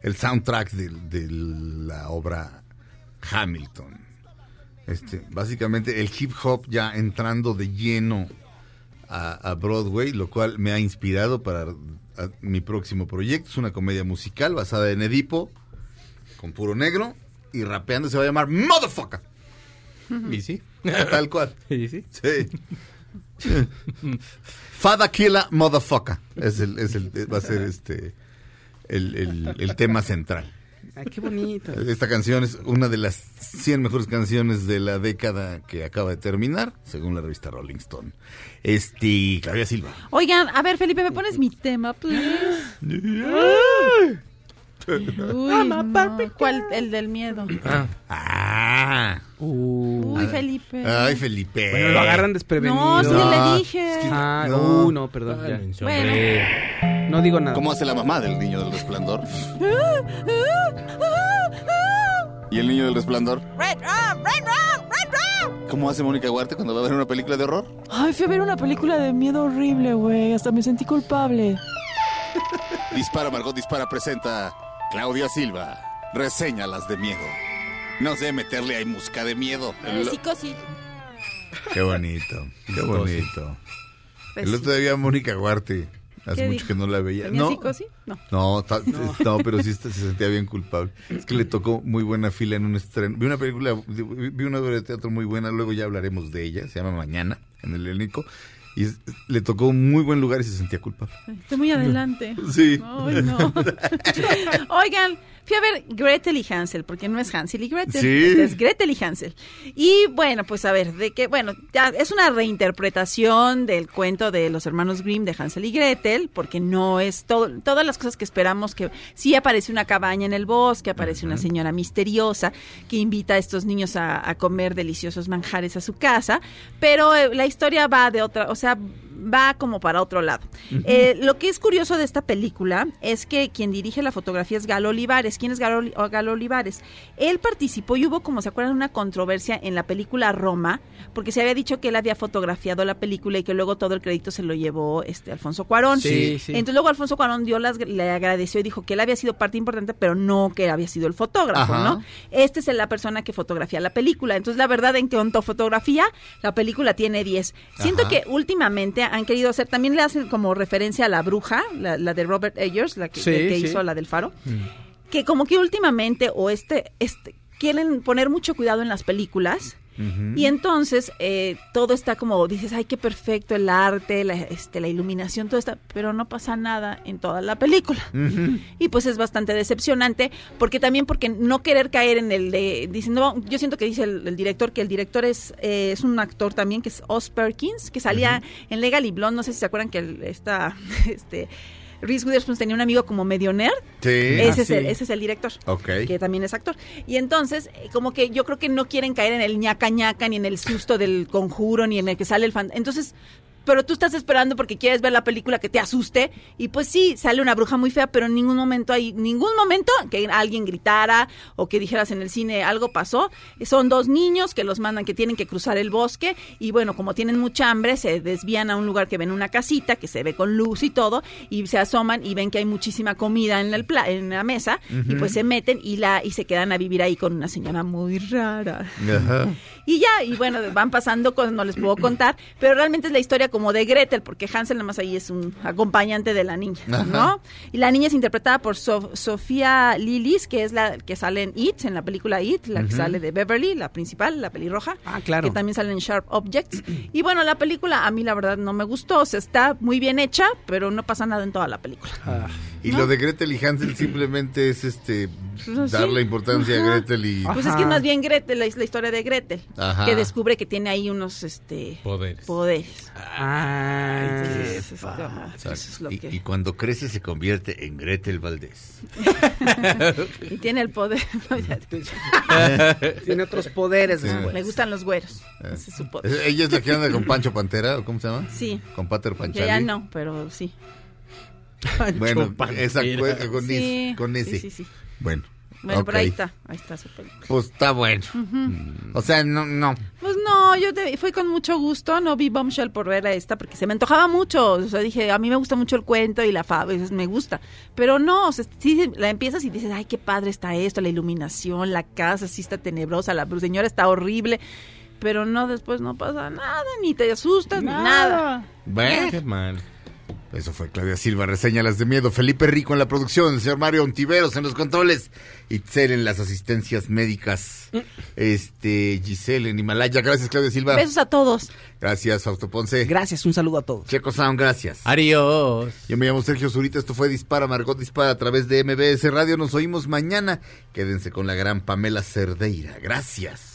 Speaker 2: el soundtrack de, de la obra Hamilton. Este, básicamente el hip hop ya entrando de lleno a, a Broadway, lo cual me ha inspirado para a- mi próximo proyecto. Es una comedia musical basada en Edipo, con puro negro, y rapeando se va a llamar Motherfucker.
Speaker 5: Y sí.
Speaker 2: Tal cual.
Speaker 5: Y sí.
Speaker 2: Sí. Fada Killa Motherfucker. Es el, es el, va a ser este el, el- el tema central.
Speaker 4: Ay, qué bonito.
Speaker 2: Esta canción es una de las 100 mejores canciones de la década que acaba de terminar, según la revista Rolling Stone. Este, Claudia Silva.
Speaker 3: Oigan, a ver, Felipe, ¿me pones mi tema, please? Uy, no. ¿Cuál? El del miedo.
Speaker 5: Ah,
Speaker 2: Ah,
Speaker 4: Uh.
Speaker 3: Uy, Felipe.
Speaker 2: Ay, Felipe.
Speaker 4: Bueno, lo agarran desprevenido.
Speaker 3: No, sí
Speaker 2: No,
Speaker 3: le dije.
Speaker 2: es que-
Speaker 4: Ah,
Speaker 2: No.
Speaker 4: uh, no, perdón. ya.
Speaker 3: Bueno.
Speaker 4: No digo nada.
Speaker 9: ¿Cómo hace la mamá del niño del resplandor? ¿Y el niño del resplandor?
Speaker 3: Red rum, red rum, red rum.
Speaker 9: ¿Cómo hace Mónica Huarte cuando va a ver una película de horror?
Speaker 3: Ay, fui a ver una película de miedo horrible, güey. Hasta me sentí culpable.
Speaker 9: Dispara, Margot Dispara presenta Claudia Silva. Reseñalas de miedo. No sé meterle ahí musca de miedo. El-
Speaker 3: psicosis.
Speaker 2: Qué bonito, qué bonito.
Speaker 3: Pues
Speaker 2: El
Speaker 3: sí.
Speaker 2: otro día Mónica Huarte. Hace
Speaker 3: ¿Qué
Speaker 2: mucho
Speaker 3: dijo?
Speaker 2: que no la veía.
Speaker 3: ¿Tenía
Speaker 2: No,
Speaker 3: psicosis? No.
Speaker 2: no, ta- no, pero sí se sentía bien culpable. Es que le tocó muy buena fila en un estreno. Vi una película, vi una obra de teatro muy buena, luego ya hablaremos de ella, se llama Mañana, en el Helénico. Y le tocó un muy buen lugar y se sentía culpable.
Speaker 3: Estoy muy adelante.
Speaker 2: Sí.
Speaker 3: Ay, no. Oigan, fui a ver Gretel y Hansel, porque no es Hansel y Gretel,
Speaker 2: Sí.
Speaker 3: es Gretel y Hansel. Y bueno, pues a ver, de que, bueno, ya es una reinterpretación del cuento de los hermanos Grimm de Hansel y Gretel, porque no es todo, todas las cosas que esperamos que sí aparece una cabaña en el bosque, aparece una señora misteriosa que invita a estos niños a, a comer deliciosos manjares a su casa, pero eh, la historia va de otra, o sea, va como para otro lado. Eh, lo que es curioso de esta película es que quien dirige la fotografía es Galo Olivares. ¿Quién es Galo, Galo Olivares? Él participó y hubo, como se acuerdan, una controversia en la película Roma, porque se había dicho que él había fotografiado la película y que luego todo el crédito se lo llevó este Alfonso Cuarón.
Speaker 4: Sí, sí.
Speaker 3: Entonces luego Alfonso Cuarón dio las, le agradeció y dijo que él había sido parte importante, pero no que había sido el fotógrafo,
Speaker 2: Ajá.
Speaker 3: ¿no? Este es la persona que fotografía la película. Entonces, la verdad, en cuanto a fotografía, la película tiene 10. Siento
Speaker 2: Ajá.
Speaker 3: que últimamente han querido hacer, también le hacen como referencia a la bruja, la, la de Robert Eggers, la que,
Speaker 4: Sí,
Speaker 3: que
Speaker 4: sí.
Speaker 3: hizo la del faro, que como que últimamente, o este, este, quieren poner mucho cuidado en las películas. Y entonces eh, todo está como, dices, ay, qué perfecto el arte, la, este, la iluminación, todo está, pero no pasa nada en toda la película. Y pues es bastante decepcionante, porque también porque no querer caer en el de, dicen, no, yo siento que dice el, el director, que el director es, eh, es un actor también, que es Oz Perkins, que salía en Legal y Blonde, no sé si se acuerdan que el- esta, este, Reese Witherspoon tenía un amigo como medio nerd.
Speaker 2: Sí.
Speaker 3: Ese, es el,
Speaker 4: sí.
Speaker 3: ese es el director.
Speaker 2: Ok.
Speaker 3: Que también es actor. Y entonces, eh, como que yo creo que no quieren caer en el ñaca ñaca, ni en el susto del conjuro, ni en el que sale el fan. Entonces, pero tú estás esperando porque quieres ver la película que te asuste. Y pues sí, sale una bruja muy fea, pero en ningún momento hay, ningún momento que alguien gritara o que dijeras en el cine algo pasó. Son dos niños que los mandan que tienen que cruzar el bosque. Y bueno, como tienen mucha hambre, se desvían a un lugar que ven una casita que se ve con luz y todo. Y se asoman y ven que hay muchísima comida en, el pla- en la mesa. Y pues se meten y, la, y se quedan a vivir ahí con una señora muy rara.
Speaker 2: Ajá.
Speaker 3: Y ya, y bueno, van pasando cosas, no les puedo contar, pero realmente es la historia como de Gretel, porque Hansel nada más ahí es un acompañante de la niña, ¿no? Y la niña es interpretada por So- Sofía Lillis, que es la que sale en It, en la película It, la que sale de Beverly, la principal, la pelirroja.
Speaker 4: Ah, claro.
Speaker 3: Que también sale en Sharp Objects. Y bueno, la película a mí la verdad no me gustó, o sea, está muy bien hecha, pero no pasa nada en toda la película.
Speaker 4: Ah.
Speaker 2: Y lo de Gretel y Hansel simplemente es este
Speaker 3: Pues, sí.
Speaker 2: darle importancia
Speaker 3: Ajá.
Speaker 2: a Gretel y
Speaker 3: Pues es que es más bien Gretel, la, la historia de Gretel,
Speaker 2: Ajá.
Speaker 3: que descubre que tiene ahí unos este
Speaker 5: Poderes.
Speaker 3: poderes.
Speaker 4: Ah,
Speaker 3: Entonces, es como- eso es lo
Speaker 2: y,
Speaker 3: que-
Speaker 2: y cuando crece se convierte en Gretel Valdés.
Speaker 3: y tiene el poder.
Speaker 4: tiene otros poderes
Speaker 2: Sí.
Speaker 3: Me gustan los güeros. Ese es su poder.
Speaker 2: ¿Es- ¿Ella es la que anda con Pancho Pantera o cómo se llama?
Speaker 3: Sí.
Speaker 2: Con Pater
Speaker 3: Que
Speaker 2: Panchali.
Speaker 3: ya no, pero sí.
Speaker 2: Bueno, esa cu- con,
Speaker 3: Sí,
Speaker 2: ese, con
Speaker 3: sí,
Speaker 2: ese.
Speaker 3: sí, sí.
Speaker 2: Bueno.
Speaker 3: Bueno, pero
Speaker 2: ok.
Speaker 3: ahí está, ahí está su película.
Speaker 2: Pues está bueno. O sea, no, no.
Speaker 3: Pues no, yo te- fui con mucho gusto, no vi Bombshell por ver a esta porque se me antojaba mucho, o sea, dije, a mí me gusta mucho el cuento y la fábula, me gusta, pero no, o sea, sí, la empiezas y dices, ay, qué padre está esto, la iluminación, la casa sí está tenebrosa, la señora está horrible, pero no, después no pasa nada, ni te asustas, ni nada.
Speaker 2: Bueno.
Speaker 5: Qué mal.
Speaker 2: Eso fue Claudia Silva, reseña las de miedo. Felipe Rico en la producción, el señor Mario Ontiveros en los controles, Itzel en las asistencias médicas, este Giselle en Himalaya. Gracias, Claudia Silva.
Speaker 3: Besos a todos.
Speaker 2: Gracias, Fausto Ponce.
Speaker 4: Gracias, un saludo a todos.
Speaker 2: Checo Sound, gracias.
Speaker 5: Adiós.
Speaker 2: Yo me llamo Sergio Zurita, esto fue Dispara, Margot Dispara a través de MBS Radio. Nos oímos mañana. Quédense con la gran Pamela Cerdeira. Gracias.